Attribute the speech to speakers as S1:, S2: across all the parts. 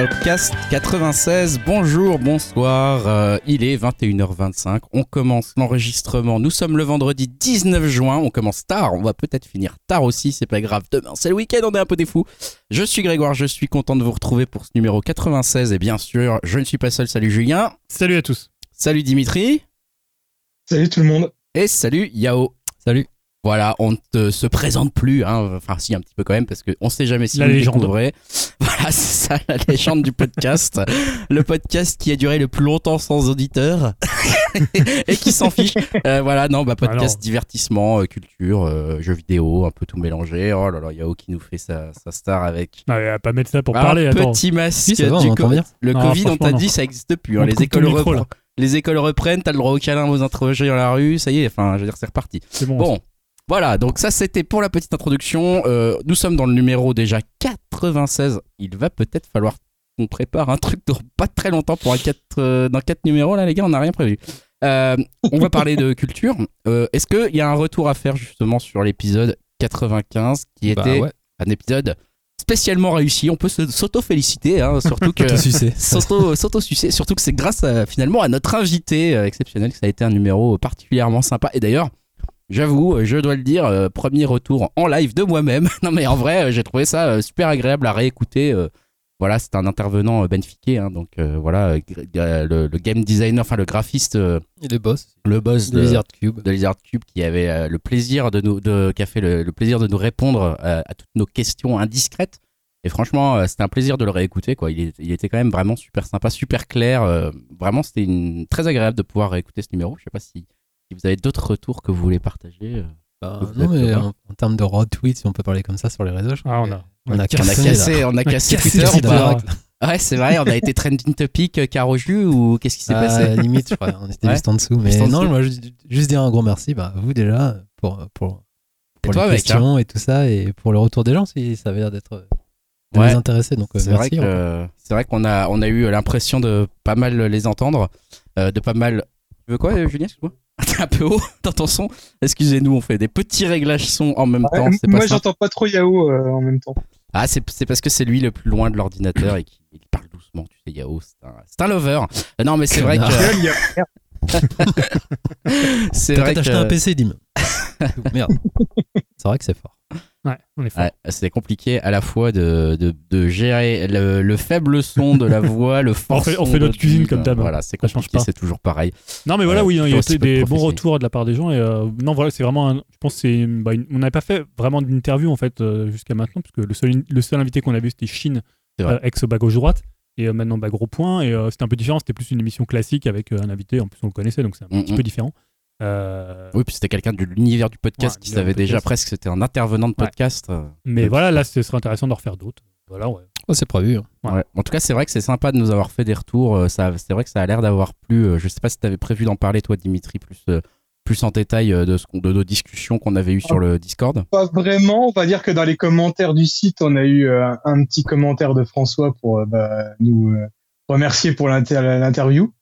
S1: Podcast 96, bonjour, bonsoir, euh, il est 21h25, on commence l'enregistrement, nous sommes le vendredi 19 juin, on commence tard, on va peut-être finir tard aussi, c'est pas grave, demain c'est le week-end, on est un peu des fous. Je suis Grégoire, je suis content de vous retrouver pour ce numéro 96 et bien sûr, je ne suis pas seul, salut Julien,
S2: Salut à tous.
S1: salut Dimitri.
S3: Salut tout le monde.
S1: et salut Yao.
S4: Salut.
S1: Voilà, on ne se présente plus, hein. enfin si un petit peu quand même, parce qu'on sait jamais si
S2: La
S1: nous
S2: légende.
S1: découvrez. Voilà, c'est ça la légende du podcast. Le podcast qui a duré le plus longtemps sans auditeur et qui s'en fiche. Euh, voilà, non, bah podcast
S2: Alors.
S1: divertissement, euh, culture, euh, jeux vidéo, un peu tout mélangé. Oh là là, Yao qui nous fait sa, sa star avec
S2: Non, il va pas mettre ça pour parler. Attends.
S1: petit masque
S4: va, on
S1: du co-
S4: bien.
S1: Le
S2: Non,
S1: Covid, on t'a dit,
S2: non.
S1: ça existe plus. hein.
S2: On
S1: Les écoles
S2: ton micro,
S1: repren-
S2: là.
S1: les écoles reprennent, t'as le droit au câlin, aux interrogés dans la rue, ça y est, enfin, je veux dire, c'est reparti.
S2: C'est bon.
S1: Bon, voilà, donc ça c'était pour la petite introduction. Euh, nous sommes dans le numéro déjà 96. Il va peut-être falloir qu'on prépare un truc dans pas très longtemps pour un 4, euh, dans 4 numéros là les gars, on n'a rien prévu. Euh, on va parler de culture. Euh, Est-ce qu'il y a un retour à faire justement sur l'épisode 95 qui
S4: Bah
S1: était
S4: ouais,
S1: un épisode spécialement réussi? On peut se- s'auto-féliciter, hein, surtout que... S'auto-sucer, surtout que c'est grâce à, finalement à notre invité euh, exceptionnel que ça a été un numéro particulièrement sympa. Et d'ailleurs, j'avoue, euh, je dois le dire, euh, premier retour en live de moi-même. non mais en vrai, euh, j'ai trouvé ça euh, super agréable à réécouter. voilà, c'est un intervenant benfiqué, hein, donc voilà, le, le game designer, enfin le graphiste,
S4: Et le boss
S1: le boss
S4: de
S1: de,
S4: Lizard Cube.
S1: de Lizard Cube qui avait le plaisir de nous, de, qui a fait le, le plaisir de nous répondre à toutes nos questions indiscrètes. Et franchement, c'était un plaisir de le réécouter. Quoi. Il, est- il était quand même vraiment super sympa, super clair. vraiment, c'était une- très agréable de pouvoir réécouter ce numéro. Je sais pas si, si vous avez d'autres retours que vous voulez partager. euh.
S4: Bah,
S1: Vous
S4: non, mais en, en termes de raw tweet, si on peut parler comme ça sur les réseaux, je
S2: Ah,
S4: crois
S2: on a-
S4: que
S2: on a
S1: On a cassé, on a cassé
S2: cassé
S1: Twitter. Ouais, c'est vrai, on a été trending topic euh, car au jus ou qu'est-ce qui s'est
S4: Ah,
S1: passé?
S4: limite, je crois. On était
S1: Ouais.
S4: juste en dessous. Mais
S1: Juste en
S4: non,
S1: dessous.
S4: moi, je juste dire un gros merci. Bah, vous déjà, pour, pour, pour
S1: toi,
S4: les
S1: mec,
S4: questions et tout ça, et pour le retour des gens, si ça avait l'air d'être de
S1: Ouais.
S4: les intéresser. Donc, euh,
S1: C'est vrai que c'est vrai qu'on a on a eu l'impression de pas mal les entendre, euh, de pas mal. Tu veux quoi, Julien un peu haut dans ton son. Excusez-nous, on fait des petits réglages son en même temps.
S3: Ouais,
S1: C'est pas
S3: moi, j'entends pas trop Yao euh, en même temps.
S1: Ah, c'est c'est parce que c'est lui le plus loin de l'ordinateur et qu'il parle doucement. Tu sais, Yao, c'est un, c'est un lover. Euh, Non, mais c'est vrai que c'est
S4: T'as
S1: vrai que
S4: t'acheter un PC, Dim. Merde. C'est vrai que c'est fort.
S2: Ouais, on est fort.
S1: Ouais, c'est compliqué à la fois de, de, de gérer le, le faible son de la voix, le fort
S2: On fait- on fait notre cuisine comme d'hab.
S1: Voilà, c'est compliqué, c'est toujours pareil.
S2: Non, mais voilà,
S1: Euh,
S2: oui, hein, il y a des bons retours de la part des gens. Et euh, non, voilà, c'est vraiment. un- je pense c'est. bah, on n'avait pas fait vraiment d'interview en fait euh, jusqu'à maintenant, parce que le seul, le seul invité qu'on a vu c'était Chine, euh, ex bas gauche droite. Et maintenant, bah, gros point. Et c'était un peu différent. C'était plus une émission classique avec un invité. En plus, on le connaissait, donc c'est un
S1: Mm,
S2: petit
S1: mm.
S2: peu différent. Euh,
S1: Oui, puis c'était quelqu'un de l'univers du podcast
S2: Ouais,
S1: qui savait déjà presque que c'était un intervenant de podcast. euh.
S2: mais voilà, là, ce serait intéressant d'en refaire d'autres. Voilà, ouais.
S4: Oh, c'est prévu. hein.
S2: Ouais.
S1: En tout cas, c'est vrai que c'est sympa de nous avoir fait des retours. euh, Ça, c'est vrai que ça a l'air d'avoir plu. Je sais pas si tu avais prévu d'en parler, toi, Dimitri, plus, plus en détail de, ce qu'on- de nos discussions qu'on avait eues sur le Discord.
S3: Pas vraiment. On va dire que dans les commentaires du site, on a eu un petit commentaire de François pour bah, nous remercier pour l'inter- l'interview.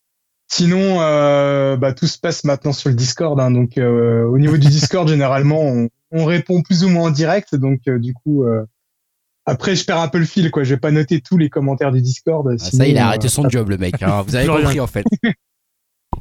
S3: Sinon, euh, bah, tout se passe maintenant sur le Discord. hein. donc, euh, au niveau du Discord, généralement, on, on répond plus ou moins en direct. Donc, euh, du coup, euh, après, je perds un peu le fil. Quoi. Je vais pas noter tous les commentaires du Discord.
S1: Ah,
S3: sinon,
S1: ça, il a
S3: euh,
S1: arrêté son job, le mec. hein. Vous avez compris, en fait.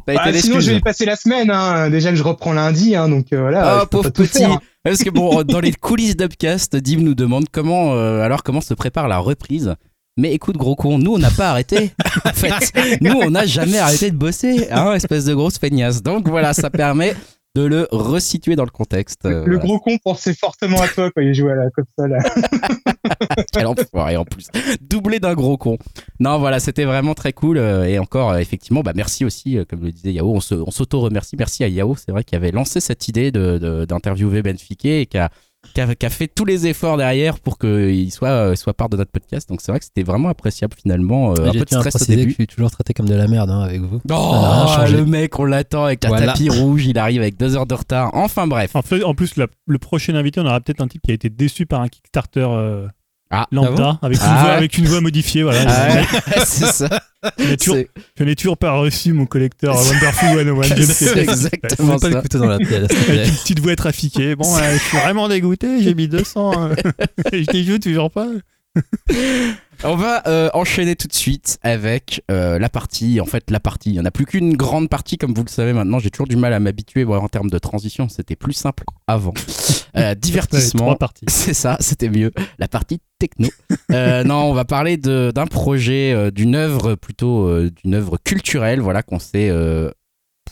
S3: Bah, sinon, je vais y passer la semaine. Hein. Déjà que je reprends lundi, hein, donc euh, voilà.
S1: Ah,
S3: je peux
S1: pauvre
S3: pas tout
S1: petit.
S3: faire, hein.
S1: Parce que bon, dans les coulisses d'Upcast, Dim nous demande comment, euh, alors comment se prépare la reprise. Mais écoute, gros con, nous on n'a pas arrêté. en fait, nous on n'a jamais arrêté de bosser, hein, espèce de grosse feignasse. Donc voilà, ça permet de le resituer dans le contexte. euh,
S3: Le
S1: voilà.
S3: gros con pensait fortement à toi quand il jouait à la comme ça là.
S1: Quel enfoiré en plus. Doublé d'un gros con. Non, voilà, c'était vraiment très cool. euh, Et encore, euh, effectivement, bah, merci aussi, euh, comme le disait Yao, on se- on s'auto-remercie. Merci à Yao, c'est vrai, qui avait lancé cette idée de- de- d'interviewer Benfica et qui a, qui, a, qui a fait tous les efforts derrière pour qu'il soit, euh, soit part de notre podcast. Donc c'est vrai que c'était vraiment appréciable finalement. euh, un
S4: J'ai
S1: peu de stress au
S4: que je suis toujours traité comme de la merde hein, avec vous.
S1: Oh, le mec, on l'attend avec la
S4: Voilà.
S1: tapis rouge, il arrive avec deux heures de retard. Enfin bref.
S2: En, fait, en plus, la- le prochain invité, on aura peut-être un type qui a été déçu par un Kickstarter euh,
S1: Ah.
S2: lambda, avec, une
S1: Ah
S2: voix,
S1: ouais.
S2: avec une voix modifiée. Voilà.
S1: Ah ouais, c'est ça.
S2: Je n'ai toujours, pas reçu mon collecteur Wonderful 101. Je ne sais
S1: C'est
S2: pas.
S1: exactement
S4: Faut pas
S1: ça.
S4: l'écouter dans la pièce.
S2: Avec une petite voix trafiquée. Bon, je suis vraiment dégoûté, j'ai mis 200. euh, et je n'y joue toujours pas.
S1: On va euh, enchaîner tout de suite avec euh, la partie. En fait, la partie. Il n'y en a plus qu'une grande partie, comme vous le savez maintenant. J'ai toujours du mal à m'habituer en termes de transition. C'était plus simple avant. Euh, divertissement. C'est ça, c'était mieux. La partie techno. Euh, non, on va parler d'un projet, d'une œuvre plutôt, d'une œuvre culturelle, voilà, qu'on s'est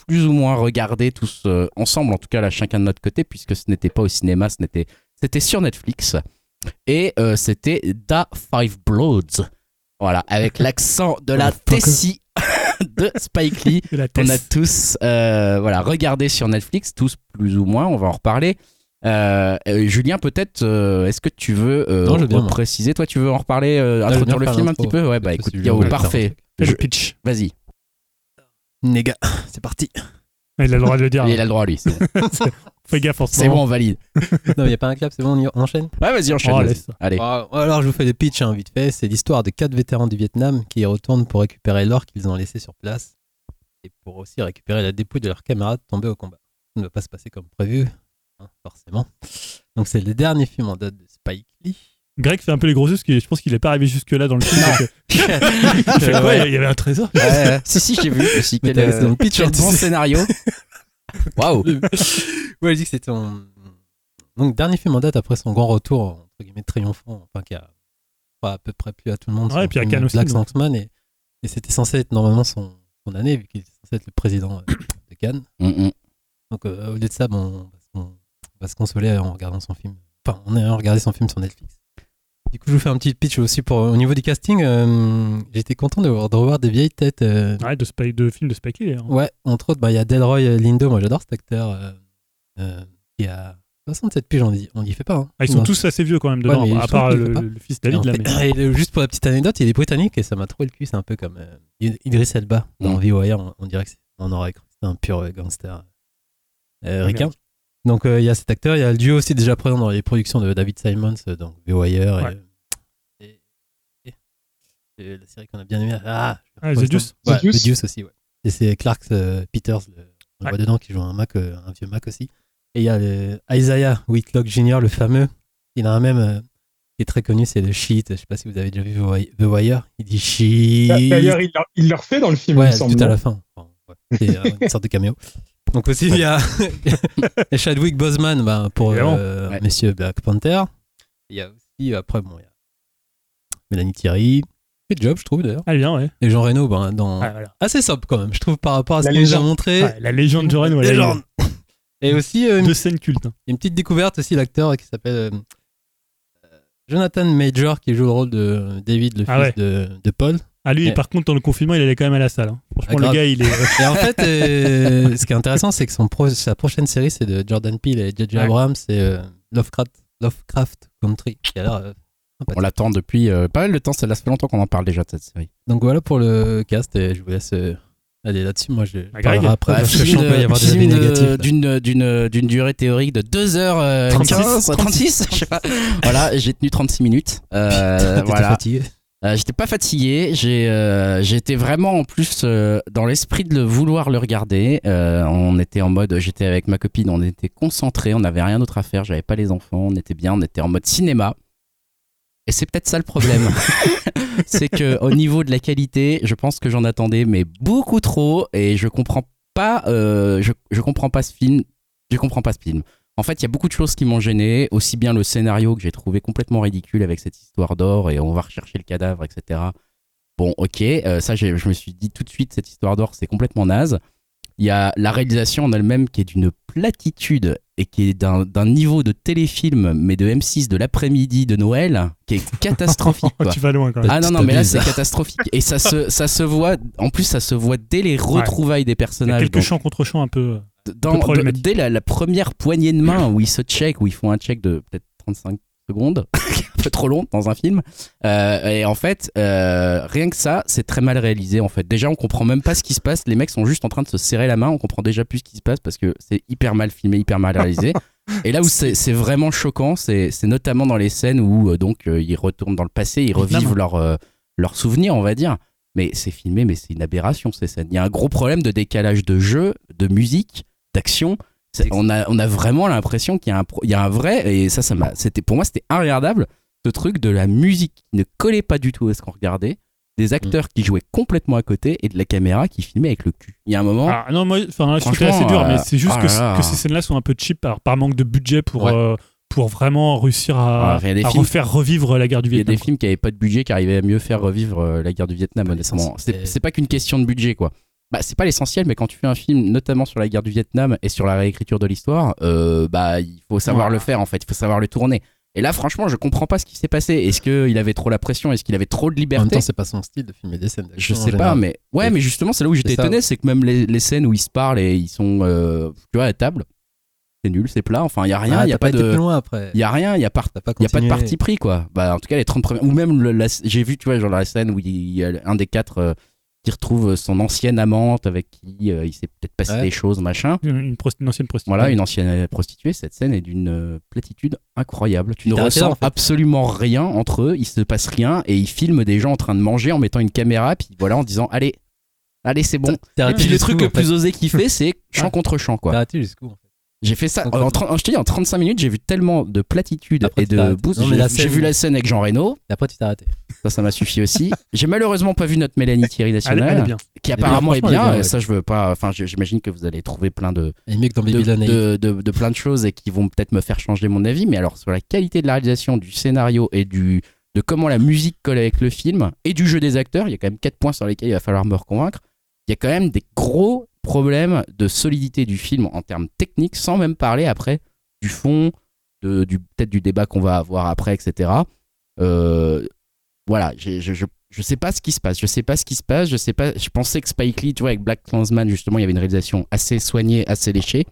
S1: plus ou moins regardé tous ensemble, en tout cas là, chacun de notre côté, puisque ce n'était pas au cinéma, ce n'était, c'était sur Netflix. Et euh, c'était Da Five Bloods. Voilà, avec l'accent de la Tessie de Spike Lee
S2: Et la
S1: qu'on a tous euh, voilà, regardé sur Netflix, tous plus ou moins, on va en reparler. Euh, euh, Julien, peut-être, euh, est-ce que tu veux euh,
S4: Non, bien,
S1: préciser Toi, tu veux en reparler, introduire le film un petit peu? Ouais, bah écoute, parfait. Je-
S2: pitch.
S1: Vas-y,
S4: gars, c'est parti.
S2: Il a le droit de le dire.
S1: il a le droit, lui. C'est
S2: Fais gaffe en ce
S1: c'est bon,
S2: moment.
S1: on valide.
S4: non, il n'y a pas un clap, c'est bon, on, y- on enchaîne?
S1: Ouais, vas-y, enchaîne.
S2: Oh,
S1: vas-y.
S2: laisse ça.
S1: Allez.
S4: Ah, Alors, je vous fais le pitch hein, vite fait. C'est l'histoire de quatre vétérans du Vietnam qui y retournent pour récupérer l'or qu'ils ont laissé sur place et pour aussi récupérer la dépouille de leurs camarades tombés au combat. Ça ne va pas se passer comme prévu, hein, forcément. Donc, c'est le dernier film en date de Spike Lee.
S2: Greg fait un peu les gros yeux parce que je pense qu'il est pas arrivé jusque-là dans le film. donc, euh, il fait quoi
S1: Ouais.
S2: Il y avait un trésor.
S1: Ouais, ouais. si, si, j'ai vu aussi.
S4: Mais
S1: Quel,
S4: t'as resté dans le pitch,
S1: quel
S4: hein, tu
S1: bon
S4: sais.
S1: scénario. Waouh.
S4: ouais, je dis que c'était son donc, dernier film en date après son grand retour, entre guillemets, triomphant, enfin, qui a pas à peu près plu à tout le monde.
S2: Ouais, et puis à Cannes aussi,
S4: Black
S2: donc.
S4: Sandsman, et, et c'était censé être normalement son, son année, vu qu'il était censé être le président euh, de Cannes.
S1: Mm, mm.
S4: Donc, euh, au lieu de ça, bon, on, va se- on va se consoler en regardant son film. Enfin, on a regardé son film sur Netflix. Du coup, je vous fais un petit pitch aussi pour au niveau du casting. euh, J'étais content de, voir- de revoir des vieilles têtes. euh,
S2: Ouais, de, Spike, de film de Spike Lee. hein.
S4: Ouais, entre autres, bah, il y a Delroy euh, Lindo, moi j'adore cet acteur euh, euh, qui a 67 piges, on y, on y fait pas. Hein.
S2: Ah, ils sont
S4: Non.
S2: tous assez vieux quand même dedans,
S4: Ouais,
S2: à part le, fils David
S4: en
S2: là.
S4: fait-
S2: mais-
S4: et juste pour la petite anecdote, il est britannique et ça m'a trouvé le cul. C'est un peu comme euh, Id- Idris Elba dans
S1: Mm.
S4: V-Wire. On, on dirait que c'est- on aurait cru c'était un pur gangster euh, ricain. Donc euh, il y a cet acteur, il y a le duo aussi déjà présent dans les productions de David Simons, euh, donc
S2: Ouais.
S4: et, et- et- et la série qu'on a bien aimée. Ah,
S2: Ah, The Deuce.
S4: Ouais,
S3: The.
S4: The aussi, ouais. Et c'est Clark euh, Peters, le, on le
S2: Ouais.
S4: voit dedans, qui joue un Mac, euh, un vieux Mac aussi. Et il y a le Isaiah Whitlock Jr., le fameux. Il a un même euh, qui est très connu, c'est le shit. Je sais pas si vous avez déjà vu The Wi- The Wire. Il dit shit.
S3: D'ailleurs, il, il le refait dans le film, il
S4: Ouais,
S3: me semble.
S4: tout à la fin. Enfin, ouais. C'est euh, une sorte de caméo. Donc aussi, il y a et Chadwick Boseman bah, pour euh,
S1: Ouais.
S4: Messieurs Black Panther. Il y a aussi, après, bon, il y a Mélanie Thierry. Fait job, je trouve, d'ailleurs.
S2: Ah, bien, ouais.
S4: Et Jean Reno, bah, dans...
S2: Ah, voilà.
S4: assez sobre quand même, je trouve, par rapport à ce qu'il nous a montré.
S2: Ouais, la légende du Rennes, voilà.
S4: Légende. Et aussi, euh, une,
S2: Deux scènes cultes. hein.
S4: une petite découverte aussi, l'acteur qui s'appelle euh, euh, Jonathan Major, qui joue le rôle de David, le
S2: Ah
S4: fils de, de Paul.
S2: Ah, lui,
S4: Ouais.
S2: par contre, dans le confinement, il allait quand même à la salle. hein. Franchement,
S4: Ah,
S2: le
S4: grave.
S2: gars, il est.
S4: Et en fait, euh, ce qui est intéressant, c'est que son pro- sa prochaine série, c'est de Jordan Peele et J.J.
S2: Ouais.
S4: Abrams, c'est euh, Lovecraft, Lovecraft Country, qui a l'air euh.
S1: On l'attend depuis euh, pas mal de temps. Ça fait longtemps qu'on en parle déjà de cette série.
S4: Donc voilà pour le cast, et je vous laisse euh, aller là-dessus. Moi, je
S2: Ah,
S4: parlerai après, parce que je
S1: film
S4: sens qu'il va y avoir des
S1: film
S4: avis
S1: de-
S4: négatifs. là.
S1: d'une d'une d'une durée théorique de 2h
S2: 36.
S1: 36 je sais pas. voilà j'ai tenu 36 minutes euh, voilà
S4: fatigué
S1: Euh, j'étais pas fatigué j'ai euh, j'étais vraiment en plus euh, dans l'esprit de le vouloir le regarder. On était en mode j'étais avec ma copine on était concentrés on n'avait rien d'autre à faire j'avais pas les enfants on était bien on était en mode cinéma. Et c'est peut-être ça le problème. C'est que au niveau de la qualité je pense que j'en attendais mais beaucoup trop et je comprends pas je, je comprends pas ce film je comprends pas ce film en fait il y a beaucoup de choses qui m'ont gêné aussi bien le scénario que j'ai trouvé complètement ridicule avec cette histoire d'or et on va rechercher le cadavre etc bon ok euh, ça je me suis dit tout de suite cette histoire d'or c'est complètement naze il y a la réalisation en elle-même qui est d'une platitude et qui est d'un niveau de téléfilm mais de M6 de l'après-midi de Noël qui est catastrophique quoi.
S2: tu vas loin quand même.
S1: Ah non, non, mais là c'est catastrophique. Et ça se, ça se voit, en plus ça se voit dès les retrouvailles des
S2: Il y a
S1: personnages.
S2: quelques
S1: Donc,
S2: chants contre chants un peu.
S1: Dans- dès la, la première poignée de main où ils se check, où ils font un check de peut-être 35 secondes, un peu trop long dans un film. Euh, et en fait, euh, rien que ça, c'est très mal réalisé en fait. Déjà, on comprend même pas ce qui se passe. Les mecs sont juste en train de se serrer la main. On comprend déjà plus ce qui se passe parce que c'est hyper mal filmé, hyper mal réalisé. Et là où c'est vraiment choquant, c'est notamment dans les scènes où euh, donc ils retournent dans le passé, ils revivent leurs leurs souvenirs, on va dire. Mais c'est filmé, mais c'est une aberration ces scènes. Il y a un gros problème de décalage de jeu, de musique, d'action. On a, on a vraiment l'impression qu'il y a un, pro- il y a un vrai, et ça, ça m'a, c'était, pour moi, c'était regardable. ce truc de la musique qui ne collait pas du tout à ce qu'on regardait, des acteurs qui jouaient complètement à côté et de la caméra qui filmait avec le cul. Il y a un moment.
S2: Ah, non, moi, enfin, c'était
S1: Franchement,
S2: assez dur,
S1: euh,
S2: mais c'est juste
S1: oh
S2: que,
S1: là là.
S2: que ces scènes-là sont un peu cheap par, par manque de budget pour,
S1: Ouais.
S2: euh, pour vraiment réussir à,
S1: des
S2: à refaire revivre la guerre du
S1: Il y a
S2: Vietnam.
S1: des films qui avaient pas de budget qui arrivaient à mieux faire revivre euh, la guerre du Vietnam,
S4: Pas
S1: honnêtement. c'est pas qu'une question de budget, quoi. Bah, c'est pas l'essentiel, mais quand tu fais un film, notamment sur la guerre du Vietnam et sur la réécriture de l'histoire, euh, bah, il faut savoir
S2: Ouais.
S1: le faire, en fait. Il faut savoir le tourner. Et là, franchement, je comprends pas ce qui s'est passé. Est-ce qu'il avait trop la pression? Est-ce qu'il avait trop de
S4: En même
S1: liberté?
S4: temps, c'est pas son style de filmer des scènes.
S1: Je sais pas, mais ouais, mais justement, c'est là où j'étais étonné, c'est que même les, les scènes où ils se parlent et ils sont, euh, tu vois, à table, c'est nul, c'est plat. Enfin, il y a rien,
S4: Ah,
S1: il y a pas
S4: plus
S1: de,
S4: loin après.
S1: il y a rien, il y a pas il y a pas de parti pris quoi. Bah en tout cas les 30 premières ou même le- la- j'ai vu tu vois genre la scène où il y a un des quatre euh, qui retrouve son ancienne amante avec qui euh, il s'est peut-être passé
S4: Ouais.
S1: des choses machin.
S2: Une, une prost- une ancienne prostituée.
S1: Voilà, une ancienne prostituée, cette scène est d'une euh, platitude incroyable. Tu ne ressens
S4: en fait.
S1: absolument rien entre eux, il se passe rien et ils filment des gens en train de manger en mettant une caméra puis voilà en disant allez allez c'est bon. Et puis le truc le
S4: fait
S1: plus osé qu'il fait c'est champ contre champ
S4: T'es
S1: quoi.
S4: jusqu'où en fait
S1: J'ai fait ça.
S4: Donc,
S1: En, 30 je te dis, en 35 minutes, j'ai vu tellement de platitudes
S4: Après,
S1: et de boosts. J'ai vu la scène avec Jean Reno.
S4: Et après, tu t'es arrêté.
S1: Ça, ça m'a suffi aussi. j'ai malheureusement pas vu notre Mélanie Thierry
S2: Elle,
S1: nationale,
S2: elle est bien.
S1: qui
S4: Elle est
S1: apparemment
S4: bien,
S1: est
S4: elle est
S1: bien.
S4: ouais.
S1: Ça, je veux pas. Enfin, j'imagine que vous allez trouver plein de
S4: Elle est mieux que dans
S1: de, de, de- de plein de choses et qui vont peut-être me faire changer mon avis. Mais alors, sur la qualité de la réalisation, du scénario et du de comment la musique colle avec le film et du jeu des acteurs, il y a quand même quatre points sur lesquels il va falloir me reconvaincre. Il y a quand même des gros problèmes de solidité du film en termes techniques, sans même parler après du fond, de, du, peut-être du débat qu'on va avoir après, etc. Euh, voilà, je, je, je sais pas ce qui se passe. Je sais pas ce qui se passe. Je sais pas. Je pensais que Spike Lee, tu vois, avec Black Clansman, justement, il y avait une réalisation assez soignée, assez léchée.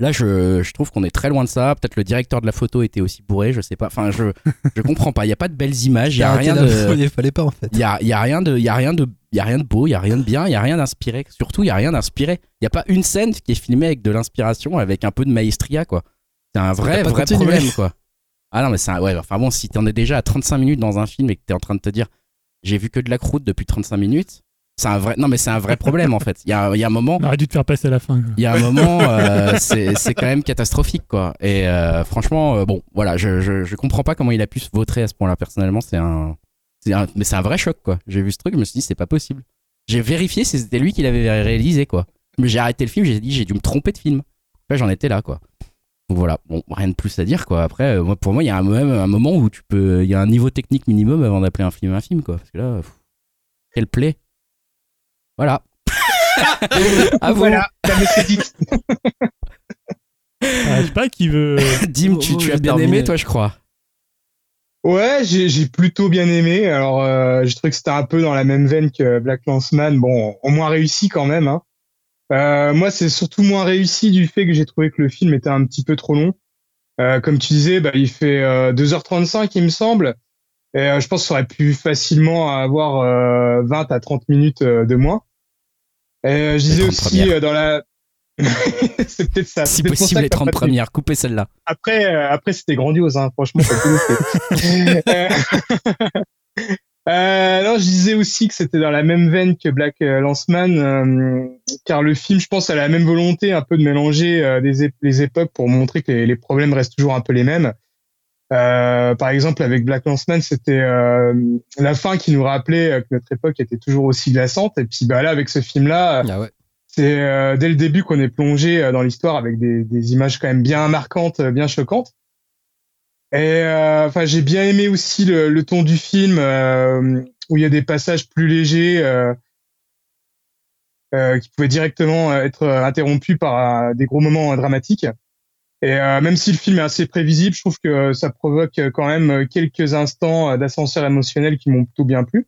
S1: Là, je, je trouve qu'on est très loin de ça. Peut-être le directeur de la photo était aussi bourré, je sais pas. Enfin, je, je comprends pas. Il y a pas de belles images. Il y a rien de.
S4: Il fallait pas en fait.
S1: Il y a, y a rien de, il y a rien de, il y a rien de beau, il y a rien de bien, il y a rien d'inspiré. Surtout, il y a rien d'inspiré. Il y a pas une scène qui est filmée avec de l'inspiration, avec un peu de maestria, quoi. C'est un vrai, vrai
S4: continué.
S1: problème, quoi. Ah non, mais c'est un- ouais. Enfin bon, si t'en es déjà à 35 minutes dans un film et que t'es en train de te dire, j'ai vu que de la croûte depuis 35 minutes, c'est un vrai, non mais c'est un vrai problème en fait. Il y a, il y a un moment,
S2: On aurait dû te faire passer à la fin.
S1: il y a un moment, euh, c'est c'est quand même catastrophique, quoi. Et euh, franchement, euh, bon, voilà, je, je, je comprends pas comment il a pu se vautrer à ce point-là. Personnellement, c'est un, c'est un, mais c'est un vrai choc, quoi. J'ai vu ce truc, je me suis dit, c'est pas possible. J'ai vérifié si c'était lui qui l'avait réalisé, quoi. Mais j'ai arrêté le film, j'ai dit, j'ai dû me tromper de film. Là, j'en étais là, quoi. Donc voilà, bon, rien de plus à dire, quoi. Après, euh, moi, pour moi, il y a un, même un moment où tu peux, il y a un niveau technique minimum avant d'appeler un film un film, quoi. Parce que là, pff, quelle plaie. Voilà. à vous.
S3: Voilà, la c'est dit.
S2: Ah, je sais pas qui veut.
S1: Dim, tu, as bien
S4: terminé.
S1: aimé, toi, je crois.
S3: Ouais, j'ai j'ai plutôt bien aimé. Alors, euh, j'ai trouvé que c'était un peu dans la même veine que Black Lanceman. Bon, au moins réussi quand même. Hein. Euh, moi, c'est surtout moins réussi du fait que j'ai trouvé que le film était un petit peu trop long. Euh, comme tu disais, bah, il fait euh, 2h35, il me semble. Et euh, je pense que ça aurait pu facilement avoir euh, 20 à 30 minutes euh, de moins. Euh, je disais
S1: 30
S3: aussi euh, dans la... c'est peut-être ça.
S1: Si possible,
S3: ça
S1: les
S3: que t'as
S1: 30
S3: pas tenu.
S1: premières. Coupez celle-là.
S3: Après, euh, après c'était grandiose, hein. franchement. faire. Euh, euh, je disais aussi que c'était dans la même veine que Black euh, Lanceman, car le film, je pense, a la même volonté un peu de mélanger des les époques pour montrer que les, les problèmes restent toujours un peu les mêmes. Euh, par exemple, avec Black Lanceman, c'était euh, la fin qui nous rappelait euh, que notre époque était toujours aussi glaçante. Et puis bah là, avec ce film-là,
S4: Ah ouais.
S3: c'est euh, dès le début qu'on est plongé dans l'histoire avec des, des images quand même bien marquantes, bien choquantes. Et euh, enfin, j'ai bien aimé aussi le, le ton du film où il y a des passages plus légers qui pouvaient directement être interrompus par des gros moments dramatiques. Et euh, même si le film est assez prévisible, je trouve que ça provoque euh, quand même euh, quelques instants euh, d'ascenseur émotionnel qui m'ont plutôt bien plu.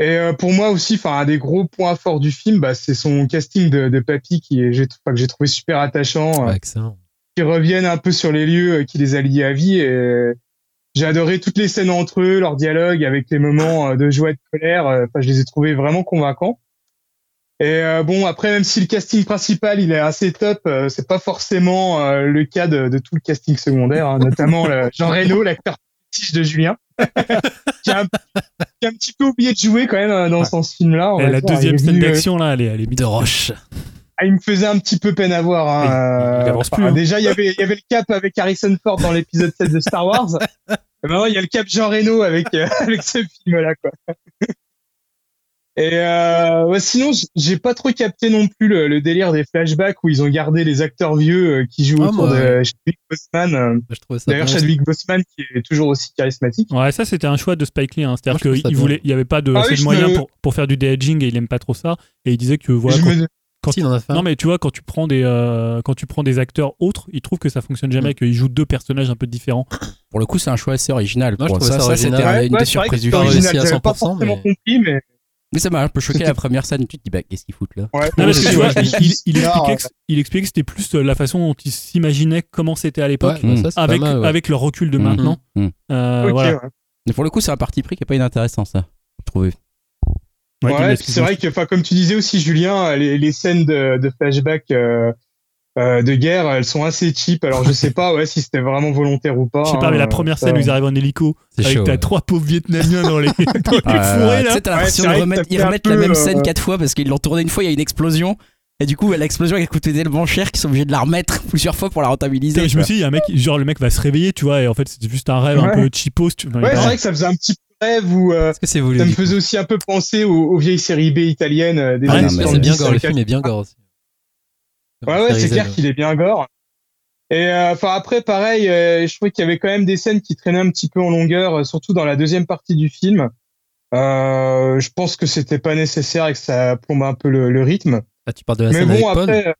S3: Et euh, pour moi aussi, enfin un des gros points forts du film, bah, c'est son casting de, de Papy qui est, j'ai, que j'ai trouvé super attachant,
S4: Ouais, excellent.
S3: qui reviennent un peu sur les lieux qui les a liés à vie. Et j'ai adoré toutes les scènes entre eux, leurs dialogues avec les moments de joie et de colère. Enfin, je les ai trouvés vraiment convaincants. Et euh, bon, après, même si le casting principal il est assez top, euh, c'est pas forcément euh, le cas de, de tout le casting secondaire, hein, notamment le Jean Reno, l'acteur de Julien, qui, a un, qui a un petit peu oublié de jouer quand même euh, dans,
S2: Ouais.
S3: dans ce film-là.
S2: Et la
S3: dire. Il
S2: deuxième scène
S3: euh,
S2: d'action, là, elle est, elle est
S4: De Roche.
S3: ah, il me faisait un petit peu peine à voir. Hein.
S2: Il- il
S3: euh,
S2: avance
S3: enfin,
S2: plus, hein.
S3: Déjà, il y avait, il y avait le cap avec Harrison Ford dans l'épisode 7 de Star Wars. Maintenant, il y a le Cap Jean Reno avec, euh, avec ce film-là, quoi. Et euh, ouais, sinon, j'ai pas trop capté non plus le, le délire des flashbacks où ils ont gardé les acteurs vieux euh, qui jouent
S4: Ah,
S3: autour
S4: moi,
S3: de Chadwick Boseman. euh,
S4: ça
S3: D'ailleurs. Chadwick Boseman qui est toujours aussi charismatique.
S2: Ouais, ça c'était un choix de Spike Lee. hein. C'est-à-dire qu'il voulait, il y avait pas de
S3: Ah oui,
S2: de
S3: me-
S2: pour, pour faire du de-aging et il aime pas trop ça. Et il disait que voilà.
S3: Je
S2: quand-
S3: me-
S2: quand
S4: Si, il en a.
S2: Non mais tu vois quand tu prends des euh, quand tu prends des acteurs autres, il trouve que ça fonctionne jamais,
S4: Mm.
S2: qu'ils jouent deux personnages un peu différents.
S1: Pour le coup, c'est un choix assez original.
S4: Moi, je
S1: Pour ça,
S4: ça
S1: ça, c'était
S3: Ouais,
S1: une
S3: ouais,
S1: des
S3: c'est vrai que
S1: surprises du film.
S3: original.
S4: à
S3: J'avais pas
S4: 100%,
S3: forcément compris, mais
S1: Mais ça m'a un peu choqué la première scène. Tu te dis, bah, qu'est-ce qu'ils foutent là
S3: ouais.
S2: Non, parce que tu vois, il, il- expliquait, que, il expliquait que c'était plus euh, la façon dont ils s'imaginaient comment c'était à l'époque,
S4: Ouais, bah, ça,
S2: avec
S4: mal, ouais.
S2: avec le recul de
S1: Mhm.
S2: maintenant. Euh,
S3: ok,
S2: voilà.
S3: ouais.
S1: Mais pour le coup, c'est un parti pris qui est pas inintéressant, ça. Je trouvais.
S2: Ouais,
S3: c'est vrai que, enfin, comme tu disais aussi, Julien, les, les scènes de, de flashback euh, euh, de guerre, elles sont assez cheap. Alors, je sais pas, ouais, si c'était vraiment volontaire ou pas.
S2: Je sais pas,
S3: hein,
S2: mais la première
S3: ça-
S2: scène où ils arrivent en hélico
S4: C'est
S2: avec
S4: chaud.
S2: t'as
S4: ouais.
S2: trois pauvres Vietnamiens dans les, dans les
S1: Ah,
S2: fourrés
S1: tu
S2: là.
S1: sais, t'as
S3: Ouais,
S1: l'impression
S3: que
S1: remettre, ils remettent la
S3: peu,
S1: même
S3: euh,
S1: scène quatre fois parce qu'ils l'ont tourné une fois, il y a une explosion. Et du coup, l'explosion a coûté tellement cher qu'ils sont obligés de la remettre plusieurs fois pour la rentabiliser.
S2: Et je me suis dit, il y a un mec, genre le mec va se réveiller, tu vois, et en fait c'était juste un rêve un
S3: Ouais.
S2: peu cheapos. Tu... enfin,
S3: Ouais,
S2: est
S3: c'est vrai que ça faisait un petit rêve où euh,
S4: que
S3: ça me faisait aussi un peu penser aux, aux vieilles séries B italiennes euh, des
S2: Ouais,
S3: années
S1: non, mais
S4: C'est
S3: 70.
S4: bien gore, le film est bien gore aussi.
S3: Ouais, ouais, c'est clair qu'il est bien gore. Et euh, enfin après, pareil, euh, je trouvais qu'il y avait quand même des scènes qui traînaient un petit peu en longueur, euh, surtout dans la deuxième partie du film. Euh, je pense que c'était pas nécessaire et que ça plombe un peu le, le rythme.
S4: Ah, tu parles de la
S3: Mais
S4: scène
S3: bon,
S4: avec Paul
S3: après, euh,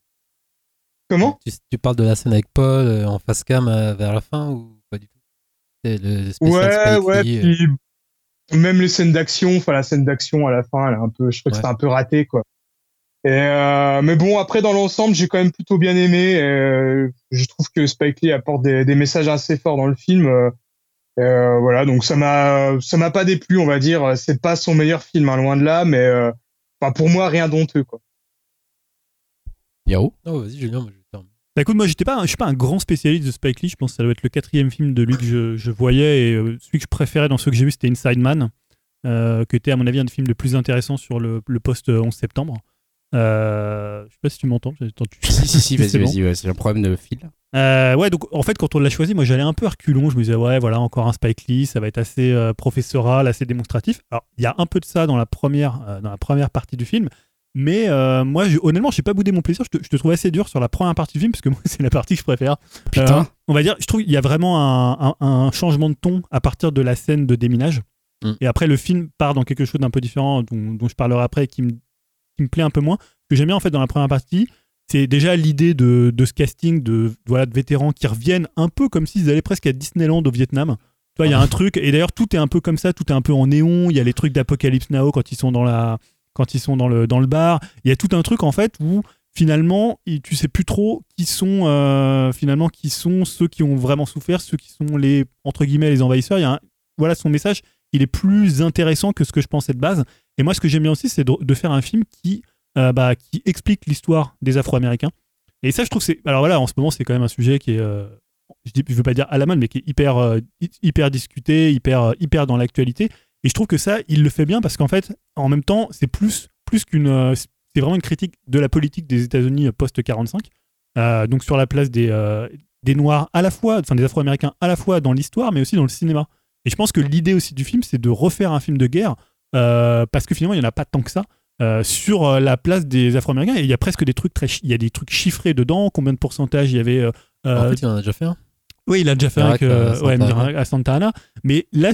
S3: comment?
S4: Tu, tu parles de la scène avec Paul euh, en face cam euh, vers la fin ou pas du tout? Le
S3: Ouais, ouais.
S4: Euh,
S3: Puis même les scènes d'action, enfin la scène d'action à la fin, elle est un peu, je trouve que c'était un peu raté quoi. Et euh, mais bon, après dans l'ensemble, j'ai quand même plutôt bien aimé. euh, je trouve que Spike Lee apporte des, des messages assez forts dans le film. euh, euh, voilà, donc ça m'a, ça m'a pas déplu, on va dire. C'est pas son meilleur film, hein, loin de là, mais euh, enfin pour moi rien d'honteux quoi.
S1: Yao.
S4: Oh, vas-y, Julien, moi, je
S2: Bah écoute, moi j'étais pas, un- je suis pas un grand spécialiste de Spike Lee. Je pense que ça doit être le quatrième film de lui que je, je voyais et euh, celui que je préférais dans ceux que j'ai vu c'était Inside Man, euh, qui était à mon avis un des films les plus intéressants sur le, le post 11 septembre. Euh, je sais pas si tu m'entends.
S1: Si, si, si, vas-y, vas-y, ouais, c'est un problème de fil.
S2: Euh, ouais, donc en fait, quand on l'a choisi, moi j'allais un peu à reculons. Je me disais, ouais, voilà, encore un Spike Lee, ça va être assez euh, professoral, assez démonstratif. Alors, il y a un peu de ça dans la première, euh, dans la première partie du film. Mais moi, je, honnêtement, j'ai pas boudé mon plaisir. Je te, je te trouve assez dur sur la première partie du film, parce que moi, c'est la partie que je préfère.
S1: Putain.
S2: On va dire, je trouve qu'il y a vraiment un, un- un changement de ton à partir de la scène de déminage.
S4: Mm.
S2: Et après, le film part dans quelque chose d'un peu différent, dont, dont je parlerai après, qui me, qui me plaît un peu moins. Ce que j'aime bien en fait dans la première partie, c'est déjà l'idée de, ce casting de, voilà, de vétérans qui reviennent un peu comme s'ils allaient presque à Disneyland au Vietnam. Tu vois, il y a un truc, et d'ailleurs, tout est un peu comme ça, tout est un peu en néon. Il y a les trucs d'Apocalypse Now quand ils sont dans la. Quand ils sont dans le, dans le bar, il y a tout un truc en fait où finalement, tu sais plus trop qui sont euh, finalement qui sont ceux qui ont vraiment souffert, ceux qui sont les entre guillemets les envahisseurs. Il y a un- voilà son message, il est plus intéressant que ce que je pensais de base. Et moi, ce que j'aime bien aussi, c'est de, faire un film qui euh, bah, qui explique l'histoire des Afro-Américains. Et ça, je trouve que c'est alors voilà, en ce moment, c'est quand même un sujet qui est euh, je, je veux pas dire à la mode, mais qui est hyper euh, discuté, hyper dans l'actualité. Et je trouve que ça, il le fait bien parce qu'en fait, en même temps, c'est plus, qu'une. c'est vraiment une critique de la politique des États-Unis post-45. Euh, donc sur la place des, Noirs à la fois, enfin des Afro-Américains à la fois dans l'histoire, mais aussi dans le cinéma. Et je pense que l'idée aussi du film, c'est de refaire un film de guerre parce que finalement, il n'y en a pas tant que ça. euh, sur euh, la place des Afro-Américains et il y a presque des trucs très il y a des trucs chiffrés dedans combien de pourcentage il y avait euh,
S4: En
S2: euh,
S4: fait, il en a déjà fait un.
S2: oui, il a déjà fait avec, euh,
S4: à
S2: ouais,
S4: Santa
S2: Miracle à Santa Ana. Mais là,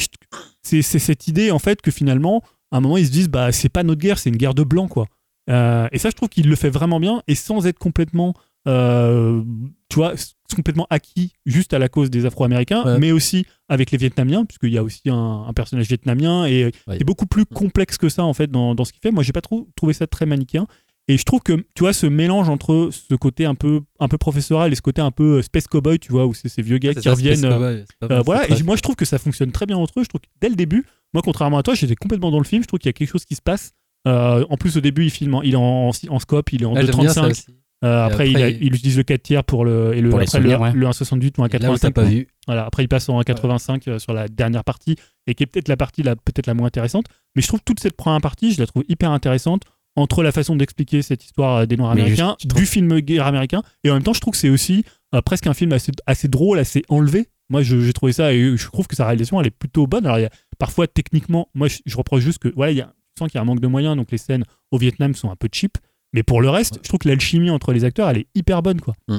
S2: c'est cette idée, en fait, que finalement, à un moment, ils se disent, bah, c'est pas notre guerre, c'est une guerre de blanc, quoi. Euh, et ça, je trouve qu'il le fait vraiment bien, et sans être complètement, euh, tu vois, complètement acquis juste à la cause des Afro-Américains,
S4: Ouais.
S2: mais aussi avec les Vietnamiens, puisqu'il y a aussi un, un personnage vietnamien, et
S4: Ouais.
S2: qui est beaucoup plus complexe que ça, en fait, dans, dans ce qu'il fait. Moi, j'ai pas trop trouvé ça très manichéen. Et je trouve que, tu vois, ce mélange entre ce côté un peu, un peu professoral et ce côté un peu euh, space cowboy, tu vois, où c'est ces vieux gars
S4: C'est
S2: qui
S4: ça,
S2: reviennent. Euh,
S4: c'est
S2: euh, voilà,
S4: c'est
S2: et moi je trouve que ça fonctionne très bien entre eux. Je trouve que dès le début, moi contrairement à toi, j'étais complètement dans le film. Je trouve qu'il y a quelque chose qui se passe. Euh, en plus, au début, il filme, en- il est en, en, en scope, il est en
S4: Ah, j'aime bien ça
S2: 2.35. Euh, après,
S4: après,
S2: il, a-
S4: il-
S2: il utilise le 4 tiers pour le, et le,
S1: Pour
S2: après, le,
S1: ouais.
S2: le 1.68 ou un
S4: Et Là où t'as
S2: 85.
S4: pas vu,
S2: Voilà, après, il passe en 1.85 euh, sur la dernière partie, et qui est peut-être la partie la, peut-être la moins intéressante. Mais je trouve toute cette première partie, je la trouve hyper intéressante entre la façon d'expliquer cette histoire euh, des Noirs
S1: Mais
S2: américains,
S1: juste, je trouve-
S2: du film guerre américain, et en même temps, je trouve que c'est aussi euh, presque un film assez, assez drôle, assez enlevé, Moi, j'ai trouvé ça et je trouve que sa réalisation, elle est plutôt bonne. Alors, il y a, parfois, techniquement, moi, je, je reproche juste que, voilà, il y a, je sens qu'il y a un manque de moyens, donc les scènes au Vietnam sont un peu cheap. Mais pour le reste, je trouve que l'alchimie entre les acteurs, elle est hyper bonne, quoi.
S4: Mm.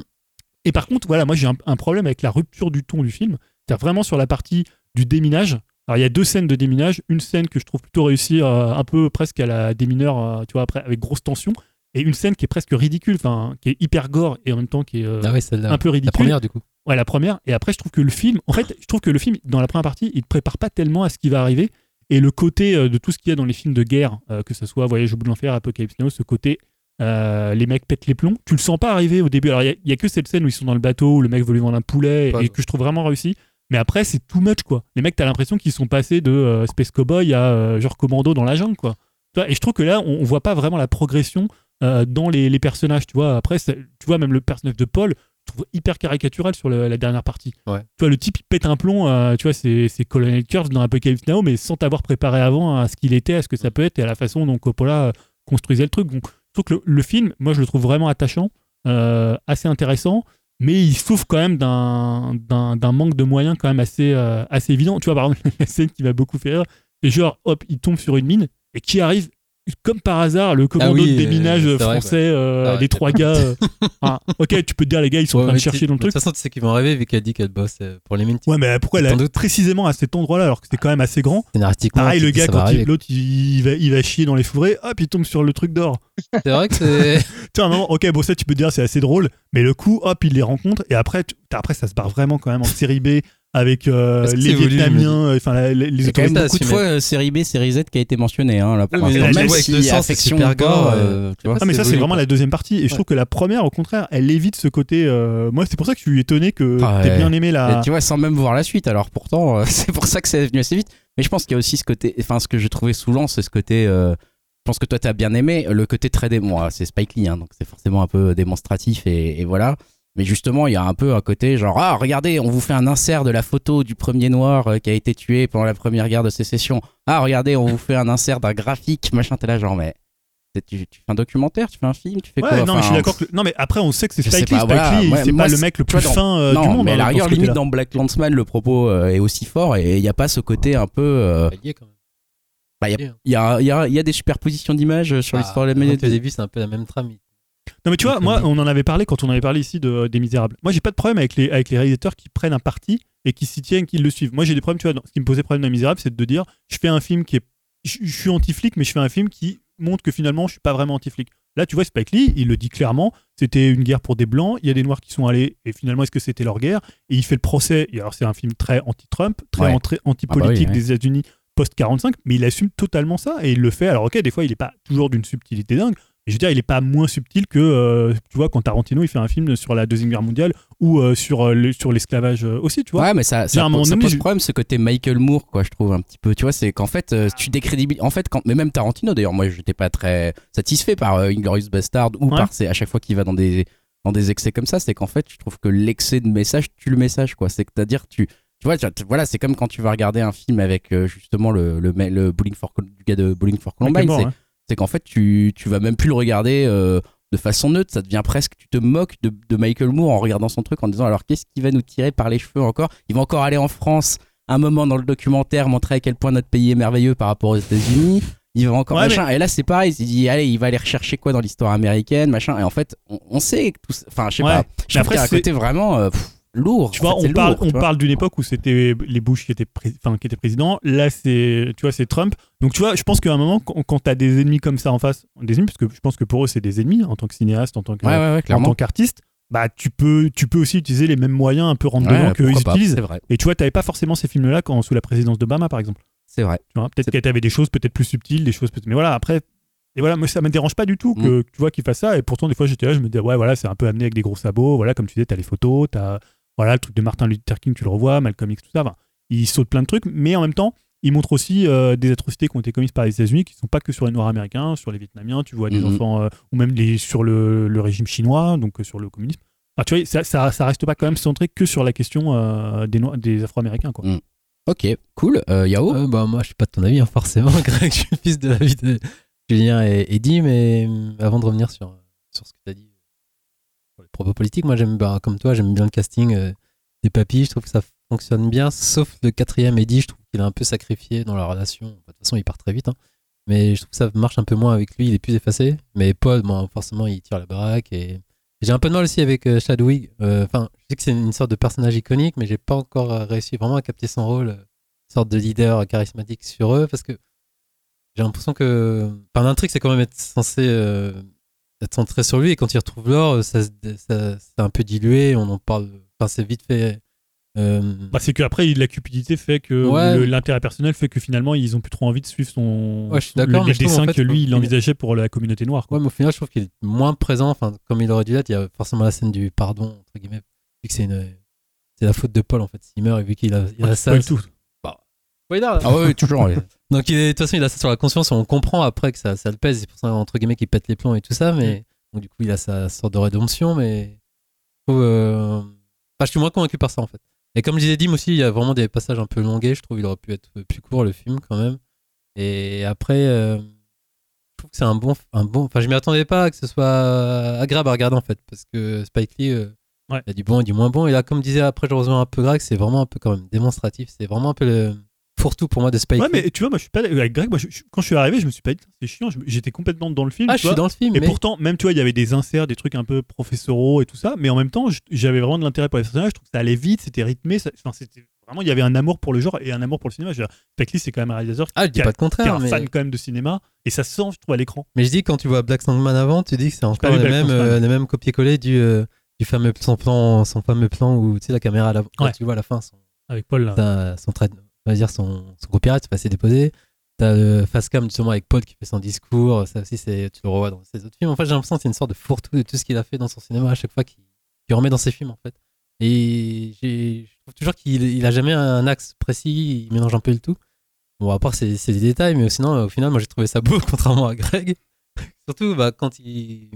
S2: Et par contre, voilà, moi, j'ai un, un problème avec la rupture du ton du film. C'est vraiment sur la partie du déminage. Alors, il y a deux scènes de déminage. Une scène que je trouve plutôt réussie, euh, un peu presque à la démineur, euh, tu vois, après, avec grosse tension. Et une scène qui est presque ridicule, enfin, qui est hyper gore et en même temps qui est euh,
S4: Ah ouais,
S2: un peu ridicule.
S4: La première, du coup.
S2: Ouais, la première. Et après, je trouve que le film, en fait, je trouve que le film, dans la première partie, il te prépare pas tellement à ce qui va arriver. Et le côté de tout ce qu'il y a dans les films de guerre, que ce soit Voyage au bout de l'enfer, Apocalypse Now, ce côté, euh, les mecs pètent les plombs, tu le sens pas arriver au début. Alors, il y a- il y, a que cette scène où ils sont dans le bateau, où le mec veut lui vendre un poulet,
S4: Pas
S2: et
S4: de-
S2: que je trouve vraiment réussi. Mais après, c'est too much, quoi. Les mecs, t'as l'impression qu'ils sont passés de euh, Space Cowboy à euh, genre commando dans la jungle, quoi. Et je trouve que là, on, on voit pas vraiment la progression dans les, les personnages, tu vois. Après, tu vois, même le personnage de Paul, je trouve hyper caricatural sur le- la dernière partie.
S4: Ouais.
S2: Tu vois, le type, il pète un plomb, euh, tu vois, c'est Colonel Kurtz dans Apocalypse Now, mais sans t'avoir préparé avant à ce qu'il était, à ce que ça peut être et à la façon dont Coppola construisait le truc. Donc, trouve que le, film, moi, je le trouve vraiment attachant, euh, assez intéressant, mais il souffre quand même d'un manque de moyens quand même assez, euh, assez évident. Tu vois, par exemple, la scène qui m'a beaucoup fait rire, c'est genre, hop, il tombe sur une mine, et qui arrive comme par hasard, le commando
S4: oui,
S2: de déminage
S4: euh, c'est vrai,
S2: français, euh,
S4: Ah
S2: les trois gars. euh, ah, ok, tu peux te dire, les gars, ils sont en
S4: Ouais,
S2: train de chercher dans le
S4: De
S2: truc.
S4: toute façon, tu sais qu'ils vont rêver vu qu'elle dit qu'elle bosse pour les Minty.
S2: Ouais, mais pourquoi là,
S4: doute.
S2: précisément à cet endroit-là, alors que c'était quand même assez grand
S4: Scénaristiquement,
S2: Pareil, le gars, quand il- l'autre, il, va, il va chier dans les fourrés, hop, il tombe sur le truc d'or.
S4: C'est vrai que c'est.
S2: Tu vois, un moment, ok, bon, ça, tu peux te dire, c'est assez drôle, mais le coup, hop, il les rencontre, et après, tu- après ça se barre vraiment quand même en série B avec euh, les Vietnamiens, euh, enfin, la- les, les
S1: Il y a quand même beaucoup de fois euh, série B, série Z qui a été mentionné. Hein, là, pour
S4: mais
S2: là,
S1: même si
S4: c'est
S1: affection
S4: super gore,
S1: euh, tu vois.
S2: Ah mais ça c'est vraiment la deuxième partie et je
S4: Ouais.
S2: trouve que la première au contraire elle évite ce côté euh, moi c'est pour ça que je suis étonné que
S1: Ah
S2: t'aies
S1: ouais.
S2: bien aimé la
S1: Et tu vois, sans même voir la suite. Alors pourtant, euh, c'est pour ça que c'est venu assez vite. Mais je pense qu'il y a aussi ce côté. Enfin, ce que j'ai trouvé saoulant, c'est ce côté. euh, je pense que toi, t'as bien aimé le côté très dé... Moi, c'est Spike Lee, hein, donc c'est forcément un peu démonstratif et, et voilà. Mais justement, il y a un peu un côté genre ah regardez, on vous fait un insert de la photo du premier noir euh, qui a été tué pendant la première guerre de sécession. Ah regardez, on vous fait un insert d'un graphique machin. T'es là genre mais tu, tu fais un documentaire, tu fais un film, tu fais
S2: Ouais,
S1: quoi?
S2: non, mais je suis d'accord. que- Non, mais après, on sait que c'est Spike Lee.
S1: pas,
S2: Spike
S1: voilà.
S2: Lee,
S1: Ouais,
S2: c'est pas le mec le
S1: vois,
S2: plus fin euh,
S1: non,
S2: du monde.
S1: mais à
S2: hein,
S1: la
S2: dans
S1: rigueur, limite dans Black Landsman, le propos euh, est aussi fort et il n'y a pas ce côté un peu. euh, bah, Il y, a, y, y des superpositions d'images sur
S4: Ah,
S1: l'histoire de la manette.
S4: Au début, c'est un peu la même trame.
S2: Non, mais tu vois, moi,
S4: euh,
S2: on en avait parlé quand on avait parlé ici de, des Misérables. Moi, j'ai pas de problème avec les, avec les réalisateurs qui prennent un parti et qui s'y tiennent, qui le suivent. Moi, j'ai des problèmes, tu vois. dans- Ce qui me posait problème dans Les Misérables, c'est de dire je fais un film qui est. Je, je suis anti-flic, mais je fais un film qui montre que finalement, je suis pas vraiment anti-flic. Là, tu vois, Spike Lee, il le dit clairement c'était une guerre pour des blancs, il y a des noirs qui sont allés, et finalement, est-ce que c'était leur guerre? Et il fait le procès. Et alors, c'est un film très anti-Trump, très
S1: Ouais.
S2: anti-politique
S1: Ah bah oui,
S2: des États-Unis post-45, mais il assume totalement ça et il le fait. Alors, ok, des fois, il est pas toujours d'une subtilité dingue, mais je veux dire, il est pas moins subtil que, euh, tu vois, quand Tarantino, il fait un film sur la Deuxième Guerre mondiale ou euh, sur, euh, le- sur l'esclavage aussi, tu vois.
S1: Ouais, mais ça, ça, ça
S2: donné,
S1: pose
S2: je-
S1: problème ce côté Michael Moore, quoi, je trouve un petit peu. Tu vois, c'est qu'en fait, euh, tu décrédibilises. En fait, quand, mais même Tarantino, d'ailleurs, moi, j'étais pas très satisfait par Inglourious Bastard ou
S2: Ouais.
S1: par c'est à chaque fois qu'il va dans des dans des excès comme ça, c'est qu'en fait, je trouve que l'excès de message tue le message, quoi. C'est-à-dire, tu tu vois, tu- voilà, c'est comme quand tu vas regarder un film avec justement le le, Bowling for du gars de Bowling for Columbine, c'est qu'en fait tu, tu vas même plus le regarder euh, de façon neutre, ça devient presque, tu te moques de, de Michael Moore en regardant son truc en disant alors qu'est-ce qui va nous tirer par les cheveux encore? Il va encore aller en France un moment dans le documentaire montrer à quel point notre pays est merveilleux par rapport aux États-Unis. Il va encore
S2: Ouais,
S1: machin. Et là c'est pareil, il dit allez, il va aller rechercher quoi dans l'histoire américaine, machin. Et en fait, on, on sait que tout ça- enfin je sais
S2: Ouais.
S1: pas, je
S2: après, c'est-
S1: côté vraiment euh, pff, lourd.
S2: Tu
S1: En
S2: vois,
S1: fait,
S2: on parle,
S1: lourd,
S2: on
S1: vois.
S2: parle d'une époque où c'était les Bush qui étaient, enfin, qui étaient présidents. Là, c'est, tu vois, c'est Trump. Donc, tu vois, je pense qu'à un moment, quand, quand tu as des ennemis comme ça en face, des ennemis, parce que je pense que pour eux, c'est des ennemis en tant que cinéaste, en tant que,
S1: Ouais, ouais, ouais,
S2: en
S1: clairement.
S2: tant qu'artiste, bah, tu peux, tu peux aussi utiliser les mêmes moyens un peu rentre
S1: Ouais,
S2: dedans qu'eux
S1: pourquoi
S2: ils
S1: pas,
S2: utilisent.
S1: C'est vrai,
S2: Et tu vois, t'avais pas forcément ces films-là quand sous la présidence d'Obama, par exemple.
S1: c'est vrai.
S2: Tu vois, peut-être y avait des choses peut-être plus subtiles, des choses peut-être. Mais voilà, après. Et voilà, moi ça me dérange pas du tout que tu vois qu'il fasse ça. Et pourtant, des fois, j'étais là, je me disais, ouais, voilà, c'est un peu amené avec des gros sabots. Voilà, comme tu disais, t'as les photos, t'as voilà, le truc de Martin Luther King, tu le revois, Malcolm X, tout ça. Enfin, il saute plein de trucs, mais en même temps, il montre aussi euh, des atrocités qui ont été commises par les États-Unis, qui sont pas que sur les Noirs américains, sur les Vietnamiens. Tu vois des
S1: Mhm.
S2: enfants, euh, ou même les, sur le, le régime chinois, donc euh, sur le communisme. Enfin, tu vois, ça, ça, ça reste pas quand même centré que sur la question euh, des, Noirs- des Afro-Américains, quoi.
S1: Mm. Ok, cool. Euh, Yao
S4: Euh, bah, moi, je suis pas de ton avis, hein, forcément, Greg. Je suis fils de l'avis de Julien et Eddie, mais avant de revenir sur, sur ce que tu as dit, propos politiques, moi, j'aime, bah, comme toi, j'aime bien le casting euh, des papilles. Je trouve que ça fonctionne bien, sauf le quatrième Eddie, je trouve qu'il est un peu sacrifié dans la relation. De toute façon, il part très vite, hein. mais je trouve que ça marche un peu moins avec lui, il est plus effacé. Mais Paul, bon, forcément, il tire la baraque et j'ai un peu de mal aussi avec euh, Chadwick. Euh, Enfin, je sais que c'est une sorte de personnage iconique, mais j'ai pas encore réussi vraiment à capter son rôle, euh, une sorte de leader charismatique sur eux, parce que j'ai l'impression que, enfin, l'intrigue c'est quand même être censé euh, être centré sur lui, et quand il retrouve l'or, ça, se- ça- c'est un peu dilué, on en parle, enfin, c'est vite fait. euh,
S2: Bah, c'est qu'après, la cupidité fait que
S4: Ouais.
S2: l'intérêt personnel fait que finalement, ils ont plus trop envie de suivre son
S4: Ouais, je suis
S2: son-
S4: d'accord,
S2: les
S4: mais je trouve,
S2: dessins
S4: en fait,
S2: que lui,
S4: il-
S2: envisageait pour la communauté noire. Quoi.
S4: Ouais, mais au final, je trouve qu'il est moins présent, enfin, comme il aurait dû l'être. Il y a forcément la scène du pardon, entre guillemets, vu que c'est une. C'est la faute de Paul, en fait, s'il meurt, et vu qu'il a, il a ça.
S2: pas du tout.
S4: Là,
S1: Ah oui, toujours.
S4: Donc, il est- de toute façon, il a ça sur la conscience, on comprend après que ça, ça le pèse, c'est pour ça, entre guillemets, qu'il pète les plombs et tout ça, mais donc, du coup, il a sa sorte de rédemption, mais. je trouve, euh, enfin, je suis moins convaincu par ça, en fait. Et comme disait Dim aussi, il y a vraiment des passages un peu longués, je trouve qu'il aurait pu être plus court, le film, quand même. Et après, euh, je trouve que c'est un bon, un bon. Enfin, je m'y attendais pas que ce soit agréable à regarder, en fait, parce que Spike Lee. euh,
S2: Ouais.
S4: Il y a du bon et du moins bon. Et là, comme disait après, je rejoins un peu Greg, c'est vraiment un peu quand même démonstratif. C'est vraiment un peu le fourre-tout pour moi de Spike
S2: Ouais, mais tu vois, moi, je suis pas avec Greg. Moi, je- je- quand je suis arrivé, je me suis pas dit, c'est chiant. J'étais complètement dans le film.
S4: Ah, je suis dans le film.
S2: Et
S4: mais...
S2: pourtant, même, tu vois, il y avait des inserts, des trucs un peu professoraux et tout ça, mais en même temps, j'avais vraiment de l'intérêt pour les personnages. Je trouve que ça allait vite, c'était rythmé. ça- Enfin, c'était vraiment, il y avait un amour pour le genre et un amour pour le cinéma. Lee, c'est quand même un réalisateur
S4: Ah, je dis
S2: qui, a-
S4: pas le
S2: qui est
S4: contraire.
S2: un
S4: Mais...
S2: fan quand même de cinéma et ça se sent, je trouve, à l'écran.
S4: mais je dis, quand tu vois Black Sandman avant, tu dis que c'est encore mêmes,
S2: Sandman.
S4: euh, les mêmes copier-coller du, euh, du fameux son plan, son fameux plan où tu sais la caméra à la, quand
S2: Ouais.
S4: tu vois à la fin son,
S2: Avec Paul, là.
S4: son trait, on va dire son, son copyright, c'est passé déposé. T'as le face cam justement avec Paul qui fait son discours. Ça aussi, c'est tu le revois dans ses autres films. En fait, j'ai l'impression que c'est une sorte de fourre-tout de tout ce qu'il a fait dans son cinéma à chaque fois qu'il remet dans ses films en fait. Et j'ai- je trouve toujours qu'il il a jamais un axe précis. Il mélange un peu le tout. Bon, à part c'est des détails, mais sinon, au final, moi j'ai trouvé ça beau, contrairement à Greg. Surtout bah, quand il.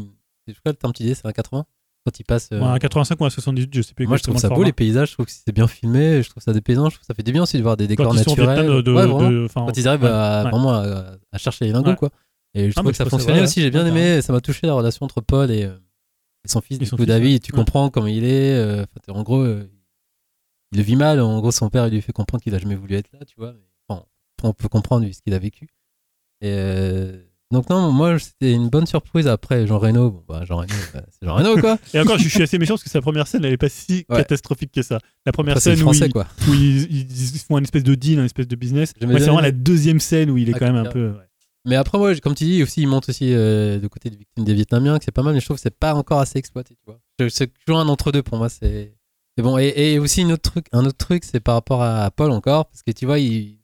S4: Je crois le terme dis, c'est un 80 Quand il passe. euh,
S2: Ouais, un 85 ou un 78, je sais plus
S4: moi je trouve ça
S2: le
S4: beau les paysages, je trouve que c'est bien filmé, je trouve ça dépaysant, je trouve que ça fait du bien aussi de voir des décors
S2: Quand
S4: naturels.
S2: De,
S4: Ouais, vraiment.
S2: de- enfin,
S4: quand ils arrivent à, vraiment à, à chercher les lingots quoi. Et je
S2: Ah,
S4: trouve que ça fonctionnait aussi, j'ai bien aimé, ça m'a touché la relation entre Paul et, euh, son fils, du
S2: son
S4: coup
S2: fils,
S4: David, tu comprends comment il est, euh, enfin, en gros euh, il le vit mal, en gros son père il lui fait comprendre qu'il a jamais voulu être là, tu vois. Bon, on peut comprendre vu ce qu'il a vécu. Et euh, donc non, moi c'était une bonne surprise après Jean Reno, bon bah Jean Reno, bah, c'est Jean Reno quoi.
S2: Et encore, je, je suis assez méchant parce que sa première scène, elle est pas si
S4: Ouais.
S2: catastrophique que ça. La première
S4: Après,
S2: scène où,
S4: français
S2: ils,
S4: quoi.
S2: où ils, ils- ils font une espèce de deal, une espèce de business. Ouais, c'est vraiment la deuxième scène où il est
S4: Ah,
S2: quand même un peu. ouais.
S4: Mais après, moi, comme tu dis, aussi, il montre aussi euh, le côté des victimes des Vietnamiens, que c'est pas mal, mais je trouve que c'est pas encore assez exploité, tu vois. C'est toujours un entre-deux pour moi, c'est c'est bon. Et, et aussi, une autre truc, un autre truc, c'est par rapport à Paul encore, parce que tu vois, il,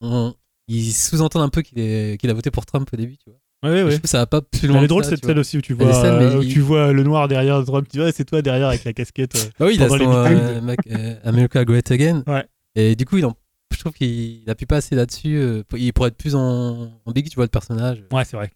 S4: on- il sous-entend un peu qu'il est- a voté pour Trump au début, tu vois.
S2: Ouais, ouais,
S4: Je trouve ça va pas plus loin.
S2: Elle est drôle
S4: ça,
S2: cette scène aussi où tu vois, euh, où
S4: il-
S2: tu vois le noir derrière Trump. Tu vois, c'est toi derrière avec la casquette. euh.
S4: Bah oui, il a son euh, Mac- euh, America Great Again.
S2: Ouais.
S4: Et du coup, il en- je trouve qu'il il appuie pas assez là-dessus. Il pourrait être plus en, en big, tu vois, le personnage.
S2: Ouais, c'est vrai.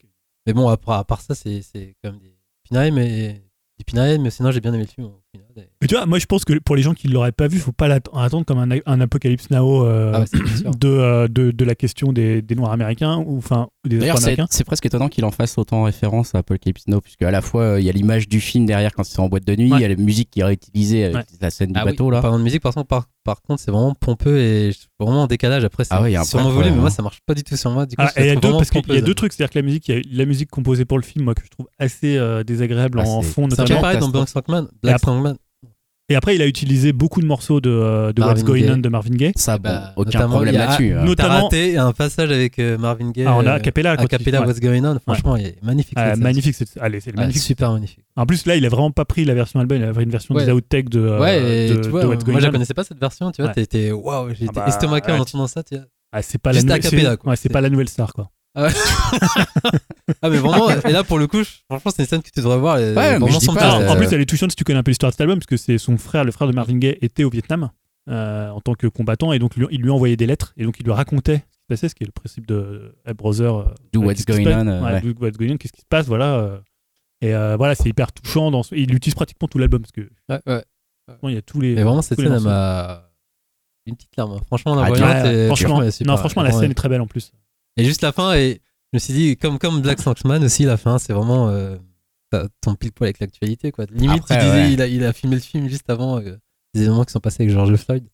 S4: Mais bon, à part, à part ça, c'est c'est quand même des pinailles, mais des pinailles, mais sinon j'ai bien aimé le film au final. Et-
S2: Mais tu vois, moi je pense que pour les gens qui ne l'auraient pas vu, faut pas attendre comme un, un Apocalypse Now euh,
S4: Ah
S2: de, euh, de, de la question des, des Noirs américains ou enfin des
S1: D'ailleurs, c'est
S2: Afro-Américains.
S1: c'est presque étonnant qu'il en fasse autant référence à Apocalypse Now, puisque à la fois euh, il y a l'image du film derrière quand ils sont en boîte de nuit, il
S2: Ouais.
S1: y a la musique qui est réutilisée avec
S2: Ouais.
S1: la scène du
S4: Ah oui,
S1: bateau là.
S4: Parlant de musique, par contre, par, par contre, c'est vraiment pompeux et vraiment en décalage. Après, c'est
S1: Ah ouais, il y a un
S4: sur mon
S1: ouais,
S4: mais moi
S1: hein.
S4: ça marche pas du tout sur moi. Du coup,
S2: Ah,
S4: je
S2: et il y a deux,
S4: vraiment
S2: parce qu'il y a
S4: pompeuse.
S2: deux trucs, c'est-à-dire que la musique, il y a la musique composée pour le film, moi que je trouve assez euh, désagréable
S1: Ah,
S2: en fond
S1: ça
S4: Ça
S2: notamment.
S4: fait pareil dans Black Sandman.
S2: Et après, il a utilisé beaucoup de morceaux de, euh, de What's Going
S4: Gaye.
S2: On de Marvin Gaye.
S1: Ça, bon,
S4: Bah,
S1: aucun
S4: notamment,
S1: problème
S4: il y a-
S1: là-dessus. hein.
S2: Not-
S4: T'as
S2: Notamment-
S4: raté un passage avec euh, Marvin Gaye.
S2: Ah,
S4: euh,
S2: a cappella,
S4: a cappella
S2: ouais.
S4: What's Going On. Franchement, il est magnifique.
S2: Ah, magnifique, c'est allez, c'est magnifique.
S4: super magnifique.
S2: En plus, là, il a vraiment pas pris la version album, il a pris une version
S4: Ouais.
S2: des outtakes de, euh,
S4: ouais,
S2: de,
S4: tu vois,
S2: de What's Going
S4: moi je la
S2: On.
S4: connaissais pas cette version, tu vois,
S2: Ouais.
S4: t'étais waouh, j'ai
S2: Ah
S4: été
S2: bah,
S4: estomaqué en entendant ça, tu vois.
S2: Ah, c'est pas
S4: Juste
S2: la nouvelle, C'est- pas la nouvelle star, quoi.
S4: Ah, mais vraiment, et là pour le coup, je- franchement, c'est une scène que tu devrais voir. et
S1: Ouais, mais je dis pas,
S2: Alors, en
S1: euh,
S2: plus, elle est touchante si tu connais un peu l'histoire de cet album, parce que c'est son frère, le frère de Marvin Gaye, était au Vietnam euh, en tant que combattant, et donc lui- il lui envoyait des lettres, et donc il lui racontait ce qui se passait, ce qui est le principe de Hey Brother. euh,
S1: Do what's going on, euh,
S2: ouais,
S1: ouais.
S2: do what's going on, qu'est-ce qui se passe, voilà. euh, et euh, voilà, c'est hyper touchant. Dans ce- Il utilise pratiquement tout l'album, parce que
S4: Ouais, ouais.
S2: bon, il y a tous les.
S4: Mais vraiment, cette scène, elle m'a. Une petite larme. hein. Franchement, en la
S1: Ah,
S4: voyant,
S2: Ouais,
S4: t'es-
S2: franchement, non, franchement, la scène est très belle en plus.
S4: Et juste la fin, et je me suis dit, comme, comme Black Sandman aussi, la fin, c'est vraiment. Euh, tombe pile poil avec l'actualité, quoi. Limite,
S1: Après,
S4: tu disais,
S1: ouais.
S4: il, a, il a filmé le film juste avant euh, des événements qui sont passés avec George Floyd.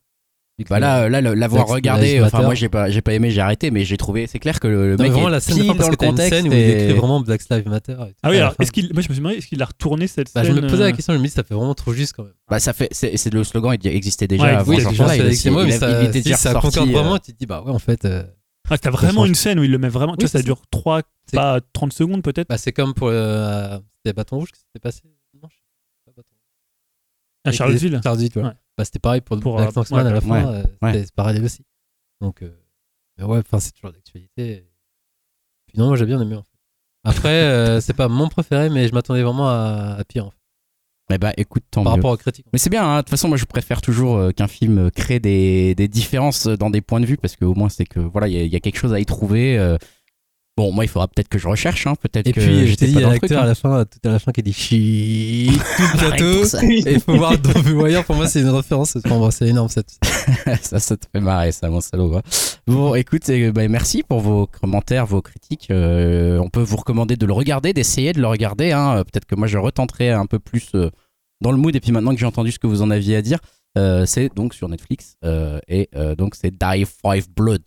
S1: Bah là, là, l'avoir regardé, enfin moi j'ai pas, j'ai pas aimé, j'ai arrêté, mais j'ai trouvé, c'est clair que le, le
S4: Non,
S1: mec
S4: vraiment
S1: est
S4: la scène
S1: pile dans
S4: parce
S1: le
S4: une scène où il écrit vraiment Black Lives Matter. et tout.
S2: Ah oui, alors est-ce qu'il, moi je me suis demandé, est-ce qu'il a retourné cette
S4: Bah,
S2: scène
S4: je me posais la
S2: euh,
S4: question, je me dis, ça fait vraiment trop juste quand même.
S1: Bah ça fait, c'est, le slogan, il existait déjà
S2: Ouais,
S1: avant
S2: oui, déjà,
S1: là
S4: c'est
S1: il, il,
S4: mais
S1: il
S4: ça,
S1: était déjà
S4: ça
S1: sorti.
S4: concorde
S1: euh,
S4: vraiment, tu te dis, bah ouais, en fait, euh,
S2: Ah, t'as vraiment une scène où il le met vraiment. tu vois, ça dure 3,
S4: C'est-
S2: pas 30 secondes peut-être.
S4: bah, c'est comme pour euh, c'était Bâton Rouge que c'était passé? Non, je sais pas, Bâton Rouge.
S2: à
S4: Avec
S2: Charlottesville.
S4: les- Charlottesville, ouais.
S2: Ouais.
S4: Bah, c'était pareil pour,
S2: Pour,
S4: Black
S2: euh, ouais,
S4: à la fin, euh, c'était c'est pareil aussi. Donc, euh, mais ouais, enfin, c'est toujours d'actualité. Puis non, moi j'ai bien aimé en fait. Après, c'est pas mon préféré, mais je m'attendais vraiment à, à pire en fait,
S1: Mais bah écoute, tant
S4: par
S1: mieux.
S4: rapport aux critiques.
S1: Mais c'est bien, hein. de toute façon, moi je préfère toujours euh, qu'un film crée des, des différences dans des points de vue parce qu'au moins c'est que voilà, il y, a- il y a quelque chose à y trouver. euh. Bon, moi il faudra peut-être que je recherche, hein. peut-être
S4: Et
S1: que
S4: puis, je
S1: j'étais
S4: t'ai dit,
S1: pas
S4: il y a l'acteur à
S1: hein.
S4: la fin, tout à la fin qui dit chi tout le plateau. Et faut voir The Wire, pour moi, c'est une référence. Enfin, bon, c'est énorme cette.
S1: ça, ça te fait marrer, ça, mon salaud. hein. Bon, écoute, euh, bah, merci pour vos commentaires, vos critiques. Euh, on peut vous recommander de le regarder, d'essayer de le regarder. hein. Euh, Peut-être que moi, je retenterai un peu plus euh, dans le mood. Et puis maintenant que j'ai entendu ce que vous en aviez à dire, euh, c'est donc sur Netflix. et donc, c'est Die Five Blood.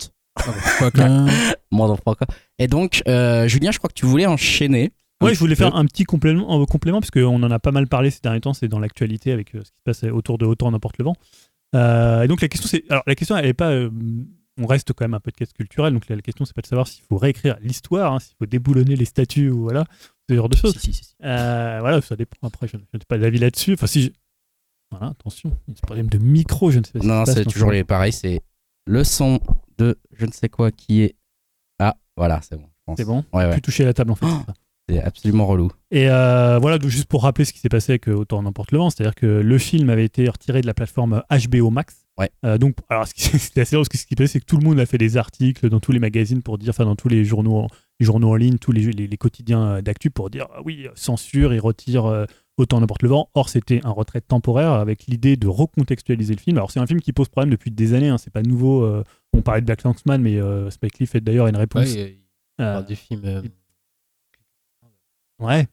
S1: Motherfucker. Et donc, euh, Julien, je crois que tu voulais enchaîner. un
S2: Ouais, je voulais faire
S1: peu.
S2: un petit complément, euh, complément parce qu'on en a pas mal parlé ces derniers temps, c'est dans l'actualité avec euh, ce qui se passe autour de Autant n'importe le vent. Euh, et donc la question, c'est, alors la question, elle est pas, euh, on reste quand même un podcast culturel, donc la, la question, c'est pas de savoir s'il faut réécrire l'histoire, hein, s'il faut déboulonner les statues ou voilà, ce genre de choses.
S1: Si, si, si, si.
S2: Euh, voilà, ça dépend. Après, je je n'ai pas d'avis là-dessus. Enfin, si, je- voilà, attention, il y a ce problème de micro, je ne sais pas.
S1: Non,
S2: se
S1: c'est toujours les pareils. C'est le son de je ne sais quoi qui est. Ah, voilà, c'est bon.
S2: C'est bon.
S1: Ouais, ouais.
S2: Plus toucher la table en fait.
S1: Oh.
S2: c'est
S1: absolument relou.
S2: Et euh, voilà, donc juste pour rappeler ce qui s'est passé avec euh, Autant n'importe le vent, c'est-à-dire que le film avait été retiré de la plateforme HBO Max.
S1: Ouais.
S2: Euh, donc, alors, ce qui- c'était assez drôle, parce que ce qui s'est passé, c'est que tout le monde a fait des articles dans tous les magazines pour dire, enfin, dans tous les journaux, les journaux en ligne, tous les, les, les quotidiens euh, d'actu pour dire, ah oui, censure, il retire euh, Autant n'importe le vent. Or, c'était un retrait temporaire avec l'idée de recontextualiser le film. Alors, c'est un film qui pose problème depuis des années, hein, c'est pas nouveau. On parlait de Black Landsman, mais euh, Spike Lee fait d'ailleurs une réponse.
S4: Ouais, il
S2: Euh,
S4: parle du film euh,
S2: ouais.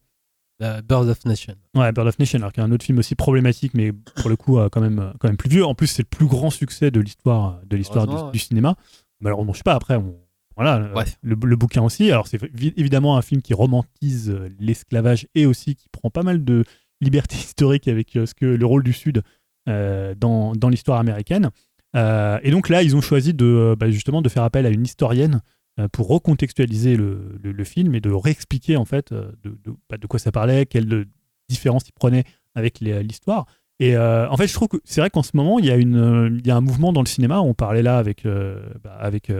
S4: euh, Birds of Nation.
S2: Ouais, Bird of Nation, alors qu'il y a un autre film aussi problématique, mais pour le coup quand même quand même plus vieux. En plus, c'est le plus grand succès de l'histoire de l'histoire du,
S4: ouais.
S2: du cinéma. Malheureusement, je sais pas. Après, on- voilà,
S4: Bref.
S2: le, le bouquin aussi. Alors, c'est vi- évidemment un film qui romantise l'esclavage et aussi qui prend pas mal de liberté historique avec ce que le rôle du Sud euh, dans, dans l'histoire américaine. Euh, et donc là, ils ont choisi de euh, bah, justement de faire appel à une historienne euh, pour recontextualiser le, film et de réexpliquer en fait bah, de quoi ça parlait, quelle différence il prenait avec l'histoire. Et en fait, je trouve que c'est vrai qu'en ce moment, il y, a un mouvement dans le cinéma. On parlait là avec, euh, bah, avec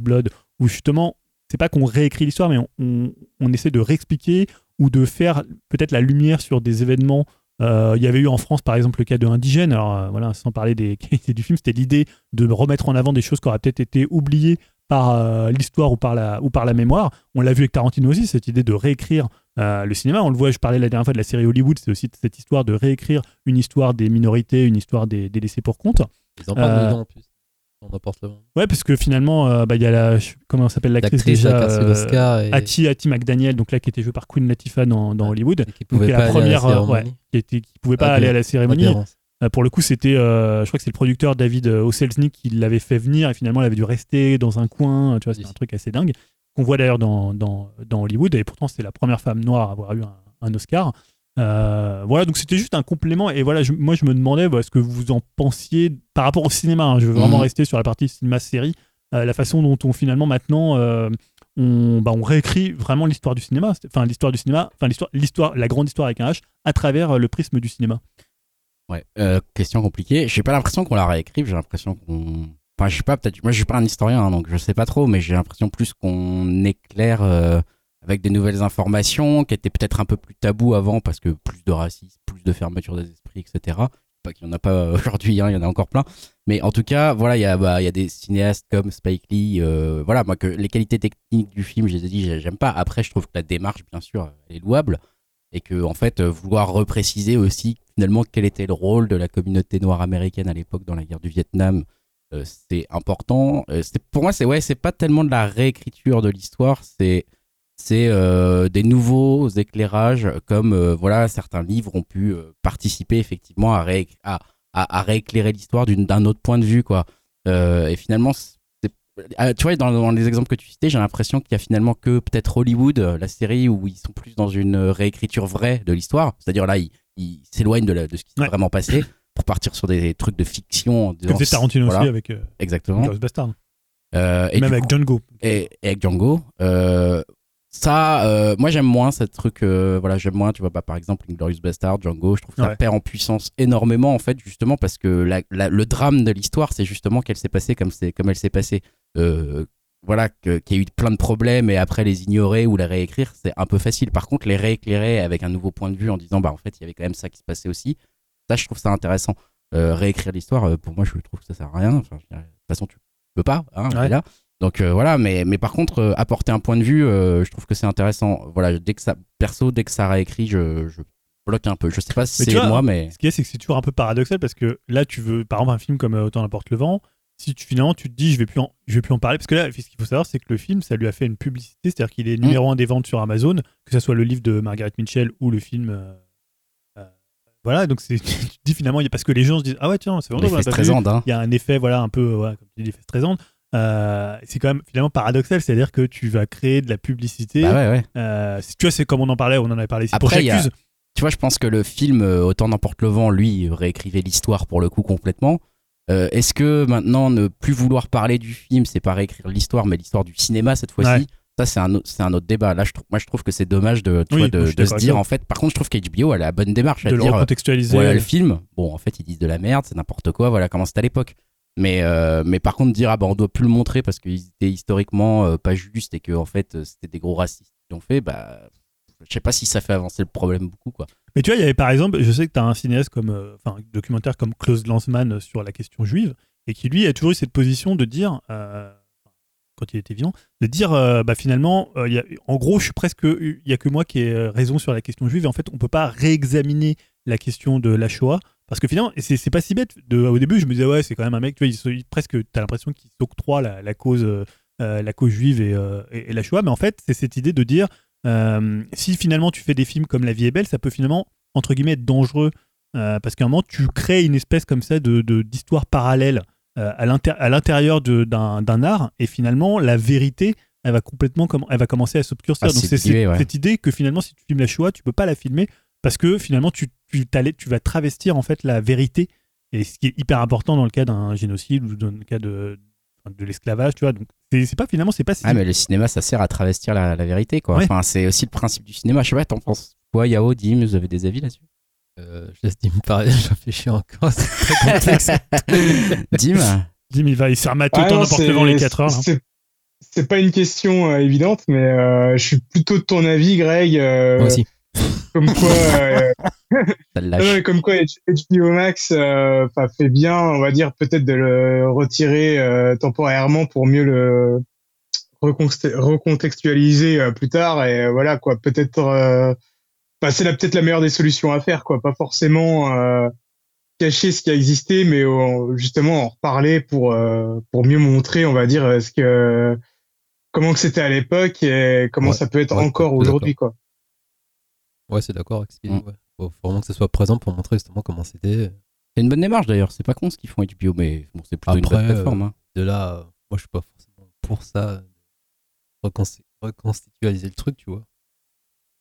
S2: Blood, où justement, c'est pas qu'on réécrit l'histoire, mais on essaie de réexpliquer ou de faire peut-être la lumière sur des événements. Euh, il y avait eu en France, par exemple, le cas de Indigène. Alors euh, voilà, sans parler des qualités du film, c'était l'idée de remettre en avant des choses qui auraient peut-être été oubliées par euh, l'histoire ou par la ou par la mémoire. On l'a vu avec Tarantino aussi, cette idée de réécrire le cinéma. On le voit, je parlais la dernière fois de la série Hollywood, c'est aussi cette histoire de réécrire une histoire des minorités, une histoire des, des laissés pour compte.
S4: Ils en parlent dedans en plus. On n'importe le monde.
S2: Ouais, parce que finalement, euh, bah, il y a la comment s'appelle l'actrice déjà euh,
S4: et,
S2: Hattie, Hattie McDaniel, donc là qui était jouée par Queen Latifah dans, dans. Hollywood,
S4: et qui pouvait
S2: la
S4: pas aller
S2: première,
S4: à la
S2: euh, ouais. qui, était, qui pouvait pas
S4: Ah,
S2: aller à la cérémonie. Euh, pour le coup, c'était, je crois que c'est le producteur David Oselznick qui l'avait fait venir et finalement, il avait dû rester dans un coin. Tu vois, c'est un truc assez dingue qu'on voit d'ailleurs dans, dans, dans Hollywood et pourtant c'est la première femme noire à avoir eu un, un Oscar. Euh, voilà, donc c'était juste un complément et voilà, je- moi je me demandais bah, ce que vous en pensiez par rapport au cinéma. hein. je veux vraiment
S1: Mhm.
S2: rester sur la partie cinéma-série, euh, la façon dont on finalement maintenant euh, on, bah, on réécrit vraiment l'histoire du cinéma, enfin l'histoire du cinéma, enfin l'histoire, l'histoire, la grande histoire avec un H à travers le prisme du cinéma.
S1: Ouais, question compliquée. J'ai pas l'impression qu'on la réécrive, j'ai l'impression qu'on. Enfin, je sais pas, peut-être. Moi, je suis pas un historien, hein, donc je sais pas trop, mais j'ai l'impression plus qu'on éclaire avec des nouvelles informations qui étaient peut-être un peu plus tabous avant parce que plus de racisme, plus de fermeture des esprits, etc. Pas qu'il y en a pas euh, aujourd'hui, hein, il y en a encore plein. Mais en tout cas, voilà, il y a, bah, des cinéastes comme Spike Lee. euh, voilà, moi, que les qualités techniques du film, je les ai dit, j'ai- j'aime pas. Après, je trouve que la démarche, bien sûr, elle est louable et que en fait euh, vouloir repréciser aussi finalement quel était le rôle de la communauté noire américaine à l'époque dans la guerre du Vietnam c'est important pour moi c'est ouais pas tellement de la réécriture de l'histoire c'est c'est euh, des nouveaux éclairages comme euh, voilà certains livres ont pu euh, participer effectivement à, à à, à rééclairer l'histoire d'un autre point de vue, quoi. Et finalement, tu vois, dans, dans les exemples que tu citais, j'ai l'impression qu'il y a finalement que peut-être Hollywood, la série, où ils sont plus dans une réécriture vraie de l'histoire. C'est-à-dire là, ils s'éloignent de, de ce qui s'est
S2: Ouais.
S1: vraiment passé pour partir sur des trucs de fiction.
S2: Comme c'est Tarantino
S1: voilà,
S2: aussi avec
S1: Exactement.
S2: Bastard.
S1: Euh, et
S2: Même avec
S1: coup-
S2: Django.
S1: et, et avec Django. Ça, euh, moi j'aime moins ce truc. euh, voilà, j'aime moins, tu vois, bah, par exemple, Inglorious Bastard, Django. Je trouve que ça
S2: Ouais.
S1: perd en puissance énormément, en fait, justement parce que la- la- le drame de l'histoire, c'est justement qu'elle s'est passée comme, comme elle s'est passée. Euh, voilà, qu'il y a eu plein de problèmes et après les ignorer ou les réécrire, c'est un peu facile. Par contre, les rééclairer avec un nouveau point de vue en disant, bah en fait, il y avait quand même ça qui se passait aussi. Ça, je trouve ça intéressant. Euh, réécrire l'histoire, euh, pour moi, je trouve que ça sert à rien. Enfin, de toute façon, tu peux pas. Hein,
S2: Ouais.
S1: là. Donc euh, voilà, mais, mais par contre, euh, apporter un point de vue, euh, je trouve que c'est intéressant. Voilà, dès que ça, perso, dès que ça réécrit, je, je bloque un peu. Je sais pas si c'est moi, mais
S2: Ce qui est, c'est que c'est toujours un peu paradoxal parce que là, tu veux, par exemple, un film comme Autant n'importe le vent, si tu, finalement tu te dis je vais plus en, je vais plus en parler, parce que là, ce qu'il faut savoir, c'est que le film, ça lui a fait une publicité, c'est-à-dire qu'il est
S1: Mm.
S2: numéro un des ventes sur Amazon, que ce soit le livre de Margaret Mitchell ou le film. voilà, donc c'est, tu te dis finalement, parce que les gens se disent ah ouais, tiens, c'est vraiment
S1: hein.
S2: il y a un effet, voilà, un peu, voilà, comme tu dis, l'effet. Euh, c'est quand même finalement paradoxal, c'est-à-dire que tu vas créer de la publicité.
S1: Bah ouais, ouais.
S2: Euh, tu vois, c'est comme on en parlait, on en avait parlé ici pour
S1: Après, a-
S2: J'accuse.
S1: Tu vois, je pense que le film euh, Autant n'emporte le vent, lui, réécrivait l'histoire pour le coup complètement. Euh, Est-ce que maintenant ne plus vouloir parler du film, c'est pas réécrire l'histoire, mais l'histoire du cinéma cette fois-ci
S2: Ouais.
S1: Ça, c'est un, autre- c'est un autre débat. Là, je moi, je trouve que c'est dommage de, tu
S2: Oui,
S1: vois,
S2: moi, je
S1: de,
S2: suis
S1: de se dire, en fait, par contre, je trouve qu'HBO, elle a la bonne démarche à
S2: de le
S1: dire, euh,
S2: recontextualiser.
S1: voilà le film. Bon, en fait, ils disent de la merde, c'est n'importe quoi, voilà comment c'était à l'époque. Mais, euh, mais par contre, dire, ah bah, on doit plus le montrer parce qu'ils étaient historiquement euh, pas justes et que, fait, euh, c'était des gros racistes qui l'ont fait, bah, je sais pas si ça fait avancer le problème beaucoup, quoi.
S2: Mais tu vois, il y avait par exemple, je sais que tu as un cinéaste comme, enfin, documentaire comme Klaus Lanzmann sur la question juive, et qui lui a toujours eu cette position de dire, quand il était vivant, de dire, bah finalement, en gros, je suis presque, il y a que moi qui ai raison sur la question juive, et en fait, on peut pas réexaminer la question de la Shoah, parce que finalement, et c'est pas si bête. De, au début, je me disais, ouais, c'est quand même un mec, tu vois, il, il- presque, t'as l'impression qu'il s'octroie la, la cause, euh, euh, la cause juive et, euh, et- et la Shoah, mais en fait, c'est cette idée de dire, euh, si finalement tu fais des films comme La vie est belle, ça peut finalement, entre guillemets, être dangereux. parce qu'à un moment, tu crées une espèce comme ça de de- d'histoire parallèle à l'intérieur de- d'un d'un art, et finalement, la vérité, elle va complètement elle va commencer à s'obscurcir. Donc, c'est
S1: s'édiluer,
S2: c'est-
S1: ouais.
S2: cette idée que finalement, si tu filmes la Shoah, tu peux pas la filmer parce que finalement, tu, tu, t'allais- tu vas travestir en fait la vérité. Et ce qui est hyper important dans le cas d'un génocide ou dans le cas de, de l'esclavage, tu vois. Donc, c'est pas finalement, c'est pas si.
S1: Ah, mais le cinéma, ça sert à travestir la, la vérité, quoi.
S2: Ouais.
S1: Enfin, c'est aussi le principe du cinéma. Je sais pas, t'en penses quoi, Yao, Dim, vous avez des avis là-dessus?
S4: Euh, je laisse Dim parler, je réfléchis encore. C'est très complexe.
S1: Dim?
S2: Dim, il va il se faire mater
S3: Ah c'est-
S2: devant les 4 heures. là.
S3: c'est- pas une question euh, évidente, mais euh, je suis plutôt de ton avis, Greg. euh,
S4: Moi aussi.
S3: Comme quoi, euh, comme quoi HBO Max euh, fait bien, on va dire peut-être de le retirer euh, temporairement pour mieux le recontextualiser euh, plus tard et euh, voilà quoi. Peut-être, euh, enfin, c'est peut-être la meilleure des solutions à faire quoi. Pas forcément euh, cacher ce qui a existé, mais euh, justement en reparler pour euh, pour mieux montrer, on va dire, ce que comment que c'était à l'époque et comment
S4: Ouais,
S3: ça peut être
S4: ouais,
S3: encore aujourd'hui quoi.
S4: Ouais, c'est d'accord avec ce qu'il
S1: Mm.
S4: dit. Ouais. Faut, vraiment que ce soit présent pour montrer justement comment c'était.
S1: C'est une bonne démarche d'ailleurs, c'est pas con ce qu'ils font HBO, mais bon, c'est plutôt
S4: Après,
S1: une bonne plateforme. hein.
S4: De là, euh, moi je suis pas forcément pour ça. Reconsti- reconstitualiser le truc, tu vois.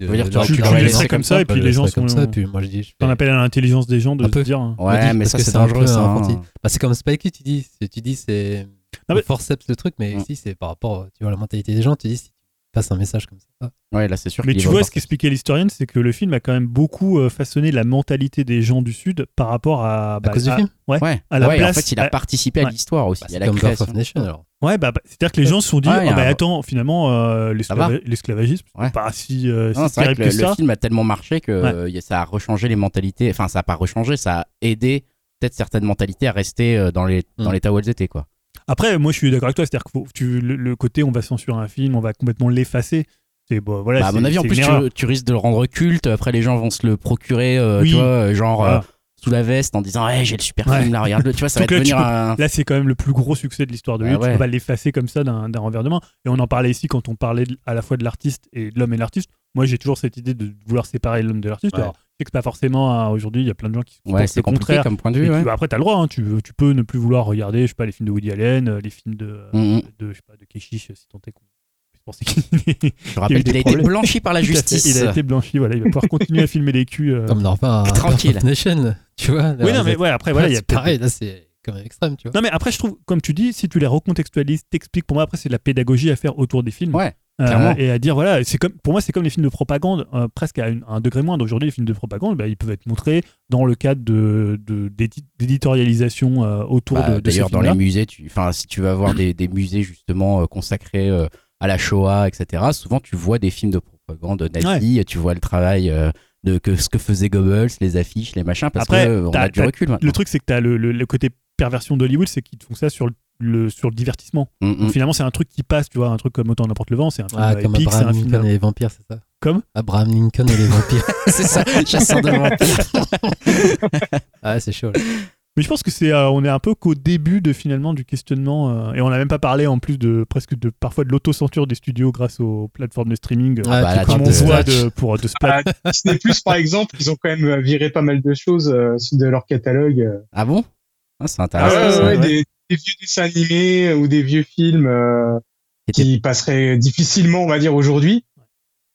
S1: Veut dire tu- tu
S4: laisser
S1: laisserais
S2: comme ça, et puis les gens
S4: laisserais comme
S2: sont-
S4: ça, et puis moi je dis. je
S2: T'en
S4: fais-
S2: appelles à l'intelligence des gens de se dire. hein.
S1: Ouais,
S4: dis,
S1: mais ça c'est dangereux ça. hein.
S4: Bah, c'est comme Spikey, tu dis. c'est- Tu dis, c'est.
S2: Mais-
S4: forceps le truc, mais
S1: Mm.
S4: ici, c'est par rapport tu vois, à la mentalité des gens. Tu dis, si tu passes un message comme ça.
S1: Ouais, là c'est sûr.
S2: Mais tu vois, ce qu'expliquait l'historienne, c'est que le film a quand même beaucoup euh, façonné la mentalité des gens du Sud par rapport à.
S4: À
S2: bah,
S4: cause du
S2: à-
S4: film
S1: Ouais,
S2: à la
S1: ouais,
S2: place-
S1: en fait, il a
S2: à-
S1: participé à
S2: Ouais.
S1: l'histoire aussi,
S4: Bah,
S1: à
S4: c'est
S1: la
S4: comme Birth
S1: création.
S4: of Nation alors.
S2: Ouais, bah, bah, c'est-à-dire que les gens se sont dit, ah
S1: a
S2: bah
S1: un-
S2: attends, finalement, euh, l'esclava-
S1: va.
S2: l'esclavagisme, c'est
S1: Ouais.
S2: pas si, euh,
S1: Non,
S2: si
S1: c'est vrai
S2: terrible
S1: que
S2: que,
S1: le, le
S2: ça.
S1: film a tellement marché que
S2: Ouais.
S1: ça a rechangé les mentalités. Enfin, ça a pas rechangé, ça a aidé peut-être certaines mentalités à rester dans
S4: Mm.
S1: l'état où elles étaient quoi.
S2: Après, moi, je suis d'accord avec toi, c'est-à-dire que faut- tu, le, le côté on va censurer un film, on va complètement l'effacer. C'est bon, voilà.
S1: Bah, à mon avis, en plus, tu, risques de le rendre culte. Après, les gens vont se le procurer, euh,
S2: Oui.
S1: tu vois, euh, genre
S2: Voilà.
S1: euh, sous la veste en disant, hey, j'ai le super
S2: Ouais.
S1: film là, regarde-le. Tu vois, ça va
S2: là,
S1: devenir un.
S2: Là, c'est quand même le plus gros succès de l'histoire de
S1: Ah
S2: lui. Tu
S1: ouais.
S2: peux pas l'effacer comme ça d'un revers de main. Et on en parlait ici quand on parlait de- à la fois de l'artiste et de l'homme et de l'artiste. Moi, j'ai toujours cette idée de vouloir séparer l'homme de l'artiste.
S4: Ouais.
S2: Alors, sais que pas forcément à- aujourd'hui, il y a plein de gens qui
S1: Ouais,
S2: pensent
S1: c'est
S2: le contraire.
S1: comme point de vue.
S2: tu-
S1: ouais.
S2: bah, après, t'as le droit, hein, tu, tu peux ne plus vouloir regarder, je sais pas, les films de Woody Allen, euh, les films de, euh,
S1: Mm, mm.
S2: de, je sais pas, de Keshish, si tant est qu'on puisse penser qu'il est-
S1: Je rappelle qu'il a été blanchi par la justice.
S2: Il a été blanchi, voilà, il va pouvoir continuer à filmer les culs. euh.
S4: Comme revient à
S1: Tranquille.
S4: Nation, tu vois.
S2: Oui, non, mais ouais, après, voilà, il y a
S4: pareil, là, c'est quand même extrême, tu vois.
S2: Non, mais après, je trouve, comme tu dis, si tu les recontextualises, t'expliques, pour moi, après, c'est de la pédagogie à faire autour des films.
S1: Ouais,
S2: Euh, et à dire, voilà, c'est comme, pour moi, c'est comme les films de propagande, euh, presque à, une- à un degré moindre. Aujourd'hui, les films de propagande, bah, ils peuvent être montrés dans le cadre de, de- d'édi- d'éditorialisation euh, autour
S1: Bah,
S2: de,
S1: D'ailleurs, dans les musées, tu... enfin, si tu vas voir des, des musées justement consacrés à la Shoah, etc., souvent tu vois des films de propagande nazie, tu vois le travail de que, ce que faisait Goebbels, les affiches, les machins, parce
S2: Après,
S1: que on a du recul maintenant.
S2: Le truc, c'est que tu as le, le- le côté perversion d'Hollywood, c'est qu'ils font ça sur le, le- sur le divertissement.
S1: Mm, mm.
S2: Donc, finalement, c'est un truc qui passe, tu vois, un truc comme Autant n'importe le vent, c'est un film
S4: Ah,
S2: euh,
S4: comme
S2: épique, c'est
S4: Abraham
S2: un film.
S4: Lincoln et les vampires, c'est ça?
S2: Comme?
S4: Abraham Lincoln et les vampires.
S1: c'est ça, chasseur de vampires.
S4: ah, c'est chaud. là.
S2: Mais je pense que c'est, euh, on est un peu qu'au début de finalement du questionnement, euh, et on n'a même pas parlé en plus de presque de parfois de l'autocensure des studios grâce aux plateformes de streaming. euh,
S4: Ah,
S1: bah,
S2: comme on
S1: te
S2: voit de, pour de se pla-
S3: Ah, Disney Plus, par exemple, ils ont quand même viré pas mal de choses euh, de leur catalogue. euh.
S1: Ah bon? Ah, C'est
S3: Ah
S1: intéressant.
S3: ouais,
S1: ça.
S3: ouais, Des, des vieux dessins animés ou des vieux films euh, qui passeraient difficilement, on va dire, aujourd'hui.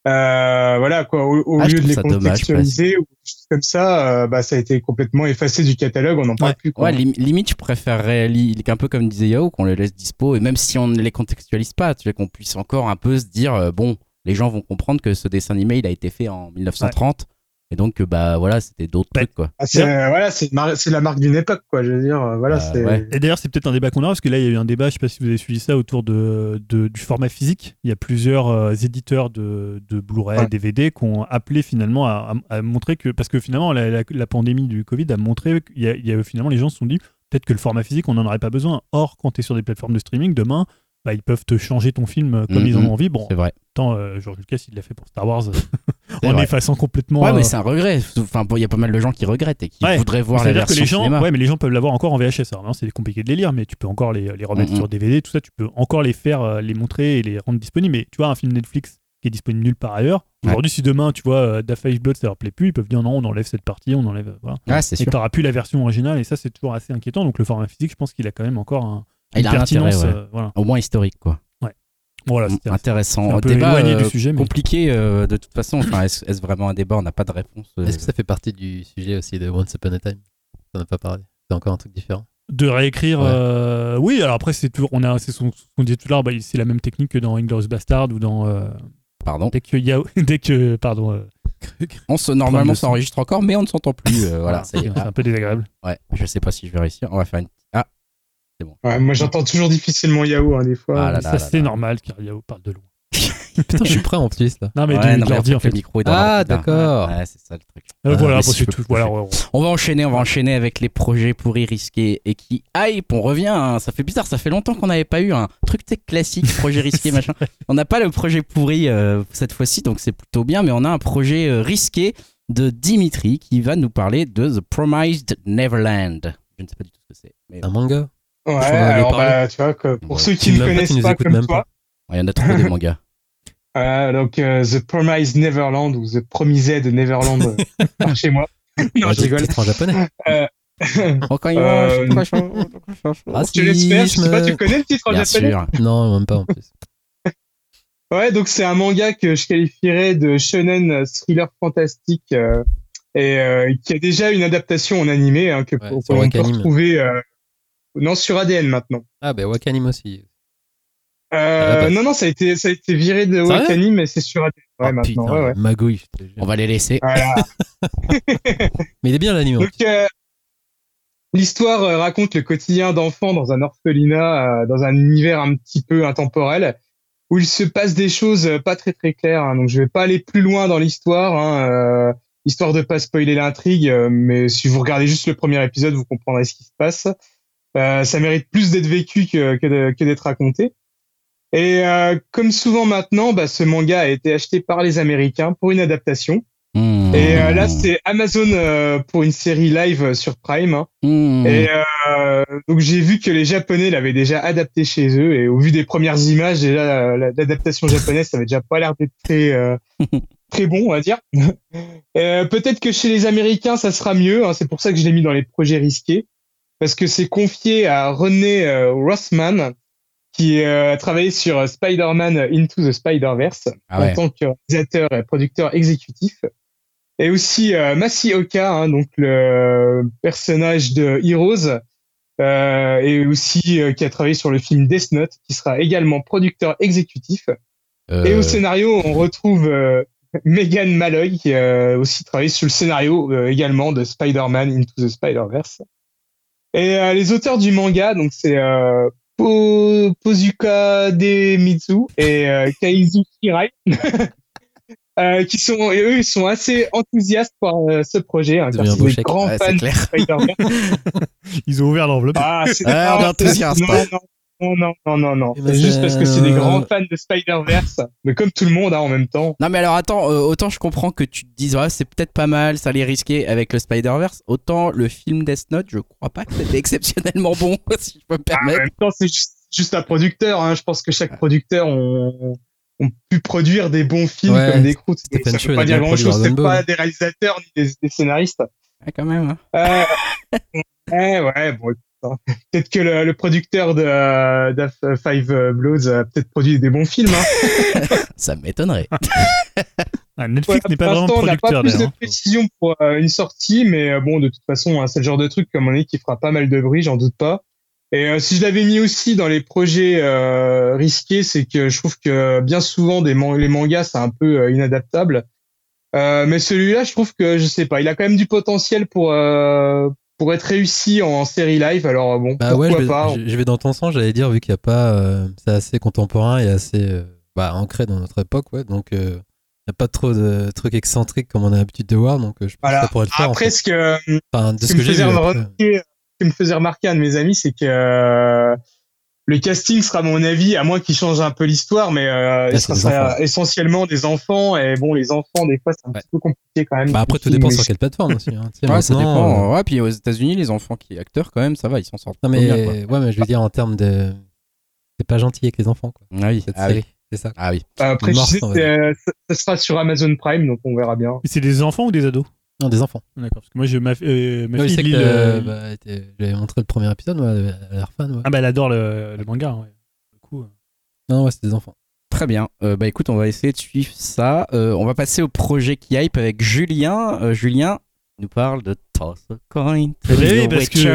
S3: Euh, voilà, quoi. Au, au
S1: Ah,
S3: lieu de les
S1: dommage,
S3: contextualiser ou des choses comme ça, euh, bah, ça a été complètement effacé du catalogue, on n'en parle
S2: Ouais.
S3: plus, quoi.
S1: Ouais, lim- limite, je préférerais, li- un peu comme disait Yao, qu'on les laisse dispo, et même si on ne les contextualise pas, tu vois, qu'on puisse encore un peu se dire, euh, bon, les gens vont comprendre que ce dessin animé, il a été fait en 1930, et donc, euh, bah voilà, c'était d'autres
S2: Ouais.
S1: trucs, quoi.
S3: Ah, c'est, euh, voilà, c'est, la marque d'une époque, quoi. Je veux dire, euh, voilà,
S1: Bah, ouais.
S2: Et d'ailleurs, c'est peut-être un débat qu'on aura, parce que là, il y a eu un débat, je sais pas si vous avez suivi ça, autour de, de- du format physique. Il y a plusieurs euh, éditeurs de, de Blu-ray,
S3: Ouais.
S2: DVD, qui ont appelé finalement à, à- à montrer que. Parce que finalement, la, la- la pandémie du Covid a montré qu'il y a, il y a- finalement, les gens se sont dit peut-être que le format physique, on n'en aurait pas besoin. Or, quand tu es sur des plateformes de streaming, demain, bah, ils peuvent te changer ton film euh, comme ils en ont envie. Bon,
S1: C'est vrai.
S2: tant euh, George Lucas, il l'a fait pour Star Wars, en
S1: vrai.
S2: effaçant complètement.
S1: Ouais,
S2: euh,
S1: mais c'est un regret. Enfin, bon, il y a pas mal de gens qui regrettent et qui
S2: Ouais.
S1: voudraient voir la
S2: C'est-à-dire que
S1: version
S2: les gens,
S1: cinéma.
S2: ouais, mais les gens peuvent l'avoir encore en VHS. Alors, c'est compliqué de les lire, mais tu peux encore les, les remettre
S1: Mhm.
S2: sur DVD, tout ça, tu peux encore les faire, les montrer et les rendre disponibles. Mais tu vois, un film Netflix qui est disponible nulle part ailleurs.
S1: Ouais.
S2: Aujourd'hui, si demain, tu vois, Da Five Blood, ça leur plaît plus, ils peuvent dire non, on enlève cette partie, on enlève. Voilà.
S1: Ah, c'est
S2: Et tu n'auras plus la version originale, et ça, c'est toujours assez inquiétant. Donc, le format physique, je pense qu'il a quand même encore un,
S1: il
S2: une
S1: a intérêt,
S2: pertinence.
S1: ouais.
S2: euh, voilà.
S1: Au moins historique, quoi.
S2: Voilà, c'était
S1: Intéressant.
S2: un peu
S1: débat
S2: éloigné
S1: euh,
S2: du sujet, mais-
S1: compliqué euh, de toute façon. Enfin, est-ce vraiment un débat? On n'a pas de réponse. euh.
S4: Est-ce que ça fait partie du sujet aussi de Once Upon a Time? Ça n'a pas parlé. C'est encore un truc différent.
S2: De réécrire,
S4: Ouais.
S2: euh, oui. Alors après, c'est toujours, on a, c'est son- ce qu'on disait tout à l'heure, bah, c'est la même technique que dans Inglourious Bastard ou dans euh,
S1: Pardon?
S2: dès que Yao- dès que, pardon, euh,
S1: On se normalement
S2: son.
S1: s'enregistre encore, mais on ne s'entend plus. euh, voilà, y est.
S2: c'est un peu désagréable.
S1: Ah, ouais, je sais pas si je vais réussir. On va faire une. Ah,
S3: Ouais, moi, j'entends toujours difficilement Yahoo, hein, des fois.
S1: Ah là
S2: ça, c'est normal car Yao parle de loin.
S4: Putain, je suis prêt en plus là.
S2: Non, mais
S1: Ouais, non, mais en fait, le micro est dans
S4: Ah, d'accord.
S1: Ouais, c'est ça le truc.
S2: Euh,
S1: Ah,
S2: voilà,
S1: si
S2: tout. Voilà,
S1: faire.
S2: ouais, ouais.
S1: On va enchaîner, on va enchaîner avec les projets pourris risqués et qui hype. On revient, hein, ça fait bizarre, ça fait longtemps qu'on n'avait pas eu un truc tech classique, projet risqué, machin. On n'a pas le projet pourri euh, cette fois-ci, donc c'est plutôt bien, mais on a un projet euh, risqué de Dimitri qui va nous parler de The Promised Neverland. Je ne sais pas du tout ce que c'est. mais
S4: Un manga?
S3: Ouais, alors, bah, tu vois, que pour
S1: Ouais.
S3: ceux qui ne
S4: pas,
S3: connaissent pas comme
S4: même
S3: toi,
S1: il y en a trop des mangas.
S3: euh, donc euh, The Promised Neverland ou The Promised Neverland euh, par chez moi. non,
S4: Ouais,
S3: je rigole.
S4: titre en japonais.
S1: Encore une fois,
S3: Je l'espère, je sais pas, tu connais le titre en
S1: Bien
S3: japonais
S1: sûr.
S4: Non, même pas en plus.
S3: Ouais, donc c'est un manga que je qualifierais de shonen thriller fantastique euh, et euh, qui a déjà une adaptation en animé hein, que
S4: Ouais,
S3: qu'on peut retrouver euh, non sur ADN maintenant.
S4: Ah, bah Wakanim aussi.
S3: Euh,
S4: Ah, bah.
S3: non non, ça a été ça a été viré de Wakanim mais c'est sur ADN ouais,
S4: Oh,
S3: maintenant.
S4: putain,
S3: ouais, ouais.
S4: magouille.
S1: On va les laisser.
S3: Voilà.
S4: Mais il est bien l'anime.
S3: Donc euh, l'histoire euh, raconte le quotidien d'enfants dans un orphelinat, euh, dans un univers un petit peu intemporel, où il se passe des choses pas très très claires. hein. donc je vais pas aller plus loin dans l'histoire, hein, euh, histoire de pas spoiler l'intrigue, mais si vous regardez juste le premier épisode, vous comprendrez ce qui se passe. Euh, ça mérite plus d'être vécu que, que de- que d'être raconté. Et euh, comme souvent maintenant, bah, ce manga a été acheté par les Américains pour une adaptation.
S1: Mmh.
S3: Et euh, là, c'est Amazon euh, pour une série live sur Prime. hein.
S1: Mmh.
S3: Et euh, donc j'ai vu que les Japonais l'avaient déjà adapté chez eux. Et au vu des premières images, déjà la- l'adaptation japonaise, ça avait déjà pas l'air d'être très, euh, très bon, on va dire. Euh, Peut-être que chez les Américains, ça sera mieux. hein, c'est pour ça que je l'ai mis dans les projets risqués, parce que c'est confié à René euh, Rossman, qui euh, a travaillé sur euh, Spider-Man Into the Spider-Verse
S1: Ah ouais.
S3: en tant que réalisateur et producteur exécutif. Et aussi euh, Masi Oka, hein, donc le personnage de Heroes, euh, et aussi euh, qui a travaillé sur le film Death Note, qui sera également producteur exécutif. Et
S1: Euh,
S3: au scénario, on retrouve euh, Megan Malloy, qui a aussi travaillé sur le scénario euh, également de Spider-Man Into the Spider-Verse. Et euh, les auteurs du manga, donc c'est euh, Po- Pozuka Demitsu et euh, Kaizu Shirai, euh, qui sont, et eux, ils sont assez enthousiastes par euh, ce projet, hein,
S4: Ils
S3: car c'est des grands
S1: ouais,
S3: fans de. Spider-Man.
S2: Ils ont ouvert l'enveloppe.
S3: Ah, c'est
S1: Ah,
S3: non. Non, non, non, non, non, non.
S4: Eh
S3: C'est
S4: ben,
S3: juste parce que c'est des
S4: euh,
S3: grands fans de Spider-Verse, mais comme tout le monde hein, en même temps.
S1: Non mais alors attends, euh, autant je comprends que tu te dises ouais, c'est peut-être pas mal, ça allait risquer avec le Spider-Verse, autant le film Death Note, je crois pas que c'était exceptionnellement bon, si je peux me
S3: Ah, en
S1: permettre.
S3: même temps, c'est juste, juste un producteur. Hein. Je pense que chaque producteur ont, ont pu produire des bons films
S4: Ouais,
S3: comme des croûtes. Ça
S4: Chow,
S3: veut pas dire grand chose. C'est pas des réalisateurs ni des, des scénaristes.
S1: Ouais, quand même. hein.
S3: Euh, ouais, ouais, bon. Hein. Peut-être que le, le producteur de, euh, de Five Bloods a peut-être produit des bons films. Hein.
S1: Ça m'étonnerait.
S2: Ah, Netflix
S3: Ouais,
S2: n'est pas
S3: pour
S2: vraiment
S3: l'instant, on n'a pas
S2: producteur
S3: plus de
S2: d'ailleurs.
S3: précision pour euh, une sortie, mais euh, bon, de toute façon, hein, c'est le genre de truc, comme on dit, qui fera pas mal de bruit, j'en doute pas. Et euh, si je l'avais mis aussi dans les projets euh, risqués, c'est que je trouve que bien souvent, des man- les mangas, c'est un peu euh, inadaptable. Euh, mais celui-là, je trouve que, je sais pas, il a quand même du potentiel pour, euh, pour être réussi en série live. Alors bon,
S4: Bah ouais,
S3: pourquoi
S4: je vais,
S3: pas
S4: je- je vais dans ton sens, j'allais dire, vu qu'il n'y a pas. euh, c'est assez contemporain et assez euh, bah, ancré dans notre époque, ouais. Donc, euh, il n'y a pas trop de trucs excentriques comme on a l'habitude de voir. Donc, euh, je pense
S3: Voilà.
S4: que ça pourrait le faire. en
S3: Après,
S4: fait.
S3: ce que,
S4: Enfin, de
S3: ce
S4: que j'ai vu.
S3: remarquer, ce qui me faisait remarquer un de mes amis, c'est que euh, le casting sera, à mon avis, à moins qu'il change un peu l'histoire, mais euh,
S4: c'est
S3: sera, essentiellement des enfants. Et bon, les enfants, des fois, c'est un
S4: Ouais.
S3: petit peu compliqué quand même.
S4: Bah, après, tout dépend sur quelle plateforme aussi. hein.
S1: Ouais, ça dépend.
S4: euh,
S1: Ouais, puis aux États-Unis, les enfants qui acteurs quand même, ça va, ils s'en sortent.
S4: Non, mais,
S1: bien, quoi.
S4: ouais, mais je veux dire en termes de. C'est pas gentil avec les enfants, quoi.
S1: Ah oui,
S4: Cette
S1: ah oui,
S4: série. C'est ça.
S1: ah oui.
S3: Après,
S4: Une
S3: je sais, euh, ça, ça sera sur Amazon Prime, donc on verra bien.
S2: Et c'est des enfants ou des ados?
S4: Non, des enfants.
S2: D'accord. Parce que moi, je, ma, euh, ma
S4: je
S2: fille
S4: euh, bah, j'avais montré le premier épisode, moi, elle a l'air fan. Ouais.
S2: Ah bah elle adore le, le manga. Ouais. Du coup, euh,
S4: Non, ouais, c'est des enfants.
S1: Très bien. Euh, bah écoute, on va essayer de suivre ça. Euh, on va passer au projet qui hype avec Julien. Euh, Julien nous parle de Toss a Coin.
S2: Eh oui,
S1: the
S2: parce que je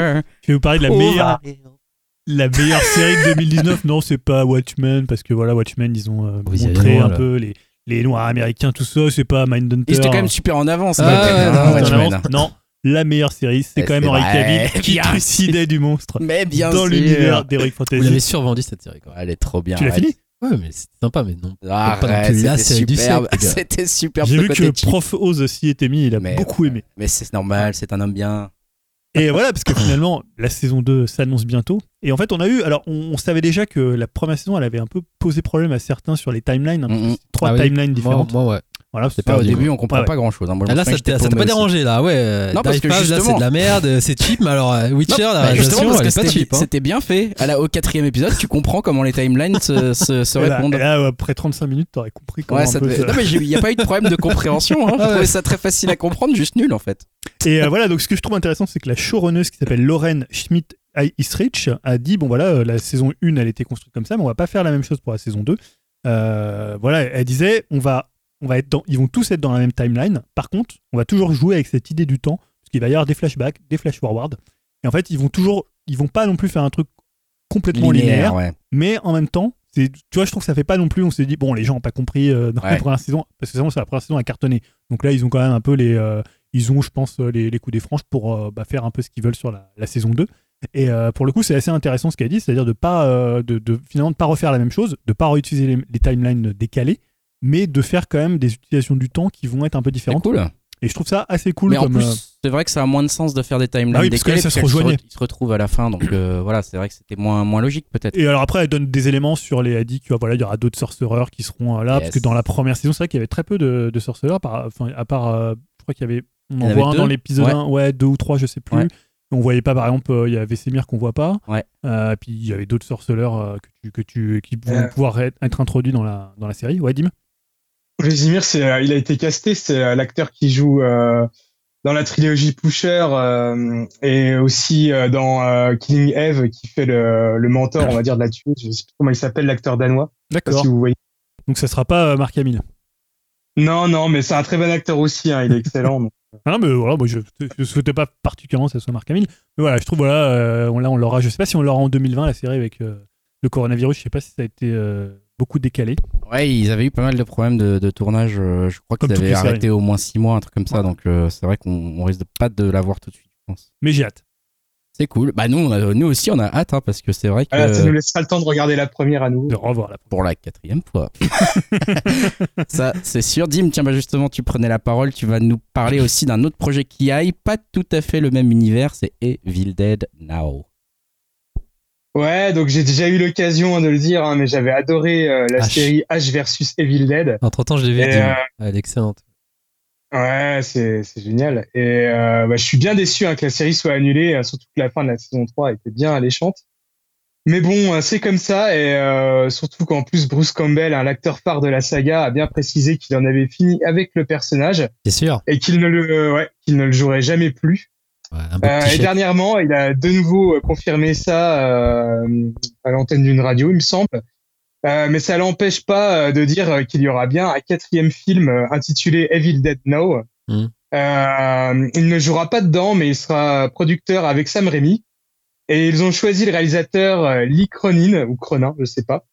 S2: vais vous parler de la meilleure, la meilleure série de 2019. Non, c'est pas Watchmen parce que voilà, Watchmen, ils ont euh, montré un
S4: là.
S2: peu les, les noirs américains, tout ça. C'est pas Mindhunter.
S1: Ils étaient quand même super en avance.
S4: Ah,
S1: quand même,
S4: ouais, non,
S2: C'était en
S1: Watchmen.
S2: avance. Non, la meilleure série, c'est quand même Henry. Cavill qui trucidait du monstre
S1: Mais bien
S2: dans
S1: sûr.
S2: l'univers d'Heroic
S4: Vous
S2: Fantasy.
S4: l'avez survendu cette série, quoi.
S1: Elle est trop bien.
S2: Tu l'as fini
S4: Ouais, mais c'est sympa, mais non.
S1: Arrête,
S4: la
S1: c'était. C'était superbe.
S2: J'ai vu que
S1: cheap.
S2: Prof Oz s'y était mis, il a beaucoup aimé.
S1: Mais c'est normal, c'est un homme bien.
S2: Et voilà, parce que finalement, la saison 2 s'annonce bientôt. Et en fait, on a eu. Alors, on, on savait déjà que la première saison, elle avait un peu posé problème à certains sur les timelines. hein,
S1: Mhm.
S2: c'est trois
S4: Ah oui.
S2: timelines différentes.
S4: Moi, moi, ouais.
S2: Voilà,
S4: C'est pas
S1: au début, on comprend
S2: Ouais,
S1: pas grand chose. Moi, je
S4: Ah, là, ça t'a pas dérangé, là. Ouais.
S1: Non, parce que
S4: Fast, là,
S1: justement-
S4: c'est de la merde, c'est cheap, mais alors euh, Witcher, la
S1: Bah,
S4: réalisation,
S1: justement, parce que c'était
S4: hein.
S1: c'était bien fait. À la- au quatrième épisode, tu comprends comment les timelines se, se, se
S2: Et là,
S1: répondent.
S2: et là, après 35 minutes, t'aurais compris comment
S1: Ouais, ça
S2: peu
S1: devait-
S2: ça-
S1: Non, mais il n'y a pas eu de problème de compréhension. Hein. Je ça très facile à comprendre, juste nul en fait.
S2: Et euh, voilà, donc ce que je trouve intéressant, c'est que la showrunneuse qui s'appelle Lauren Schmidt Isrich a dit bon voilà, euh, la saison 1 elle était construite comme ça, mais on va pas faire la même chose pour la saison 2. Euh, voilà, elle disait on va, on va être dans, ils vont tous être dans la même timeline. Par contre, on va toujours jouer avec cette idée du temps, parce qu'il va y avoir des flashbacks, des flash forward. Et en fait, ils vont toujours, ils vont pas non plus faire un truc complètement linéaire,
S1: ouais.
S2: mais en même temps, c'est, tu vois, je trouve que ça fait pas non plus. On s'est dit bon, les gens ont pas compris euh, dans la première saison, parce que c'est vraiment, c'est la première saison à cartonner. Donc là, ils ont quand même un peu les, euh, ils ont, je pense, les, les coups des franches pour bah, faire un peu ce qu'ils veulent sur la, la saison 2. Et euh, pour le coup, c'est assez intéressant ce qu'elle dit, c'est-à-dire de pas, euh, de, de finalement de pas refaire la même chose, de pas réutiliser les, les timelines décalées, mais de faire quand même des utilisations du temps qui vont être un peu
S1: C'est
S2: différentes.
S1: cool.
S2: Et je trouve ça assez cool.
S1: mais en plus,
S2: euh,
S1: c'est vrai que ça a moins de sens de faire des timelines
S2: Ah oui, parce que là,
S1: décalées,
S2: ça se rejoignait.
S1: re- ils se retrouvent à la fin. Donc voilà, c'est vrai que c'était moins, moins logique peut-être.
S2: Et alors après, elle donne des éléments sur les. Elle dit que voilà, il y aura d'autres sorcereurs qui seront là,
S1: Yes.
S2: parce que dans la première saison, c'est vrai qu'il y avait très peu de, de sorcereurs, par, enfin, à part, je crois qu'il y avait, on en voit un dans l'épisode
S1: Ouais.
S2: 1, ouais, deux ou trois, je sais plus.
S1: Ouais.
S2: On voyait pas, par exemple, euh, il y avait Semir qu'on voit pas.
S1: Ouais.
S2: Euh, puis il y avait d'autres sorceleurs euh, que tu, que tu, qui vont
S3: Euh.
S2: pouvoir être, être introduits dans la, dans la série. Ouais, Dim
S3: Vesemir, c'est, euh, il a été casté, c'est euh, l'acteur qui joue euh, dans la trilogie Pusher euh, et aussi euh, dans euh, Killing Eve, qui fait le, le mentor, on va dire, de la tueuse. Je sais plus comment il s'appelle, l'acteur danois.
S2: D'accord.
S3: Si vous voyez.
S2: Donc ça sera pas euh, Marc Hamill.
S3: Non, non, mais c'est un très bon acteur aussi. Hein, il est excellent. donc.
S2: Non, mais voilà, moi je ne souhaitais pas particulièrement que ce soit Marc Hamill. Mais voilà, je trouve, voilà, euh, là, on l'aura, je sais pas si on l'aura en 2020, la série avec euh, le coronavirus, je sais pas si ça a été euh, beaucoup décalé.
S1: Ouais, ils avaient eu pas mal de problèmes de, de tournage. je crois qu'ils avaient
S2: séries.
S1: arrêté au moins 6 mois, un truc comme ça.
S2: Ouais.
S1: Donc c'est vrai qu'on on risque de pas de l'avoir tout de suite, je pense.
S2: Mais j'ai hâte.
S1: C'est cool. Bah nous, on a- nous aussi, on a hâte, hein, parce que c'est vrai que
S3: Voilà, ça nous laissera le temps de regarder la première à nouveau.
S2: De revoir la
S1: pour la quatrième fois. ça, c'est sûr. Dim, tiens, bah justement, tu prenais la parole. Tu vas nous parler aussi d'un autre projet qui aille, pas tout à fait le même univers. C'est Evil Dead Now.
S3: Ouais, donc j'ai déjà eu l'occasion de le dire, hein, mais j'avais adoré euh, la
S4: H.
S3: série H versus Evil Dead.
S4: Entre temps, je l'ai vu.
S3: Euh,
S4: Elle est excellente.
S3: Ouais, c'est c'est génial. Et euh, bah, je suis bien déçu hein, que la série soit annulée, euh, surtout que la fin de la saison 3 était bien alléchante. Mais bon, euh, c'est comme ça, et euh, surtout qu'en plus Bruce Campbell, hein, l'acteur phare de la saga, a bien précisé qu'il en avait fini avec le personnage
S4: C'est sûr.
S3: et qu'il ne le, euh, ouais, qu'il ne le jouerait jamais plus.
S4: Ouais, un beau
S3: Euh,
S4: petit
S3: et dernièrement, il a de nouveau confirmé ça euh, à l'antenne d'une radio, il me semble. Euh, mais ça l'empêche pas euh, de dire euh, qu'il y aura bien un quatrième film intitulé Evil Dead Now.
S4: Mhm.
S3: Euh, il ne jouera pas dedans, mais il sera producteur avec Sam Raimi. Et ils ont choisi le réalisateur Lee Cronin, ou Cronin, je sais pas,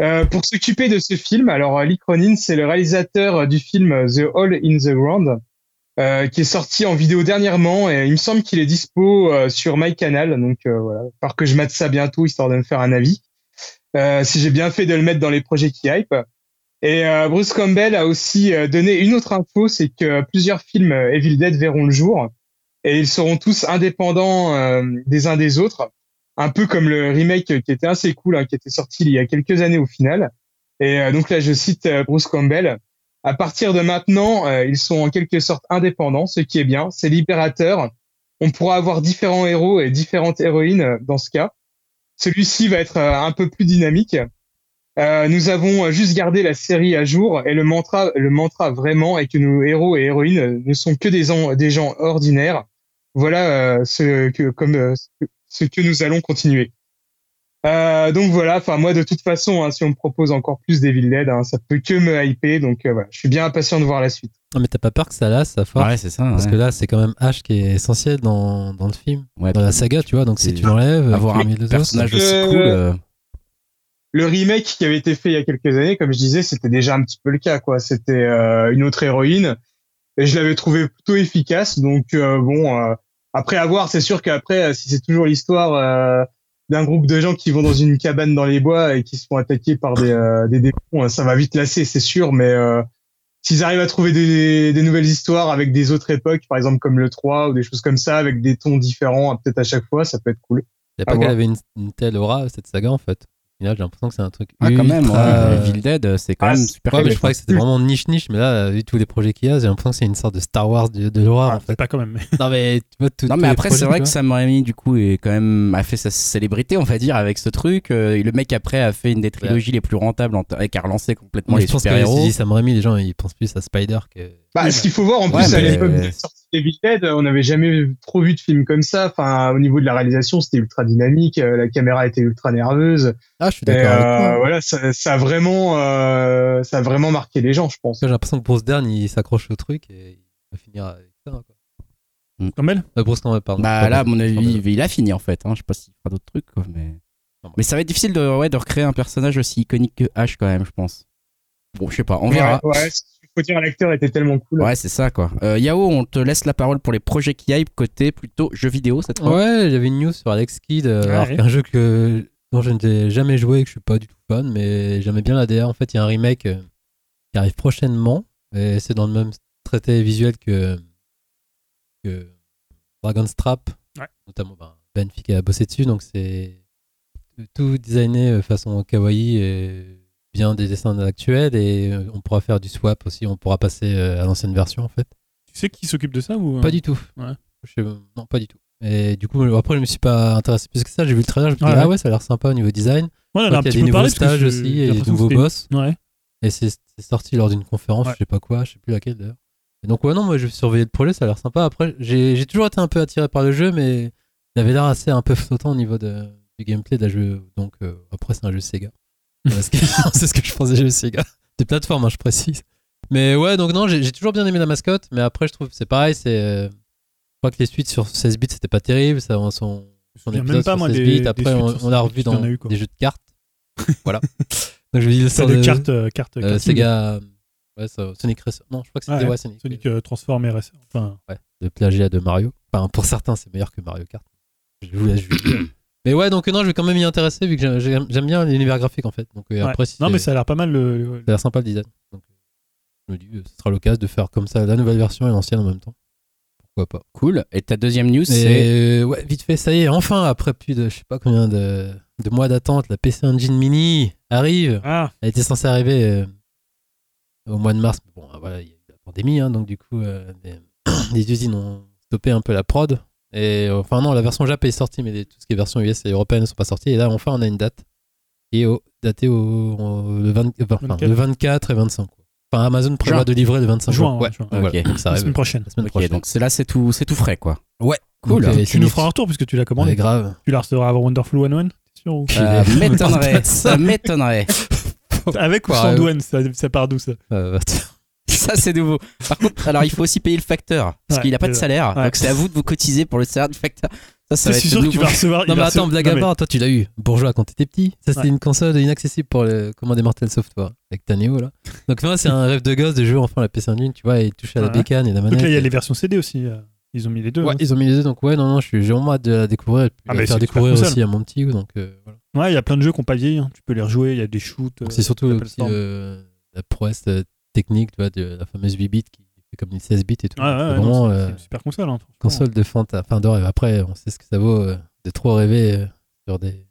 S3: euh, pour s'occuper de ce film. Alors, Lee Cronin, c'est le réalisateur du film The Hole in the Ground, euh, qui est sorti en vidéo dernièrement. Et il me semble qu'il est dispo euh, sur MyCanal. Donc, euh, voilà, par que je mate ça bientôt, histoire de me faire un avis. Euh, si j'ai bien fait de le mettre dans les projets qui hype. Et euh, Bruce Campbell a aussi euh, donné une autre info, c'est que plusieurs films euh, Evil Dead verront le jour et ils seront tous indépendants euh, des uns des autres, un peu comme le remake qui était assez cool, hein, qui était sorti il y a quelques années au final. Et donc là, je cite Bruce Campbell. À partir de maintenant, ils sont en quelque sorte indépendants, ce qui est bien, c'est libérateur. On pourra avoir différents héros et différentes héroïnes dans ce cas. Celui-ci va être euh, un peu plus dynamique. Euh, nous avons juste gardé la série à jour et le mantra, le mantra vraiment est que nos héros et héroïnes ne sont que des, en- des gens ordinaires. Voilà euh, ce que comme euh, ce que nous allons continuer. Euh, donc voilà, enfin moi de toute façon, hein, si on me propose encore plus d'Evil Dead, hein, ça peut que me hyper. Donc euh, voilà, je suis bien impatient de voir la suite.
S4: Non, mais t'as pas peur que ça lasse, ça force
S1: Ouais, c'est ça.
S4: Parce
S1: ouais.
S4: que là, c'est quand même H qui est essentiel dans, dans le film,
S1: Ouais,
S4: dans la saga, tu vois. Donc si tu l'enlèves,
S1: avoir un
S4: les autres,
S1: personnage aussi cool. euh,
S3: Le remake qui avait été fait il y a quelques années, comme je disais, c'était déjà un petit peu le cas, quoi. C'était euh, une autre héroïne et je l'avais trouvé plutôt efficace. Donc euh, bon, euh, après avoir, c'est sûr qu'après, si c'est toujours l'histoire euh, d'un groupe de gens qui vont dans une cabane dans les bois et qui se font attaquer par des, euh, des démons, euh, ça va vite lasser, c'est sûr. Mais euh, s'ils arrivent à trouver des, des nouvelles histoires avec des autres époques, par exemple comme le 3 ou des choses comme ça, avec des tons différents, peut-être à chaque fois, ça peut être cool.
S4: y a
S3: à
S4: pas qu'elle avait une, une telle aura, cette saga, en fait. Final, j'ai l'impression que c'est un truc.
S1: Ah, quand même,
S4: ultra-
S1: ouais, Evil Dead, euh, c'est quand
S3: Ah,
S1: même super
S4: Ouais, mais
S1: cool.
S4: je croyais que c'était vraiment niche-niche, mais là, vu tous les projets qu'il y a, j'ai l'impression que c'est une sorte de Star Wars de, de l'horreur, en fait.
S2: C'est pas quand même.
S4: Non, mais tu vois, tout.
S1: Non, mais après, c'est vrai que. Sam Raimi, du coup, est quand même, a fait sa célébrité, on va dire, avec ce truc. Euh, et le mec, après, a fait une des trilogies les plus rentables en et qui a relancé complètement les
S4: je pense que
S1: super-héros.
S4: si Sam Raimi, les gens, ils pensent plus à Spider que.
S3: Bah, ce qu'il faut voir, en
S1: Ouais,
S3: plus, à l'époque de la sortie d'Evil Dead, on n'avait jamais trop vu de film comme ça. Enfin, au niveau de la réalisation, c'était ultra dynamique, euh, la caméra était ultra nerveuse.
S4: Ah, je suis d'accord avec
S3: euh,
S4: toi.
S3: voilà, ça, ça a vraiment, euh, ça a vraiment marqué les gens, je pense.
S4: J'ai l'impression que Bruce Dern, il s'accroche au truc et il va finir avec ça. Quoi.
S2: Campbell
S4: Euh, Bruce Campbell, pardon.
S1: Bah là, à mon avis,
S4: Campbell.
S1: il a fini en fait. Hein. Je sais pas s'il fera d'autres trucs, quoi, mais. Mais ça va être difficile de, ouais, de recréer un personnage aussi iconique que H quand même, je pense. Bon, je sais pas, on verra.
S3: Ouais, ouais, faut dire, l'acteur était tellement cool.
S1: Ouais, c'est ça quoi. Euh, Yao, on te laisse la parole pour les projets qui hype côté plutôt jeux vidéo cette fois.
S4: Ouais, j'avais une news sur Alex Kidd, euh,
S2: Ouais.
S4: alors qu'un jeu que, dont je n'ai jamais joué et que je suis pas du tout fan, mais j'aimais bien la DA. En fait, il y a un remake euh, qui arrive prochainement et c'est dans le même traité visuel que, que Dragon's Trap,
S2: Ouais.
S4: notamment ben, Ben Fick a bossé dessus, donc c'est tout designé euh, façon kawaii et bien des dessins actuels et euh, on pourra faire du swap aussi, on pourra passer euh, à l'ancienne version en fait.
S2: Tu sais qui s'occupe de ça ou
S4: Pas du tout.
S2: Ouais.
S4: Je- non, pas du tout. Et du coup, après, je me suis pas intéressé plus que ça. J'ai vu le trailer, je me suis dit, ah
S2: ouais.
S4: ça a l'air sympa au niveau design.
S2: Ouais,
S4: Il y
S2: a
S4: des nouveaux stages
S2: je-
S4: aussi et des nouveaux boss.
S2: Ouais.
S4: Et c'est sorti lors d'une conférence,
S2: Ouais.
S4: je sais pas quoi, je sais plus laquelle d'ailleurs. Et donc, ouais, non, moi je vais surveiller le projet, ça a l'air sympa. Après, j'ai toujours été un peu attiré par le jeu, mais il avait l'air assez un peu flottant au niveau de, du gameplay la jeu. Donc, euh, après, c'est un jeu Sega. C'est ce que je des jeux Sega. Des plateformes, hein, je précise. Mais ouais, donc non, j'ai j'ai toujours bien aimé la mascotte, mais après, je trouve que c'est pareil, c'est. euh, je crois que les suites sur 16 bits, c'était pas terrible. Ça, son, son
S2: souviens
S4: épisode
S2: même pas,
S4: sur
S2: moi,
S4: 16
S2: des-
S4: bits.
S2: des
S4: Après,
S2: suites
S4: on,
S2: sur
S4: on l'a
S2: 16
S4: revu
S2: bits,
S4: dans
S2: il y en a eu, quoi.
S4: des jeux de cartes. voilà. Donc je dis, le
S2: C'est
S4: sort
S2: de
S4: de,
S2: cartes, euh, cartes,
S4: euh,
S2: karting.
S4: Sega. Ouais, ça- Sonic Racer. Non, je crois que c'était
S2: Ouais,
S4: ouais, Sonic.
S2: Sonic euh, Transform RS. Enfin,
S4: Ouais, de plagiat de Mario. Enfin, pour certains, c'est meilleur que Mario Kart. Je vous laisse juger. Mais ouais, donc non, je vais quand même y intéresser vu que j'aime- bien l'univers graphique en fait. Donc euh,
S2: ouais.
S4: après, si
S2: non, mais ça a l'air pas mal. Le, le-
S4: ça a l'air sympa le design. Donc, euh, je me dis, euh, ce sera l'occasion de faire comme ça la nouvelle version et l'ancienne en même temps. Pourquoi pas.
S1: Cool. Et ta deuxième news, c'est.
S4: Ouais, vite fait, ça y est, enfin, après plus de je sais pas combien de, de mois d'attente, la PC Engine Mini arrive.
S2: Ah,
S4: Elle était censée arriver euh, au mois de mars. mais Bon, euh, voilà, il y a eu la pandémie, hein, donc du coup, euh, les, les usines ont stoppé un peu la prod. Et euh, enfin, non, la version Jap est sortie, mais tout ce qui est version US et européenne ne sont pas sorties. Et là, enfin, on a une date. Et au, datée au, au- le, 20 enfin,
S2: 24.
S4: le 24 et 25. quoi. Enfin, Amazon prévoit
S1: Juin.
S4: de livrer le 25
S2: Juin,
S4: juin.
S2: ouais,
S4: Ouais,
S2: juin.
S4: donc voilà,
S1: Ok.
S4: donc ça
S2: la semaine prochaine.
S4: la semaine prochaine.
S1: donc c'est là, c'est tout, c'est tout frais, quoi.
S4: ouais,
S1: Cool.
S4: Donc, euh,
S2: Tu nous feras un retour puisque tu l'as
S4: Ouais,
S2: commandé.
S4: grave.
S2: Tu la recevras avant Wonderful 101 t'es sûr ou-
S1: Euh, m'étonnerait, ça m'étonnerait.
S2: Avec ou
S4: Ouais,
S2: sans
S4: ouais.
S2: douane ça, ça part d'où ça?
S4: Euh,
S1: Ça, c'est nouveau. Par contre, alors il faut aussi payer le facteur parce
S2: Ouais,
S1: qu'il n'a pas de salaire.
S2: Ouais.
S1: Donc c'est à vous de vous cotiser pour le salaire du facteur. Ça, ça va
S2: C'est
S1: être
S2: sûr que tu vas recevoir.
S4: Non mais attends, blague à part, toi tu l'as eu, bourgeois quand t'étais petit. Ça c'était
S2: Ouais.
S4: une console inaccessible pour le commander Mortal Software avec ta Neo là. Donc moi c'est un rêve de gosse de jouer enfin la PC Engine, tu vois, et toucher à la
S2: Ouais.
S4: bécane et la manette.
S2: Donc là, il y a les versions CD aussi. euh, Ils ont mis les deux.
S4: Ouais,
S2: hein.
S4: ils ont mis les deux, donc ouais, non, non, je suis- j'ai vraiment hâte de la découvrir
S2: Ah, mais
S4: faire
S2: une super
S4: découvrir aussi à mon petit. Donc euh, voilà.
S2: Ouais, il y a plein de jeux qui n'ont pas vieilli. hein. Tu peux les rejouer. Il y a des shoots. euh,
S4: c'est surtout
S2: la
S4: aussi euh, la prouesse euh, technique, tu vois, de la fameuse 8 bits qui fait comme une 16 bits et tout.
S2: Ouais,
S4: vraiment
S2: non, c'est-
S4: euh,
S2: c'est une super console. hein,
S4: console de fin, fin de rêve. Après, on sait ce que ça vaut euh, de trop rêver euh, sur des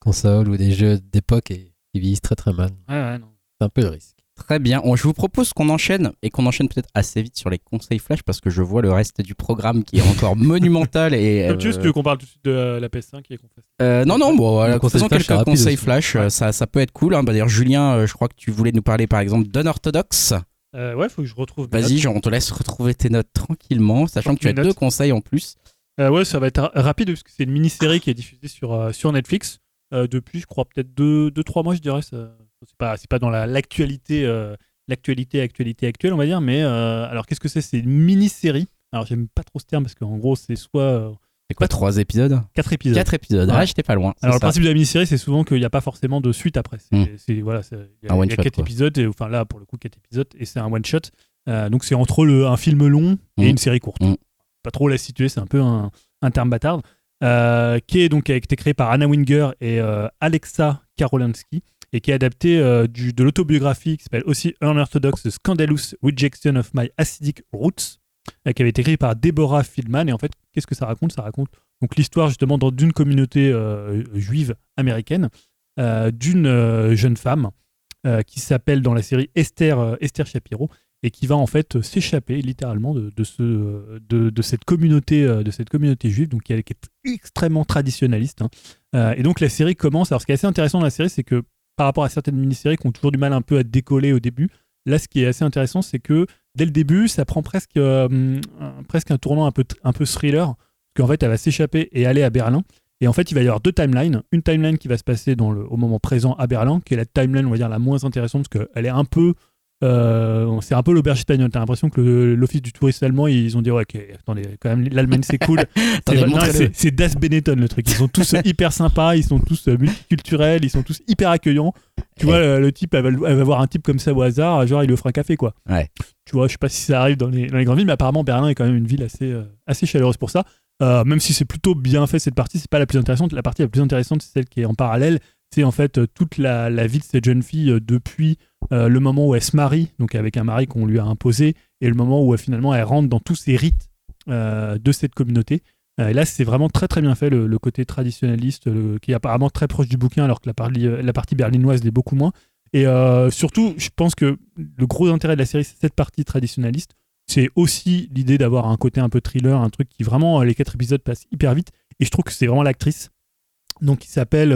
S4: consoles ou des jeux d'époque et qui vieillissent très très mal.
S2: Ouais, ouais, non.
S4: C'est un peu le risque.
S1: Très bien. On- je vous propose qu'on enchaîne et qu'on enchaîne peut-être assez vite sur les conseils flash parce que je vois le reste du programme qui est encore monumental et.
S2: Comme tu veux,
S1: euh,
S2: si tu veux qu'on parle tout de suite de euh, la PS5 et qu'on fasse.
S1: Euh, non, non, bon, voilà, faisons
S4: flash,
S1: quelques conseils flash, euh, ça, ça peut être cool. Hein. Bah, D'ailleurs, Julien, euh, je crois que tu voulais nous parler par exemple d'Unorthodox.
S2: Euh, ouais, faut que je retrouve.
S1: Vas-y, on te laisse retrouver tes notes tranquillement, sachant que tu as deux conseils en plus.
S2: Euh, ouais, ça va être ra- rapide parce que c'est une mini-série qui est diffusée sur, euh, sur Netflix euh, depuis, je crois, peut-être 2-3 deux, deux, trois mois, je dirais. ça- C'est pas, c'est pas dans la- l'actualité, euh, l'actualité, actualité actuelle, on va dire. Mais euh, alors, qu'est-ce que c'est? C'est une mini-série. Alors, j'aime pas trop ce terme parce qu'en gros, c'est soit euh,
S1: C'est quoi, trois épisodes?
S2: 4 épisodes.
S1: Quatre épisodes.
S2: Ouais.
S1: Ah, j'étais pas loin.
S2: Alors, le principe de la mini-série, c'est souvent qu'il n'y a pas forcément de suite après. C'est,
S1: Hmm.
S2: voilà, il y a, y a quatre
S1: quoi.
S2: épisodes, et, enfin là, pour le coup, 4 épisodes, et c'est un one-shot. Euh, donc, c'est entre le, un film long et
S1: Hmm.
S2: une série courte.
S1: Hmm.
S2: Pas trop la situer, c'est un peu un, un terme bâtard. Euh, qui est donc a été créé par Anna Winger et euh, Alexa Karolansky et qui est adapté euh, de l'autobiographie qui s'appelle aussi Unorthodox The Scandalous Rejection of My Acidic Roots euh, qui avait été écrit par Deborah Fieldman et en fait qu'est-ce que ça raconte? Ça raconte donc l'histoire justement d'une communauté euh, juive américaine d'une jeune femme qui s'appelle dans la série Esther Esther Shapiro et qui va en fait s'échapper littéralement de, de ce de, de cette communauté de cette communauté juive donc qui est, extrêmement traditionnaliste hein. Et donc la série commence. Alors ce qui est assez intéressant dans la série c'est que par rapport à certaines mini-séries qui ont toujours du mal un peu à décoller au début là ce qui est assez intéressant c'est que dès le début ça prend presque euh, un- tournant un peu un peu thriller qu'en fait elle va s'échapper et aller à Berlin et en fait, il va y avoir deux timelines. Une timeline qui va se passer au moment présent à Berlin, qui est la timeline, on va dire, la moins intéressante, parce qu'elle est un peu. Euh, c'est un peu l'auberge espagnole. T'as l'impression que l'office du tourisme allemand, ils ont dit, ouais, ok, attendez, quand même, l'Allemagne, c'est cool. C'est- Das Benetton, le truc. Ils sont tous hyper sympas, ils sont tous euh, multiculturels, ils sont tous hyper accueillants. Tu vois, le, le type, elle va, elle va voir un type comme ça au hasard, genre, il lui offre un café, quoi.
S1: Ouais.
S2: Tu vois, je sais pas si ça arrive dans les, dans les grandes villes, mais apparemment, Berlin est quand même une ville assez, euh, assez chaleureuse pour ça. Euh, même si c'est plutôt bien fait cette partie, c'est pas la plus intéressante. La partie la plus intéressante, c'est celle qui est en parallèle. C'est en fait toute la, la vie de cette jeune fille depuis euh, le moment où elle se marie, donc avec un mari qu'on lui a imposé, et le moment où euh, finalement elle rentre dans tous ces rites euh, de cette communauté. Et là, c'est vraiment très très bien fait, le, côté traditionnaliste, qui est apparemment très proche du bouquin, alors que la, partie- la partie berlinoise l'est beaucoup moins. Et surtout, je pense que le gros intérêt de la série, c'est cette partie traditionnaliste. C'est aussi l'idée d'avoir un côté un peu thriller, un truc qui vraiment, les quatre épisodes passent hyper vite. Et je trouve que c'est vraiment l'actrice, donc qui s'appelle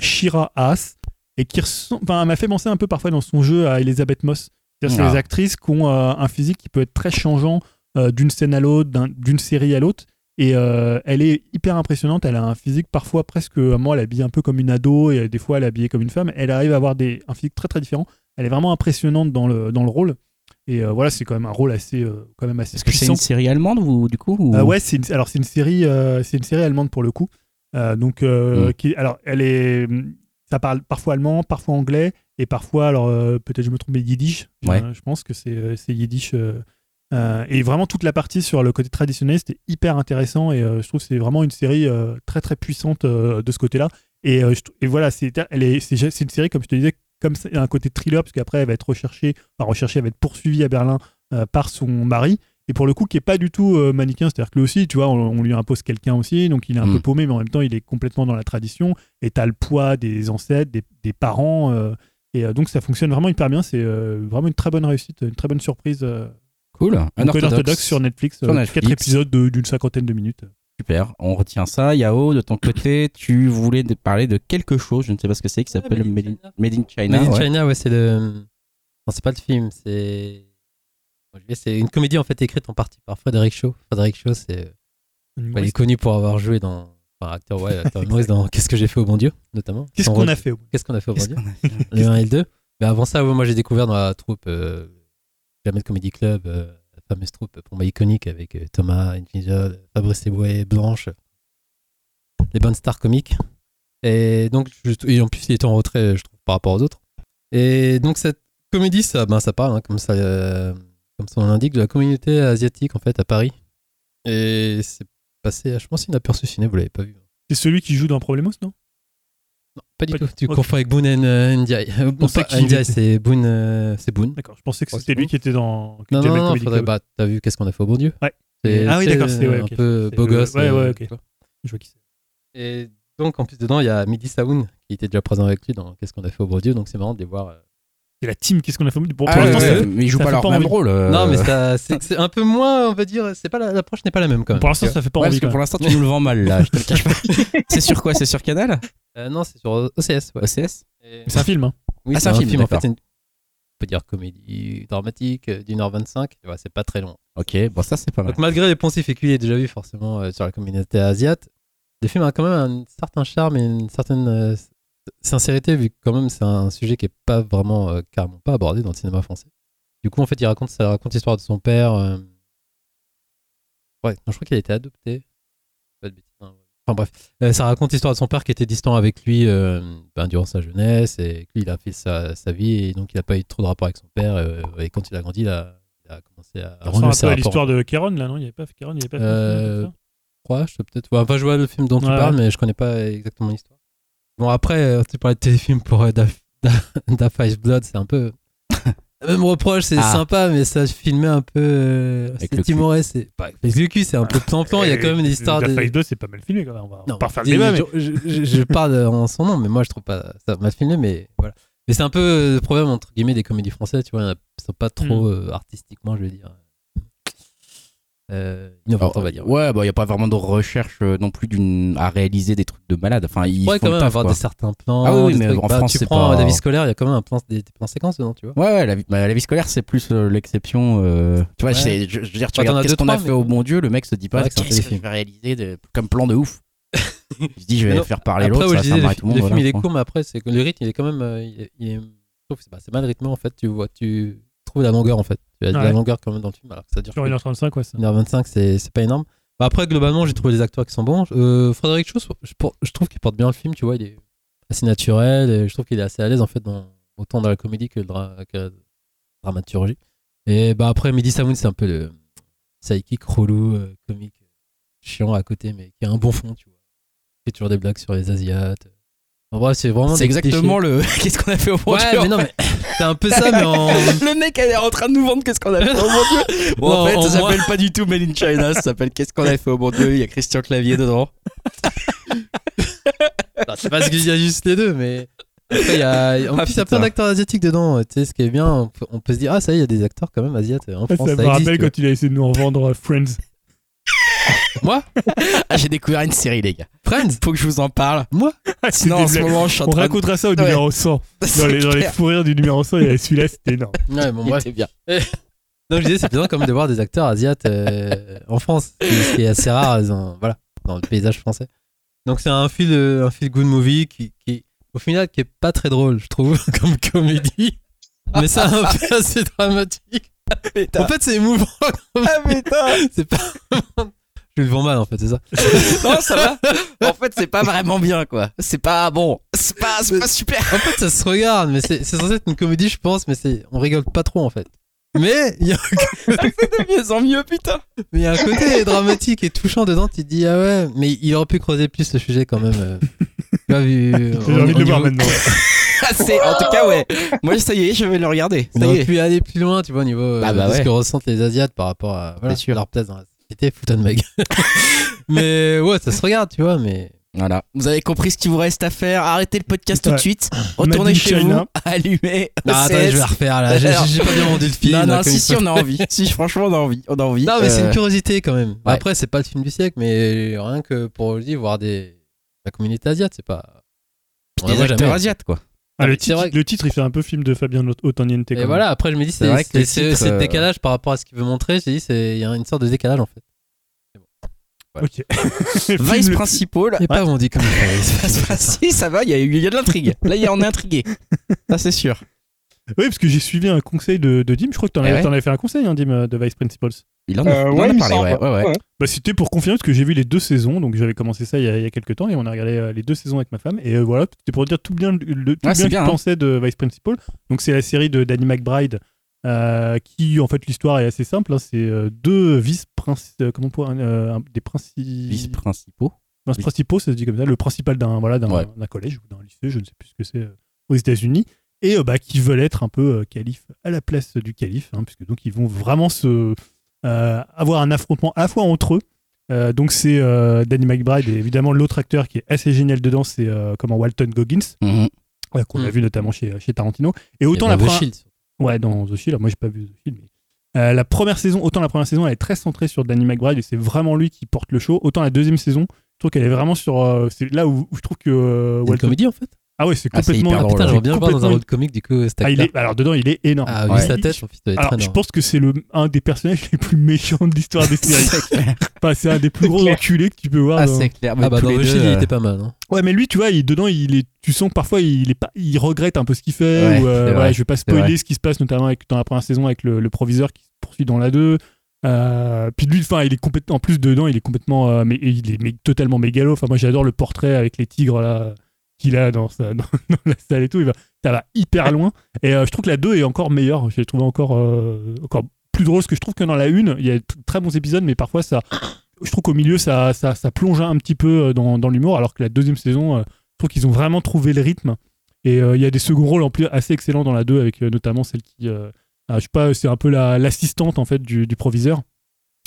S2: Shira Haas, et qui enfin, m'a fait penser un peu parfois dans son jeu à Elisabeth Moss. C'est-à-dire c'est
S1: Ah.
S2: des actrices qui ont euh, un physique qui peut être très changeant euh, d'une scène à l'autre, d'un- d'une série à l'autre. Et euh, elle est hyper impressionnante. Elle a un physique parfois presque, à moi, elle est habillée un peu comme une ado et des fois elle est habillée comme une femme. Elle arrive à avoir des, un physique très très différent. Elle est vraiment impressionnante dans le, dans le rôle. Et euh, voilà, c'est quand même un rôle assez, euh, quand même assez
S1: Est-ce que c'est une série allemande ou du coup ou-
S2: Euh, ouais, c'est alors c'est une série, c'est une série allemande pour le coup. Donc, euh,
S1: Mm.
S2: qui, alors elle est, ça parle parfois allemand, parfois anglais et parfois, alors euh, peut-être je me trompe, mais yiddish.
S1: Ouais.
S2: Je pense que c'est, euh, c'est yiddish. euh, et vraiment toute la partie sur le côté traditionnel, c'était hyper intéressant et je trouve que c'est vraiment une série très très puissante de ce côté-là. Et, et voilà, c'est, elle est, une série comme je te disais, comme un côté thriller parce qu'après elle va être recherchée, enfin recherchée, elle va être poursuivie à Berlin par son mari et pour le coup qui est pas du tout euh, manichéen c'est à dire que lui aussi tu vois on, on lui impose quelqu'un aussi donc il est un peu paumé mais en même temps il est complètement dans la tradition et t'as le poids des ancêtres des, des parents euh, et euh, donc ça fonctionne vraiment hyper bien c'est euh, vraiment une très bonne réussite une très bonne surprise euh,
S1: Cool. Unorthodox.
S2: Unorthodox sur Netflix,
S1: Sur Netflix.
S2: quatre épisodes de- d'une cinquantaine de minutes
S1: Super. On retient ça. Yao, de ton côté, tu voulais de- parler de quelque chose, je ne sais pas ce que c'est, qui s'appelle
S4: Made in
S1: Made in,
S4: China.
S1: Made in China.
S4: Made in
S1: ouais.
S4: China, ouais, c'est le. Non, c'est pas le film, c'est. C'est une comédie en fait écrite en partie par Frédéric Shaw. Frédéric Shaw, c'est. Bah, il est connu pour avoir joué dans. Enfin, acteur, ouais, acteur humoriste dans Qu'est-ce que j'ai fait au bon Dieu, notamment.
S2: qu'est-ce qu'on a fait au
S4: Qu'est-ce qu'on a fait au bon Dieu Le 1 et le 2. Mais avant ça, ouais, moi j'ai découvert dans la troupe euh, de Comedy Club, euh, la fameuse troupe pour moi iconique avec euh, Thomas, Infinizol, Fabrice Eboué, Blanche, les bonnes stars comiques. Et donc, je- et en plus, il était en retrait, je trouve, par rapport aux autres. Et donc, cette comédie, ça, ben, ça parle, hein, comme, ça, euh, comme son nom l'indique, de la communauté asiatique, en fait, à Paris. Et c'est passé, je pense, inaperçu ciné, vous l'avez pas vu.
S2: c'est celui qui joue dans Problemos non?
S4: Non, pas du
S2: Pas
S4: tout.
S2: du-
S4: Tu
S2: ok.
S4: confonds avec Boone and euh, Ndiaye. Euh, bon,
S2: qu'il
S4: Ndiaye, c'est Boone. euh, c'est Boone.
S2: d'accord je pensais que c'était lui qui était dans
S4: Non,
S2: Jamel
S4: non, non,
S2: Comedy
S4: faudrait, bah, t'as vu qu'est-ce qu'on a fait au bon Dieu?
S2: Ouais. Ah oui, d'accord, c'est- ouais,
S4: un
S2: ok.
S4: peu beau gosse.
S2: ouais,
S4: euh,
S2: ouais, ok.
S4: tu vois.
S2: Je vois qui c'est.
S4: Et donc, en plus, dedans, il y a Midi Saoun qui était déjà présent avec lui dans Qu'est-ce qu'on a fait au bon Dieu? Donc, c'est marrant de les voir.
S2: C'est la team qu'est-ce qu'on a fait pour,
S1: Ah
S2: pour l'instant
S1: ouais, mais ils jouent pas leur
S2: pas
S1: même
S2: envie.
S1: rôle. euh.
S4: Non, mais ça, c'est, c'est un peu moins, on va dire. C'est pas la- l'approche n'est pas la même quand même.
S2: pour l'instant ça fait pas
S1: Ouais,
S2: envie
S1: parce que pour l'instant, tu nous le vends mal là, je te le cache pas. c'est sur quoi? C'est sur Canal?
S4: Euh, non, c'est sur OCS. Ouais.
S1: OCS
S4: Et-
S2: c'est un film hein.
S4: Oui,
S1: Ah,
S4: c'est un film. en fait, une- on peut dire comédie dramatique euh, d'une heure 25. Ouais, c'est pas très long.
S1: Ok, bon, ça c'est pas mal.
S4: Donc malgré les poncifs et ait déjà vu forcément euh, sur la communauté asiate, le film a quand même un certain charme et une certaine euh, sincérité vu que quand même c'est un sujet qui est pas vraiment euh, carrément pas abordé dans le cinéma français. Du coup en fait il raconte ça raconte l'histoire de son père. euh, Ouais, non, je crois qu'il a été adopté. Pas de bêtises. hein. Enfin bref, Euh, ça raconte l'histoire de son père qui était distant avec lui euh, ben, durant sa jeunesse et que lui il a fait sa, sa vie et donc il a pas eu trop de rapport avec son père euh, et quand il a grandi il a, il a commencé à
S2: ressemble
S4: renouer
S2: un
S4: ses
S2: peu à
S4: rapports.
S2: l'histoire de Kéron là non? Il y avait pas Kéron il y avait pas
S4: Euh,
S2: ça?
S4: crois, je sais peut-être. Ouais, enfin, je vois le film dont tu
S2: Ouais,
S4: parles, mais je connais pas exactement l'histoire. Bon, après, euh, tu parlais de téléfilm pour Da, Da, Five Blood, c'est un peu. Même reproche, c'est
S1: Ah.
S4: sympa, mais ça se filmait un peu. euh, c'est timoré, c'est. Pas avec le cul, c'est un peu plan-plan, il y a quand même des histoires
S2: La
S4: de.
S2: Phase 2 c'est pas mal filmé quand même on va, on va
S4: Non,
S2: faire le
S4: je-
S2: débat mais
S4: je, je- je parle en son nom, mais moi je trouve pas ça mal filmé, mais voilà. Mais c'est un peu le problème entre guillemets des comédies françaises, tu vois, il y en a qui sont pas trop
S2: Hmm.
S4: euh, artistiquement, je veux dire. Euh, innovantes, on va dire.
S1: Ouais, bah, il n'y a pas vraiment de recherche euh, non plus d'une... à réaliser des trucs de malade. Enfin, ils font
S4: quand même
S1: taf,
S4: avoir
S1: quoi.
S4: des certains plans.
S1: Ah oui, mais
S4: trucs.
S1: en
S4: Bah,
S1: France,
S4: tu prends
S1: pas-
S4: la vie scolaire, il y a quand même un plan, des, des plans séquences dedans, tu vois.
S1: Ouais, ouais, la vie, bah, la vie scolaire, c'est plus euh, l'exception. euh, Tu vois,
S4: Ouais.
S1: je, je veux dire, tu
S4: Ouais, t'en
S1: regardes qu'est-ce qu'on a fait
S4: mais-
S1: au bon Dieu, le mec se dit pas
S4: Ouais, que c'est un
S1: qu'est-ce que je vais réaliser de- comme plan de ouf. il se dit, je vais
S4: non,
S1: faire parler
S4: Après,
S1: l'autre,
S4: ouais,
S1: ça
S4: je le,
S1: marrer tout le monde.
S4: le film il est court, mais après, le rythme il est quand même. je bah, c'est mal rythmé en fait. Tu vois, tu trouves la longueur en fait. Tu as de
S2: Ouais.
S4: la longueur quand même dans le film, alors que ça dure
S2: sur 1h35 ouais ça
S4: 1h25, c'est pas énorme. Bah, après, globalement, j'ai trouvé les acteurs qui sont bons. Euh, Frédéric Chaud, je, je trouve qu'il porte bien le film, tu vois, il est assez naturel et je trouve qu'il est assez à l'aise en fait, dans, autant dans la comédie que, dra- que la dramaturgie. Et bah, après, Midi Samoun, c'est un peu le sidekick relou, euh, comique, chiant à côté, mais qui a un bon fond, tu vois. Il fait toujours des blagues sur les Asiates. En c'est vraiment.
S1: C'est exactement le. Qu'est-ce qu'on a fait au. Dieu
S4: Ouais, mais non, mais c'est un peu ça, mais en.
S1: Le mec elle est en train de nous vendre qu'est-ce qu'on a fait au bon Dieu. Bon, en fait,
S4: en
S1: ça s'appelle pas du tout Made in China, ça s'appelle Qu'est-ce qu'on a fait au bon Dieu. Il y a Christian Clavier dedans.
S4: C'est parce qu'il y a juste les deux, mais. Après, il y a... En
S1: Ah,
S4: plus, il y a plein d'acteurs asiatiques dedans. Tu sais, ce qui est bien, on peut, on peut se dire, ah, ça y est, il y a des acteurs quand même asiatiques en
S2: ça
S4: France.
S2: me
S4: ça
S2: rappelle
S4: existe,
S2: quand il a essayé de nous revendre Friends
S4: Moi
S1: Ah, j'ai découvert une série, les gars.
S4: Friends
S1: Faut que je vous en parle.
S4: Moi
S1: Sinon, en ce moment, je suis en
S2: On
S1: train
S2: racontera ça au
S1: Ouais.
S2: numéro 100.
S1: C'est
S2: Dans les, dans les fous rires du numéro 100, il y avait celui-là, c'était énorme.
S4: Ouais, bon, bref.
S1: était bien.
S4: Donc je disais, c'est quand même de voir des acteurs asiates euh, en France, ce qui- est assez rare dans, voilà, dans le paysage français. Donc c'est un feel, euh, un feel good movie qui, qui, au final, qui est pas très drôle, je trouve, comme comédie. Mais c'est un peu assez dramatique. En fait, c'est émouvant. C'est pas. Je le vends mal, en fait, c'est ça.
S1: Non, ça va. En fait, c'est pas vraiment bien, quoi. C'est pas bon. C'est pas, c'est pas super.
S4: En fait, ça se regarde, mais c'est c'est censé être une comédie, je pense, mais c'est on rigole pas trop, en fait. Mais il y, a-
S1: De mieux en mieux, putain.
S4: mais il y a un côté dramatique et touchant dedans, tu te dis, ah ouais, mais il aurait pu creuser plus le sujet quand même. euh. Tu vois, vu,
S2: J'ai
S4: au-
S2: envie de le voir
S4: niveau-
S2: maintenant.
S1: Ah, c'est, en tout cas, ouais. Moi, ça y est, je vais le regarder.
S4: On
S1: Ça y
S4: aurait
S1: est.
S4: pu aller plus loin, tu vois, au niveau euh,
S1: Ah bah
S4: de ce
S1: ouais.
S4: que ressentent les Asiates par rapport à voilà,
S1: sûr.
S4: leur place dans la société, foutant de ma gueule. mais ouais, ça se regarde, tu vois, mais.
S1: Voilà. Vous avez compris ce qu'il vous reste à faire. Arrêtez le podcast tout de suite. Retournez chez
S2: China.
S1: vous. Allumez.
S4: Non, attendez, je vais la refaire là. J'ai pas bien vendu le film.
S1: Non, non, si,
S4: il
S1: si, on a envie. si, franchement, on a envie. On a envie.
S4: Non, mais c'est
S1: Euh,
S4: une curiosité quand même.
S1: ouais.
S4: Après, c'est pas le film du siècle, mais rien que pour le dire, voir des... la communauté asiate, c'est pas.
S1: puis des acteurs asiates, quoi.
S2: Ah, le,
S4: C'est
S2: titre,
S4: vrai que-
S2: le titre, il fait un peu film de Fabien Otaniente.
S4: Et voilà, après, je me dis,
S1: C'est le
S4: le
S1: euh,
S4: décalage par rapport à ce qu'il veut montrer. J'ai dit, c'est- il y a une sorte de décalage en fait.
S2: Ok.
S1: Vice
S2: le-
S1: principal.
S4: Et pas vendu comme il fallait.
S1: si, ça va, il y, y a de l'intrigue. Là, il y a- on est intrigué. Ça, c'est sûr.
S2: Oui, parce que j'ai suivi un conseil de, de Dim. Je crois que t'en
S1: Eh
S2: avais,
S1: ouais.
S2: avais fait un conseil, hein, Dim, euh, de Vice Principals.
S1: Il en a,
S3: Euh,
S1: il en a parlé, ouais, ouais, ouais.
S2: Bah, c'était pour confirmer parce que j'ai vu les deux saisons, donc j'avais commencé ça il y, a, il y a quelques temps et on a regardé euh, les deux saisons avec ma femme. Et euh, voilà, c'était pour dire tout bien, le, tout
S1: c'est
S2: bien que je
S1: hein.
S2: pensais de Vice Principal. Donc c'est la série de Danny McBride euh, qui, en fait, l'histoire est assez simple. hein. c'est euh, deux vice principaux comment on pourrait, euh, des principes
S1: Vice principaux.
S2: vice principaux, ça se dit comme ça, le principal d'un voilà, d'un collège ou d'un lycée, je ne sais plus ce que c'est euh, aux États-Unis, et euh, bah, qui veulent être un peu euh, calife à la place du calife, hein, puisque donc ils vont vraiment se euh, avoir un affrontement à la fois entre eux. Euh, donc c'est euh, Danny McBride et évidemment l'autre acteur qui est assez génial dedans, c'est euh, comment Walton Goggins,
S1: Mhm.
S2: ouais, qu'on a
S4: Mm.
S2: vu notamment chez, chez Tarantino. Et autant la première,
S4: Shield.
S2: Ouais, dans The Shield. Moi, j'ai pas vu The Shield, mais euh, la première saison, autant la première saison, elle est très centrée sur Danny McBride et c'est vraiment lui qui porte le show. Autant la deuxième saison, je trouve qu'elle est vraiment sur. euh, c'est là où, où je trouve que euh,
S4: C'est une
S2: Walton-
S4: comédie en fait.
S2: Ah ouais, c'est
S1: Ah,
S2: complètement.
S1: drôle,
S4: Putain,
S1: ouais.
S4: j'aimerais bien le voir dans un rôle comique du coup. cet
S2: Ah, il
S4: acteur.
S2: est, alors dedans, il est énorme.
S4: Ah,
S1: Ouais.
S4: vu sa tête, doit être
S2: Alors,
S4: très
S2: je pense que c'est le un des personnages les plus méchants de l'histoire des séries. Enfin, c'est un des plus gros enculés que tu peux voir.
S1: Ah,
S2: dans-
S1: c'est clair.
S4: Ah bah dans
S1: deux,
S4: Shield, il
S1: euh,
S4: était pas mal. hein.
S2: Ouais, mais lui, tu vois, il, dedans, il est, tu sens que parfois, il, est pas, il regrette un peu ce qu'il fait.
S1: Ouais,
S2: ou, euh, je vais pas spoiler ce qui se passe, notamment avec, dans la première saison avec le, le proviseur qui se poursuit dans la 2. Euh, puis lui, enfin, il est complètement, en plus dedans, il est complètement, euh, mais il est mais totalement mégalo. Enfin, moi, j'adore le portrait avec les tigres là qu'il a dans, sa, dans, dans la salle et tout. Il va, ça va hyper loin. Et euh, je trouve que la 2 est encore meilleure. Je l'ai trouvé encore, euh, encore plus drôle, parce que je trouve que dans la 1, il y a de très bons épisodes, mais parfois ça, je trouve qu'au milieu, ça, ça, ça plonge un petit peu euh, dans, dans l'humour, alors que la deuxième saison, euh, je trouve qu'ils ont vraiment trouvé le rythme. Et il y a des seconds rôles en plus assez excellents dans la 2, avec notamment celle qui, ah, je sais pas, c'est un peu la- l'assistante en fait du, du proviseur.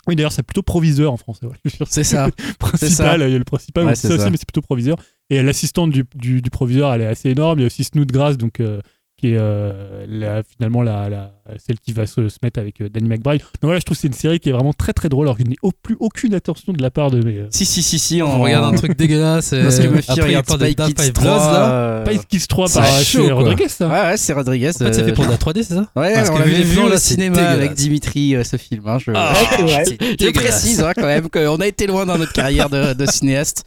S2: Oui, d'ailleurs, c'est plutôt proviseur en français. ouais.
S1: C'est ça.
S2: principal, il y a le principal,
S1: Ouais, c'est
S2: c'est ça
S1: ça.
S2: aussi, mais c'est plutôt proviseur. Et l'assistante du, du, du proviseur, elle est assez énorme. Il y a aussi Snoodgrass, donc euh, qui est euh, la- finalement la, la- celle qui va se, se mettre avec euh, Danny McBride. Donc voilà, je trouve que c'est une série qui est vraiment très très drôle, alors qu'il n'y a au- plus aucune attention de la part de mes. euh,
S1: Si, si, si, si.
S4: On regarde un truc dégueulasse.
S1: Parce que
S4: il
S1: regarde Spy Kids
S4: Five
S1: 3.
S4: Bloods, là.
S1: euh,
S2: Spice Kids 3
S4: c'est.
S2: Rodriguez, ça.
S1: Ouais, ouais, c'est Rodriguez.
S4: En fait, c'est fait pour de la 3D, c'est ça
S1: Ouais,
S4: Parce
S1: on l'avait
S4: vu
S1: au cinéma avec Dimitri, euh, ce film. hein, je...
S4: Ah,
S1: précise hein, quand même qu'on a été loin dans notre carrière de, de cinéaste.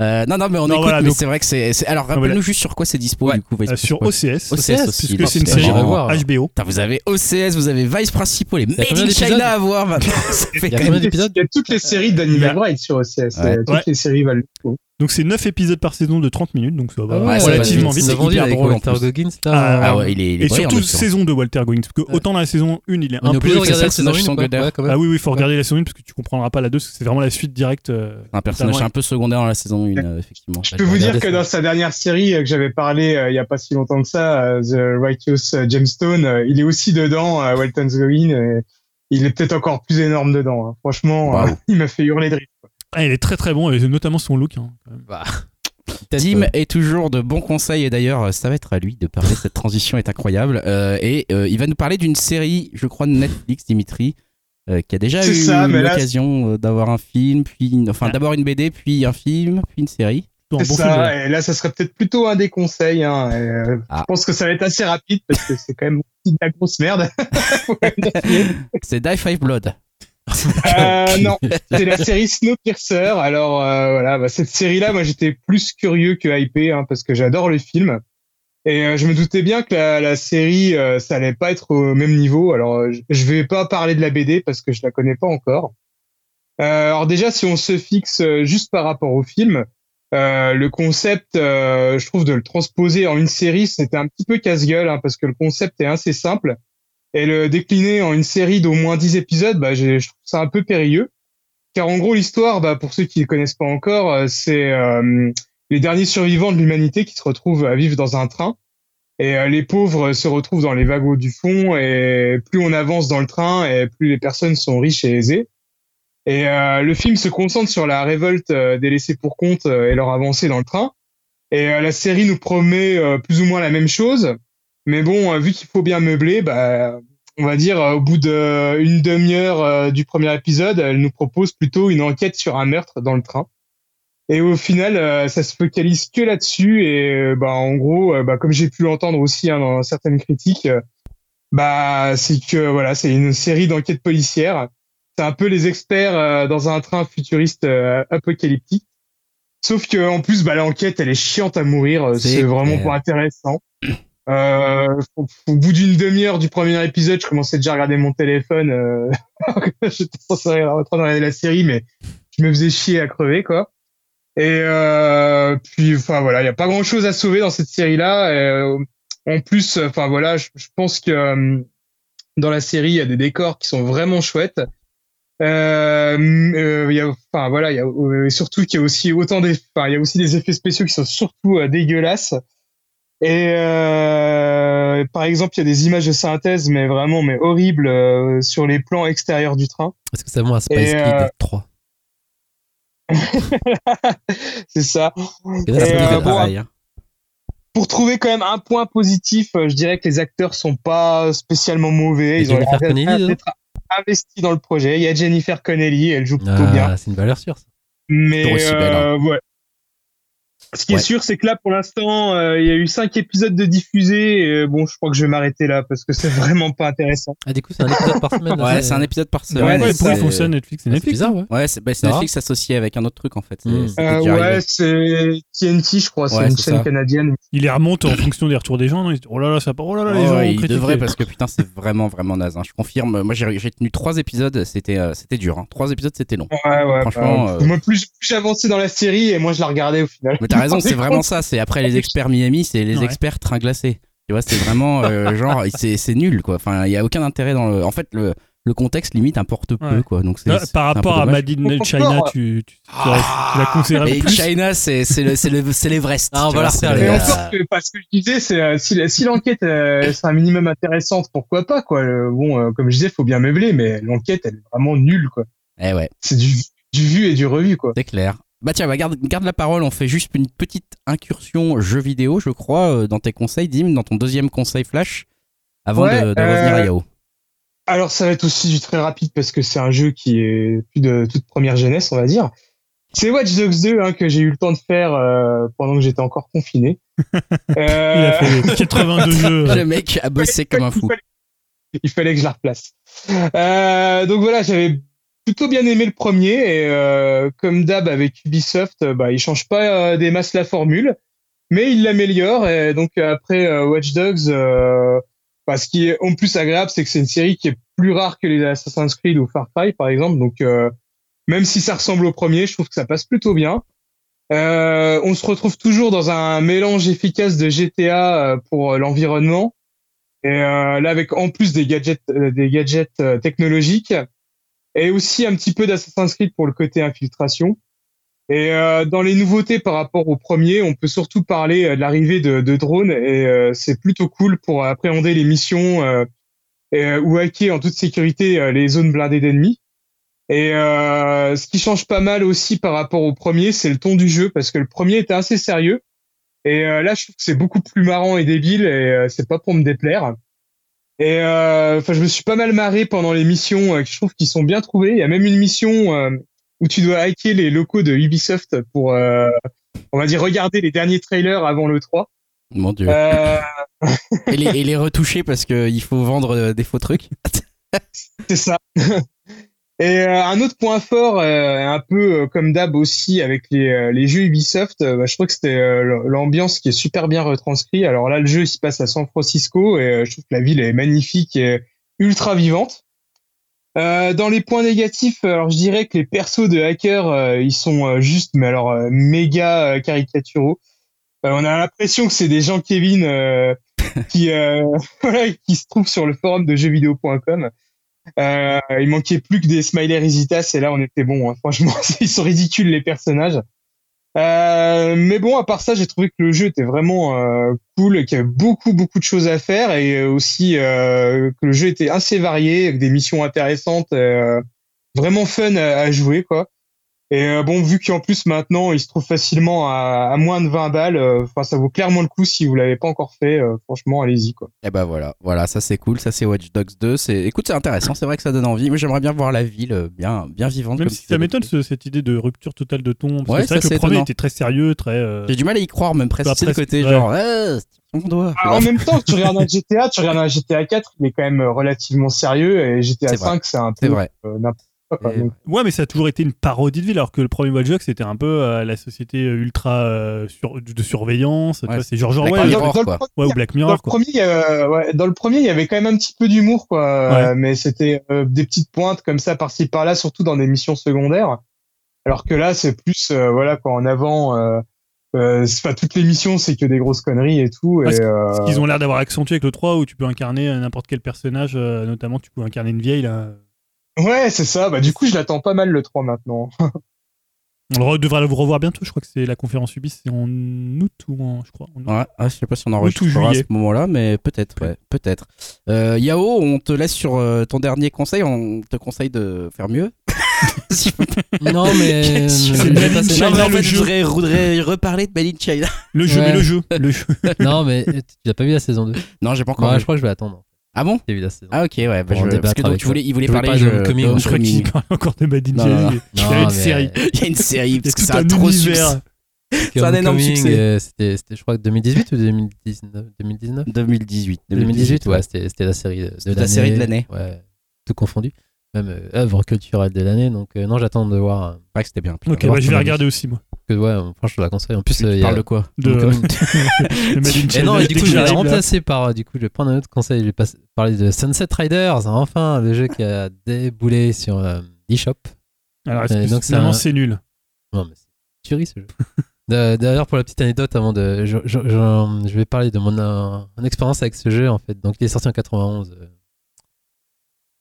S1: Euh, non, non, mais on
S2: Non,
S1: écoute,
S2: voilà,
S1: mais
S2: donc-
S1: c'est vrai que c'est. c'est- Alors, rappelle-nous
S2: voilà.
S1: juste sur quoi c'est dispo,
S4: Ouais.
S1: du coup, Vice
S2: Euh, sur. OCS,
S1: OCS aussi,
S2: puisque c'est une série. HBO.
S1: Putain, vous avez OCS, vous avez Vice Principal et
S4: y a
S1: Made in China à voir maintenant. Ça fait
S4: Il y a combien d'épisodes
S3: Il y a toutes les séries de Danny
S2: Il y a-
S3: McBride sur OCS.
S1: Ouais.
S3: euh, Toutes
S2: Ouais.
S3: les séries valent le coup.
S2: Donc c'est 9 épisodes par saison de 30 minutes, donc ça va
S1: ouais, ça va
S2: relativement
S1: vite. C'est hyper drôle,
S4: Walter. Goggins
S2: Ah.
S1: Ah ouais, il est, il est
S2: Et surtout saison de Walter Goggins, parce que autant dans la saison 1, il est
S4: On
S2: un peu
S4: de regarder la
S1: c'est
S4: saison
S1: ça,
S4: 1
S1: c'est
S4: ou pas
S1: secondaire.
S4: Ouais, quand même.
S2: Ah oui, oui, il faut regarder la saison 1 parce que tu comprendras pas la 2, c'est vraiment la suite directe. euh,
S1: Un personnage un peu secondaire dans la saison 1, euh, effectivement.
S3: Je peux vous dire que
S4: ça.
S3: dans sa dernière série euh, que j'avais parlé euh, il y a pas si longtemps que ça, euh, The Righteous Gemstone, euh, il est aussi dedans, euh, Walton Goggin. euh, il est peut-être encore plus énorme dedans. hein. Franchement, il m'a fait hurler de rire.
S2: Ah, il est très très bon, et notamment son look. hein, quand même.
S4: Bah, euh,
S1: est toujours de bons conseils et d'ailleurs ça va être à lui de parler. Cette transition est incroyable Euh, et euh, il va nous parler d'une série, je crois de Netflix, Dimitri, euh, qui a déjà eu
S3: là,
S1: l'occasion euh, d'avoir un film, puis une- enfin
S2: Ouais.
S1: d'abord une BD, puis un film, puis une série.
S2: Plutôt un
S3: C'est
S2: bon
S3: ça,
S2: film,
S3: et là, ça serait peut-être plutôt un des conseils. Hein. et, euh,
S1: Ah.
S3: Je pense que ça va être assez rapide parce que c'est quand même de la grosse merde.
S1: C'est Die Five Blood.
S3: Euh, non, c'est la série Snowpiercer. Alors euh, voilà, bah, cette série-là, moi j'étais plus curieux que hypé hein, parce que j'adore le film. Et euh, je me doutais bien que la, la série, euh, ça allait pas être au même niveau. Alors euh, je- vais pas parler de la BD parce que je la connais pas encore. Euh, alors déjà, si on se fixe juste par rapport au film, euh, le concept, euh, je trouve de le transposer en une série, c'était un petit peu casse-gueule hein, parce que le concept est assez simple et le décliner en une série d'au moins 10 épisodes, bah, je trouve ça un peu périlleux. Car en gros, l'histoire, bah, pour ceux qui ne connaissent pas encore, euh, c'est euh, les derniers survivants de l'humanité qui se retrouvent à vivre dans un train. Et euh, les pauvres se retrouvent dans les wagons du fond. Et plus on avance dans le train, et plus les personnes sont riches et aisées. Et euh, le film se concentre sur la révolte des laissés pour compte et leur avancée dans le train. Et la série nous promet plus ou moins la même chose. Mais bon, euh, vu qu'il faut bien meubler, bah, on va dire euh, au bout d'une demi-heure euh, du premier épisode, elle nous propose plutôt une enquête sur un meurtre dans le train. Et au final, ça se focalise que là-dessus. Et bah, en gros, bah, comme j'ai pu l'entendre aussi hein, dans certaines critiques, bah, c'est que voilà, c'est une série d'enquêtes policières. C'est un peu les experts euh, dans un train futuriste euh, apocalyptique. Sauf que en plus, bah, l'enquête, elle est chiante à mourir.
S1: C'est
S3: vraiment pas intéressant. Euh, au, bout d'une demi-heure du premier épisode, je commençais déjà à regarder mon téléphone. Euh, J'étais en train de regarder la série, mais je me faisais chier à crever, quoi. Et euh, puis, enfin voilà, il y a pas grand-chose à sauver dans cette série-là. Euh, en plus, enfin voilà, je, pense que euh, dans la série, il y a des décors qui sont vraiment chouettes. Euh, euh, y enfin voilà, il y a surtout qu'il y a aussi autant des, il y a aussi des effets spéciaux qui sont surtout dégueulasses. Et euh, par exemple, il y a des images de synthèse, mais vraiment, mais horribles euh, sur les plans extérieurs du train.
S4: Est-ce que ça vaut un Spice
S3: Et,
S4: Kid
S3: euh,
S4: 3
S3: C'est ça.
S4: Et là,
S3: Et, euh, bon,
S1: pareil, hein.
S3: Pour trouver quand même un point positif, euh, je dirais que les acteurs sont pas spécialement mauvais.
S4: Et
S3: Ils ont l'air
S4: dedans
S3: d'être investis dans le projet. Il y a Jennifer Connelly, elle joue plutôt bien.
S4: Ah, c'est une valeur sûre. ça.
S3: Mais
S1: belle, hein.
S3: euh, ouais. Ce qui
S1: Ouais.
S3: est sûr, c'est que là, pour l'instant, euh, il y a eu cinq épisodes de diffusés. Et, euh, bon, je crois que je vais m'arrêter là parce que c'est vraiment pas intéressant.
S4: Ah, du coup, c'est un épisode par semaine.
S1: Ouais, c'est un épisode par semaine.
S2: Ouais,
S3: c'est-
S2: fonctionne Netflix C'est
S4: C'est
S2: Netflix.
S4: bizarre, ouais.
S1: Ouais, c'est bah, Netflix associé avec un autre truc en fait.
S4: Mm.
S3: Euh,
S1: déjà
S3: ouais, c'est TNT, je crois. C'est
S1: Ouais,
S3: une chaîne
S1: ça.
S3: canadienne.
S2: Il les remonte en fonction des retours des gens. non? Ils se disent, oh là là, ça part. Oh là là, les
S1: Oh,
S2: gens ont
S1: il devrait parce que putain c'est vraiment vraiment naze. hein. Je confirme. Moi j'ai tenu trois épisodes, c'était euh, c'était dur. hein. Trois épisodes c'était long.
S3: Ouais, ouais.
S1: Franchement,
S3: bah, Moi, plus, plus j'avançais dans la série et moi, je la regardais au final.
S1: Raison, c'est vraiment ça. C'est après les experts Miami, c'est les
S2: Ouais.
S1: experts train glacé. Tu vois, c'est vraiment euh, genre c'est c'est nul quoi. Enfin il y a aucun intérêt dans le. En fait le le contexte limite importe peu
S2: Ouais.
S1: quoi. Donc
S2: Là,
S1: c'est
S2: Par rapport à. Made in China, tu, tu, tu, la- tu la conseillerais
S1: Mais
S2: plus
S1: China, c'est c'est le c'est le c'est l'Everest.
S4: Ah, on va
S3: Mais encore que, parce que je disais, c'est euh, si, si l'enquête euh, c'est un minimum intéressante, pourquoi pas quoi. Euh, Bon, euh, comme je disais, faut bien meubler, mais l'enquête elle est vraiment nulle quoi.
S1: Eh ouais.
S3: C'est du, du vu et du revu quoi.
S1: C'est clair. Bah tiens, bah, garde, garde la parole, on fait juste une petite incursion jeu vidéo, je crois, euh, dans tes conseils, Dim, dans ton deuxième conseil flash, avant
S3: Ouais,
S1: de, de revenir à
S3: euh,
S1: Yao.
S3: Alors ça va être aussi du très rapide parce que c'est un jeu qui est plus de toute première jeunesse, on va dire. C'est Watch Dogs 2 hein, que j'ai eu le temps de faire euh, pendant que j'étais encore confiné.
S2: Il a fait 82 jeux.
S1: Le mec a bossé comme un fou.
S3: Il fallait, il fallait que je la replace. Euh, donc voilà, j'avais plutôt bien aimé le premier et euh, comme d'hab avec Ubisoft, euh, bah, il change pas euh, des masses la formule, mais il l'améliore. Et donc après euh, Watch Dogs, euh, bah, ce qui est en plus agréable, c'est que c'est une série qui est plus rare que les Assassin's Creed ou Far Cry par exemple. Donc euh, même si ça ressemble au premier, je trouve que ça passe plutôt bien. On se retrouve toujours dans un mélange efficace de GTA pour l'environnement et là avec en plus des gadgets, des gadgets technologiques et aussi un petit peu d'Assassin's Creed pour le côté infiltration. Et euh, dans les nouveautés par rapport au premier, on peut surtout parler euh, de l'arrivée de, drones et euh, c'est plutôt cool pour appréhender les missions euh, euh, ou hacker en toute sécurité euh, les zones blindées d'ennemis. Et ce qui change pas mal aussi par rapport au premier, c'est le ton du jeu parce que le premier était assez sérieux et là je trouve que c'est beaucoup plus marrant et débile et c'est pas pour me déplaire. Et euh, enfin, je me suis pas mal marré pendant les missions. euh, que je trouve qu'ils sont bien trouvées. Il y a même une mission euh, où tu dois hacker les locaux de Ubisoft pour, euh, on va dire, regarder les derniers trailers avant le 3.
S1: Mon dieu.
S3: Euh,
S1: Et, les, et les retoucher parce qu'il faut vendre des faux trucs.
S3: C'est ça. Et euh, un autre point fort, euh, un peu euh, comme d'hab aussi avec les, euh, les jeux Ubisoft, bah, je trouve que c'était euh, l'ambiance qui est super bien retranscrite. Alors là, le jeu il se passe à San Francisco et euh, je trouve que la ville est magnifique et ultra vivante. Euh, dans les points négatifs, alors je dirais que les persos de hackers, euh, ils sont euh, juste, mais alors euh, méga caricaturaux. On a l'impression que c'est des gens Kevin euh, qui euh, voilà, qui se trouvent sur le forum de jeuxvideo.com. Euh, il manquait plus que des smileys Risitas et là on était bon. hein. Franchement, ils sont ridicules les personnages. Euh, mais bon, à part ça, j'ai trouvé que le jeu était vraiment euh, cool, qu'il y avait beaucoup beaucoup de choses à faire et aussi euh, que le jeu était assez varié avec des missions intéressantes, euh, vraiment fun à, à jouer quoi. Et euh, bon, vu qu'en plus maintenant il se trouve facilement à, à moins de 20 balles, euh, enfin ça vaut clairement le coup si vous l'avez pas encore fait. euh, franchement, allez-y quoi.
S1: Et bah voilà, voilà, ça c'est cool, ça c'est Watch Dogs 2. C'est, écoute, c'est intéressant, c'est vrai que ça donne envie. Moi j'aimerais bien voir la ville euh, bien, bien vivante.
S2: Même
S1: comme
S2: si ça m'étonne ce- cette idée de rupture totale de ton. Parce
S1: Ouais,
S2: que c'est vrai
S1: ça,
S2: que le premier
S1: étonnant.
S2: était très sérieux, très. euh,
S1: J'ai du mal à y croire, même presque. C'est le côté
S2: ouais.
S1: genre, eh, c'est ton doigt.
S3: Ah, en même temps, tu regardes un GTA, tu regardes un GTA 4, il est quand même relativement sérieux et GTA
S1: C'est vrai.
S3: 5 c'est un peu
S1: C'est vrai.
S3: euh, n'importe.
S1: Et-
S2: Ouais, mais ça a toujours été une parodie de ville, alors que le premier Watch Dogs, c'était un peu euh, la société ultra euh, sur- de surveillance.
S1: Ouais,
S2: c'est genre, genre
S1: Black
S2: ouais,
S1: Mirror,
S3: dans, le premier,
S2: ouais, ou Black
S3: dans,
S2: Mirror,
S3: le
S2: quoi.
S3: premier, euh, ouais, dans le premier, il y avait quand même un petit peu d'humour, quoi. euh, mais c'était euh, des petites pointes comme ça par-ci par-là, surtout dans des missions secondaires. Alors que là, c'est plus, euh, voilà, quoi, en avant. Euh, euh, c'est pas toutes les missions, c'est que des grosses conneries et tout. Et, euh,
S2: Parce qu'ils ont l'air d'avoir accentué avec le 3 où tu peux incarner euh, n'importe quel personnage, euh, notamment tu peux incarner une vieille là.
S3: Ouais, c'est ça. Bah, du coup, je l'attends pas mal le 3 maintenant.
S2: On le re- devra le revoir bientôt, je crois que c'est la conférence Ubi, c'est en août ou en. Je crois. en août.
S1: Ouais, ah, je sais pas si on
S2: Août ou
S1: enregistrera à ce moment-là, mais peut-être, ouais, peut-être. Euh, Yao, on te laisse sur euh, ton dernier conseil. On te conseille de faire mieux.
S4: Non, mais.
S1: C'est
S2: China,
S1: Non, mais en fait, je voudrais, voudrais reparler de Made in China.
S2: Le jeu,
S4: Ouais.
S2: mais le jeu. Le jeu.
S4: Non, mais tu l'as pas vu la saison 2
S1: Non, j'ai pas encore.
S4: Ouais,
S1: vu.
S4: je crois que je vais attendre.
S1: Ah bon
S4: J'ai vu la saison.
S1: Ah ok, ouais. Bah, je- parce que donc,
S4: avec
S1: tu voulais, il voulait parler
S4: de Homecoming,
S2: Je crois qu'il parle encore de Made in Il y a une série.
S1: Il y a une série parce que c'est un trop
S2: univers.
S1: succès.
S4: C'est
S1: un énorme succès.
S4: euh, c'était, je crois, 2018 ou 2019 2019
S1: 2018.
S4: 2018, ouais, c'était, c'était la série de,
S1: la
S4: l'année.
S1: série de l'année.
S4: Ouais, tout confondu. Même euh, œuvre culturelle de l'année. Donc, euh, non, j'attends de voir.
S1: que c'était bien.
S2: Ok, bah, je vais regarder aussi, moi.
S4: Que, ouais, franchement, je la conseille. En plus, euh, il y a-
S1: parles de quoi
S2: De,
S4: Et non, et du coup, je vais la
S2: j'arrive, là.
S4: remplacer par. euh, Du coup, je vais prendre un autre conseil. Je vais pas- parler de Sunset Riders. Enfin, le jeu qui a déboulé sur euh, eShop.
S2: Alors,
S4: donc,
S2: finalement, c'est nul
S4: Non, mais c'est tuerie ce jeu. D'a- D'ailleurs, pour la petite anecdote, avant de, je, je- je- je vais parler de mon, euh, mon expérience avec ce jeu en fait. Donc, il est sorti en 91. euh. Je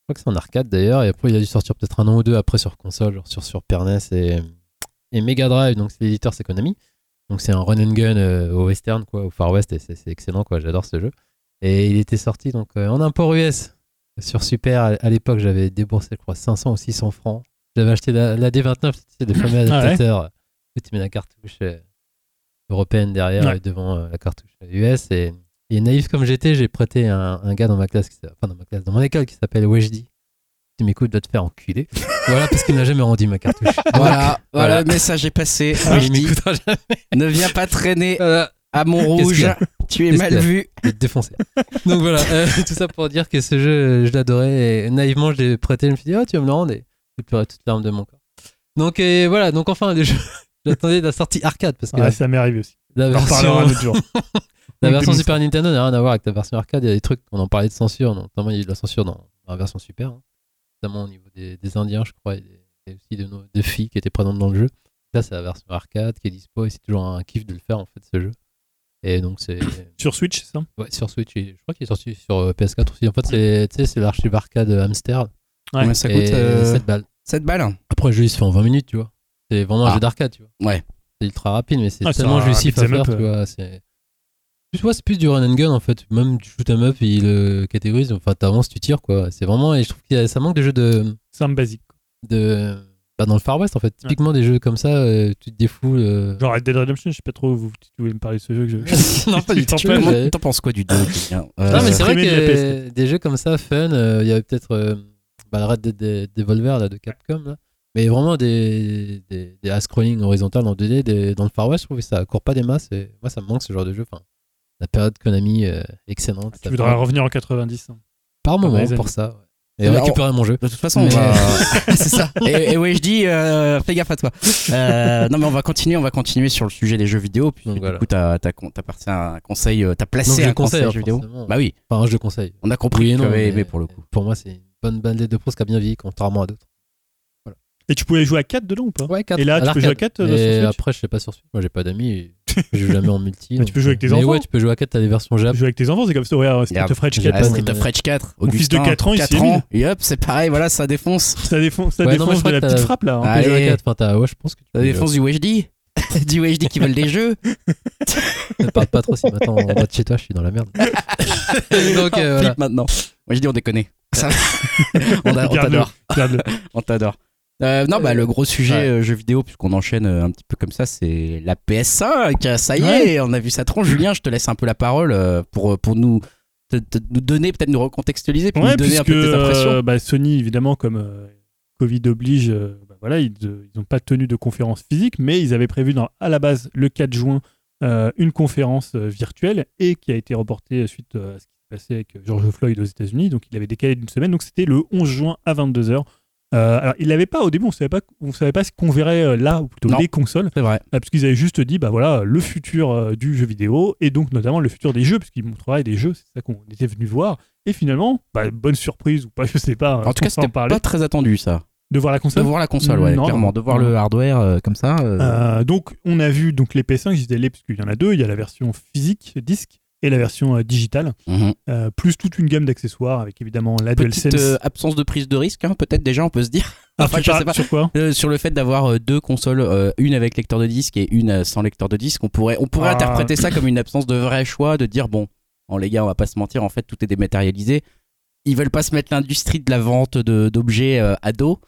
S4: crois que c'est en arcade d'ailleurs, et après il a dû sortir peut-être un an ou deux après sur console, genre sur Super NES et, et Mega Drive. Donc, c'est l'éditeur, c'est Konami. Donc, c'est un run and gun euh, au western, quoi, au Far West, et c'est excellent, quoi. J'adore ce jeu. Et il était sorti donc euh, en import US sur Super. À, à l'époque, j'avais déboursé, je crois, 500 ou 600 francs. J'avais acheté la, la D29, c'est des fameux
S2: Ah ouais
S4: adaptateurs où tu mets la cartouche euh, européenne derrière
S2: Ouais.
S4: et devant euh, la cartouche US. Et, et naïf comme j'étais, j'ai prêté un, un gars dans ma classe, qui enfin dans ma classe, dans mon école qui s'appelle Weshdi. Tu m'écoutes, va te faire enculer. voilà, parce qu'il n'a jamais rendu ma cartouche.
S1: Voilà, voilà,
S4: Voilà.
S1: le message est passé.
S4: Il
S1: Weshdi,
S4: m'écoutera jamais.
S1: ne viens pas traîner
S4: Voilà,
S1: à Montrouge. Tu es mal vu.
S4: je vais te défoncer. Donc voilà, euh, tout ça pour dire que ce jeu, je l'adorais et naïvement, je l'ai prêté. Je me suis dit, oh, tu vas me le rendre et j'ai pleuré toute l'arme de mon corps. Donc et voilà, donc enfin, j'attendais la sortie arcade parce que
S2: Ouais, ça m'est arrivé aussi.
S4: la
S2: On en
S4: version,
S2: reparlera un autre jour.
S4: la
S2: On
S4: version. Super Nintendo n'a rien à voir avec la version arcade. Il y a des trucs, on en parlait de censure, notamment il y a eu de la censure dans, dans la version Super, hein. Notamment au niveau des, des Indiens, je crois, et, des- et aussi de, nos- de filles qui étaient présentes dans le jeu. Là, c'est la version arcade qui est dispo et c'est toujours un kiff de le faire en fait, ce jeu. Et donc, c'est.
S2: Sur Switch, c'est ça?
S4: Ouais, sur Switch, et je crois qu'il est sorti sur euh, PS4 aussi. En fait, c'est tu sais, c'est l'archive arcade Hamster.
S2: Ouais.
S1: Combien ça coûte euh,
S4: 7 balles.
S1: 7 balles.
S4: Après, le jeu, il se fait en 20 minutes, tu vois. C'est vraiment un
S1: Ah.
S4: jeu d'arcade, tu vois.
S1: Ouais.
S4: C'est ultra rapide, mais c'est
S2: Ah,
S4: tellement jouissif à faire, tu
S2: euh.
S4: vois. C'est tu vois, c'est plus du run and gun, en fait. Même du shoot 'em up, il le catégorise. Enfin, t'avances, tu tires, quoi. C'est vraiment... Et je trouve que ça manque de jeux de...
S2: C'est un basique.
S4: de Bah, dans le Far West, en fait, typiquement des jeux comme ça, euh, tu te défoules. euh,
S2: Genre Red Dead Redemption, je sais pas trop vous, tu voulez me parler de ce jeu que je.
S4: non, pas du tout.
S2: Tu t'en
S1: T'en penses quoi du 2 Julien Euh,
S4: Non, mais c'est vrai
S2: Primé de la
S4: que des jeux comme ça, fun, euh, il y avait peut-être euh, bah, le Red Dead de- Devolver là, de Capcom, là. mais vraiment des, des, des scrolling horizontal en 2D des- dans le Far West, je trouve que ça court pas des masses. Et moi, ça me manque ce genre de jeu. Enfin, la période Konami, euh, excellente.
S2: Tu voudrais revenir en 90. hein.
S4: par moment pour
S2: années.
S4: ça. ouais. Et
S1: Mais
S4: récupérer mon jeu.
S1: De toute façon, on
S4: Mais-
S1: va. c'est ça. Et, et oui, je dis, euh, fais gaffe à toi. Euh, non, mais on va continuer, on va continuer sur le sujet des jeux vidéo. Puis
S4: Donc,
S1: du
S4: voilà.
S1: coup, t'as t'as un conseil, t'as placé un conseil
S4: hein,
S1: jeu vidéo. Bah oui,
S4: Enfin, je le conseille.
S1: on a compris
S4: Oui non, mais
S1: aimé pour le coup.
S4: Pour moi, c'est une bonne bandette de pros qui a bien vieilli, contrairement à d'autres.
S2: Et tu pouvais jouer à 4 dedans ou pas?
S4: Ouais, quatre.
S2: Et là, tu peux jouer à 4
S4: Et après, je sais pas sur Switch. Moi, j'ai pas d'amis. et Je joue jamais en multi.
S2: Mais tu peux jouer avec tes
S4: mais
S2: enfants.
S4: ouais, tu peux jouer à 4, t'as les versions
S2: Tu
S4: Jap.
S2: peux jouer avec tes enfants, c'est comme ça. Ouais, Street
S1: Regarde,
S2: of Rage
S4: j'ai
S2: 4.
S4: pas
S1: Ah,
S4: Ouais,
S1: Street of Rage 4,
S2: Mon fils de
S1: Augustin,
S2: 4 ans, il
S1: 4
S2: s'est
S1: ans, et hop, c'est pareil, voilà, ça défonce.
S2: Ça défonce, ça
S4: Ouais, non, mais
S2: défonce
S4: je crois
S2: de la petite frappe là. hein.
S1: Ah,
S4: Tu
S1: Allez.
S4: à 4. Enfin, ouais, je pense que tu à
S1: défonce du UHD. du UHD qui veulent des jeux.
S4: Ne parle pas trop si maintenant en bas de chez toi, je suis dans la merde. Donc, euh, voilà.
S1: maintenant. Dis on déconne. Ça- on on t'adore. On t'adore. Euh, non, bah, le gros sujet
S4: Ouais.
S1: euh, jeux vidéo, puisqu'on enchaîne euh, un petit peu comme ça, c'est la PS5. Ça y
S2: Ouais.
S1: est, on a vu ça tronche. Julien, je te laisse un peu la parole pour, pour nous, te- te- nous donner, peut-être nous recontextualiser, puis
S2: Ouais,
S1: nous donner
S2: puisque
S1: un peu tes impressions.
S2: euh, bah, Sony, évidemment, comme euh, Covid oblige, bah, voilà, ils n'ont pas tenu de conférence physique, mais ils avaient prévu dans, à la base le 4 juin une conférence virtuelle et qui a été reportée suite à ce qui s'est passé avec George Floyd aux États-Unis. Donc il avait décalé d'une semaine. Donc c'était le 11 juin à 22h. Alors il n'avait pas au début, on savait pas, on savait pas ce qu'on verrait euh, là, ou plutôt
S1: Non.
S2: les consoles.
S1: C'est vrai.
S2: Ah, parce qu'ils avaient juste dit bah voilà le futur euh, du jeu vidéo et donc notamment le futur des jeux parce qu'ils montreraient des jeux c'est ça qu'on était venu voir et finalement bah, bonne surprise ou pas je sais pas
S1: En tout cas, c'était pas très attendu ça.
S2: de voir la
S1: De
S2: console
S1: voir la console, ouais,
S2: Non,
S1: clairement. De voir
S2: Non.
S1: le hardware euh, comme ça. euh,
S2: Euh, donc on a vu donc les PS5 ils étaient les parce qu'il y en a deux il y a la version physique disque et la version euh, digitale
S1: mhm.
S2: euh, plus toute une gamme d'accessoires avec évidemment la
S1: Petite
S2: DualSense
S1: euh, absence de prise de risque, hein, peut-être déjà, on peut se dire.
S2: Ah,
S1: enfin, je sais pas.
S2: sur quoi?
S1: Euh, sur le fait d'avoir euh, deux consoles, euh, une avec lecteur de disque et une sans lecteur de disque, on pourrait, on pourrait
S2: Ah.
S1: interpréter ça comme une absence de vrai choix, de dire bon, bon les gars, on va pas se mentir, en fait tout est dématérialisé. Ils veulent pas se mettre l'industrie de la vente d'objets à dos,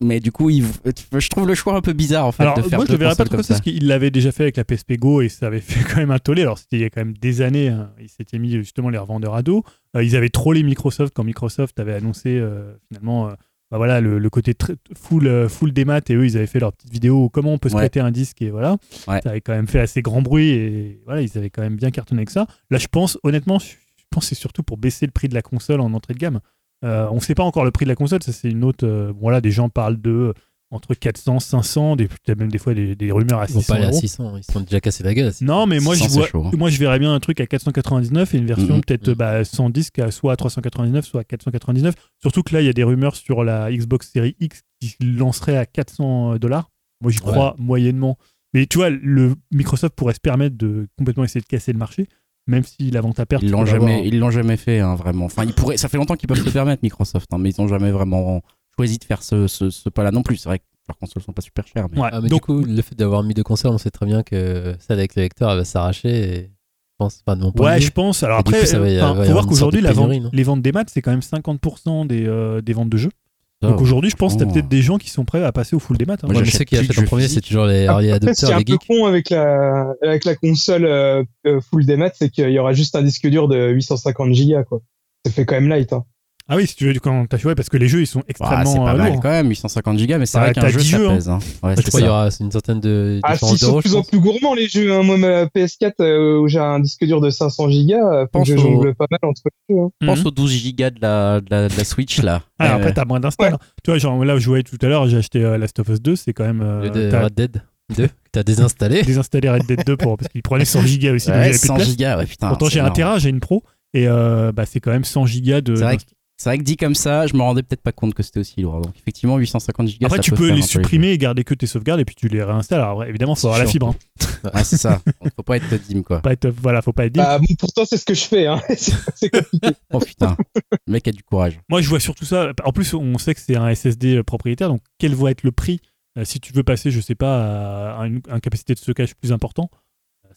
S1: mais du coup, je trouve le choix un peu bizarre en fait
S2: Alors,
S1: de faire
S2: moi, je le verrais pas trop ça, parce qu'il l'avait déjà fait avec la PSP Go et ça avait fait quand même un tollé. Alors, c'était il y a quand même des années, hein, ils s'étaient mis justement les revendeurs à dos. Euh, ils avaient trollé Microsoft quand Microsoft avait annoncé euh, finalement euh, bah voilà, le, le côté full, full démat et eux, ils avaient fait leur petite vidéo comment on peut se
S1: Ouais.
S2: prêter un disque? et voilà.
S1: Ouais.
S2: Ça avait quand même fait assez grand bruit et voilà, ils avaient quand même bien cartonné avec ça. Là, je pense, honnêtement, je je pense que c'est surtout pour baisser le prix de la console en entrée de gamme. Euh, on ne sait pas encore le prix de la console, ça c'est une autre. euh, voilà, des gens parlent de euh, entre 400, 500, des, même des fois des, des rumeurs à
S4: Ils vont
S2: 600
S4: pas aller à
S2: euros.
S4: 600, ils sont déjà cassés la gueule. à 600.
S2: Non, mais moi je
S1: 600, c'est
S2: vois,
S1: chaud, hein.
S2: moi je verrais bien un truc à 499 et une version
S1: Mhm.
S2: peut-être
S4: Mhm.
S2: bah, sans disque à soit à 399, soit à 499. Surtout que là il y a des rumeurs sur la Xbox Series X qui lancerait à 400 dollars. Moi j'y crois moyennement. Mais tu vois, le Microsoft pourrait se permettre de complètement essayer de casser le marché, même si la vente à perte.
S1: Ils l'ont jamais, ils l'ont jamais fait hein, vraiment. Enfin, ils pourraient, ça fait longtemps qu'ils peuvent se permettre Microsoft, hein, mais ils ont jamais vraiment choisi de faire ce, ce, ce pas-là non plus. C'est vrai que leurs consoles sont pas super chères, mais
S2: Ouais,
S4: Ah, mais
S2: donc
S4: du coup, le fait d'avoir mis deux consoles, on sait très bien que celle avec le lecteur, elle va s'arracher. Et je pense pas de mon point
S2: Ouais,
S4: de
S2: je pense. Alors
S4: Et
S2: après,
S4: coup, ça va y-
S2: enfin,
S4: va y
S2: faut voir qu'aujourd'hui, les ventes des maths, c'est quand même 50% des, euh, des ventes de jeux.
S1: Ça,
S2: Donc aujourd'hui, je pense que t'as
S1: franchement,
S2: peut-être des gens qui sont prêts à passer au full des maths. hein.
S1: Moi,
S4: mais
S1: j'achète
S4: ceux qui achètent en premier, c'est toujours les early
S3: Après, ce qui est
S4: adopters,
S3: un
S4: les
S3: peu con avec la, avec la console euh, euh, full des maths, c'est qu'il y aura juste un disque dur de 850 Go, quoi. Ça fait quand même light, hein.
S2: Ah oui, si tu veux, quand t'as ouais, parce que les jeux, ils sont
S1: Bah,
S2: extrêmement
S1: c'est pas
S2: euh,
S1: mal
S2: lourds.
S1: quand même, 850 gigas, mais c'est
S2: Bah,
S1: vrai qu'un jeu
S2: 10
S1: ça
S2: jeux, hein.
S1: pèse. hein. Ouais,
S4: Je
S1: c'est
S4: crois qu'il y aura une centaine de
S3: Ah,
S4: différences
S3: s'ils sont de plus en plus gourmands, les jeux, hein. Moi, ma PS4, euh, où j'ai un disque dur de 500 Go, euh,
S1: Pense
S3: que je
S1: au-
S3: jongle pas mal entre les jeux, hein.
S1: Pense
S2: Mhm.
S1: aux 12 gigas de la, de la, de la Switch là.
S2: Ah,
S1: Euh,
S2: après, t'as moins d'installs. hein. Tu vois, genre là où je jouais tout à l'heure, j'ai acheté euh, Last of Us 2, c'est quand même. euh,
S4: Le Red Dead 2, que t'as désinstallé.
S2: désinstallé Red Dead 2 pour, parce qu'il prenait 100 gigas aussi, donc
S1: ouais,
S2: j'avais plus de
S1: 100
S2: place.
S1: gigas, ouais, putain.
S2: Pourtant, j'ai un. Tera, j'ai une Pro, et euh, bah, c'est quand même 100 gigas de.
S1: C'est vrai que- C'est vrai que dit comme ça, je me rendais peut-être pas compte que c'était aussi lourd. Donc effectivement, 850 gigas.
S2: Après,
S1: ça
S2: tu
S1: peut
S2: peux
S1: faire
S2: les supprimer et garder que tes sauvegardes, et puis tu les réinstalles. Alors, évidemment, faut avoir la fibre. hein.
S1: Ouais, c'est ça. Faut pas être dim quoi.
S2: Pas être, voilà, faut pas être dim.
S3: Bah, bon, pourtant, c'est ce que je fais, hein. C'est- c'est compliqué.
S1: Oh putain, le mec a du courage.
S2: Moi, je vois surtout ça. En plus, on sait que c'est un SSD propriétaire, donc quel va être le prix euh, si tu veux passer, je sais pas, à une, une capacité de stockage plus important? euh,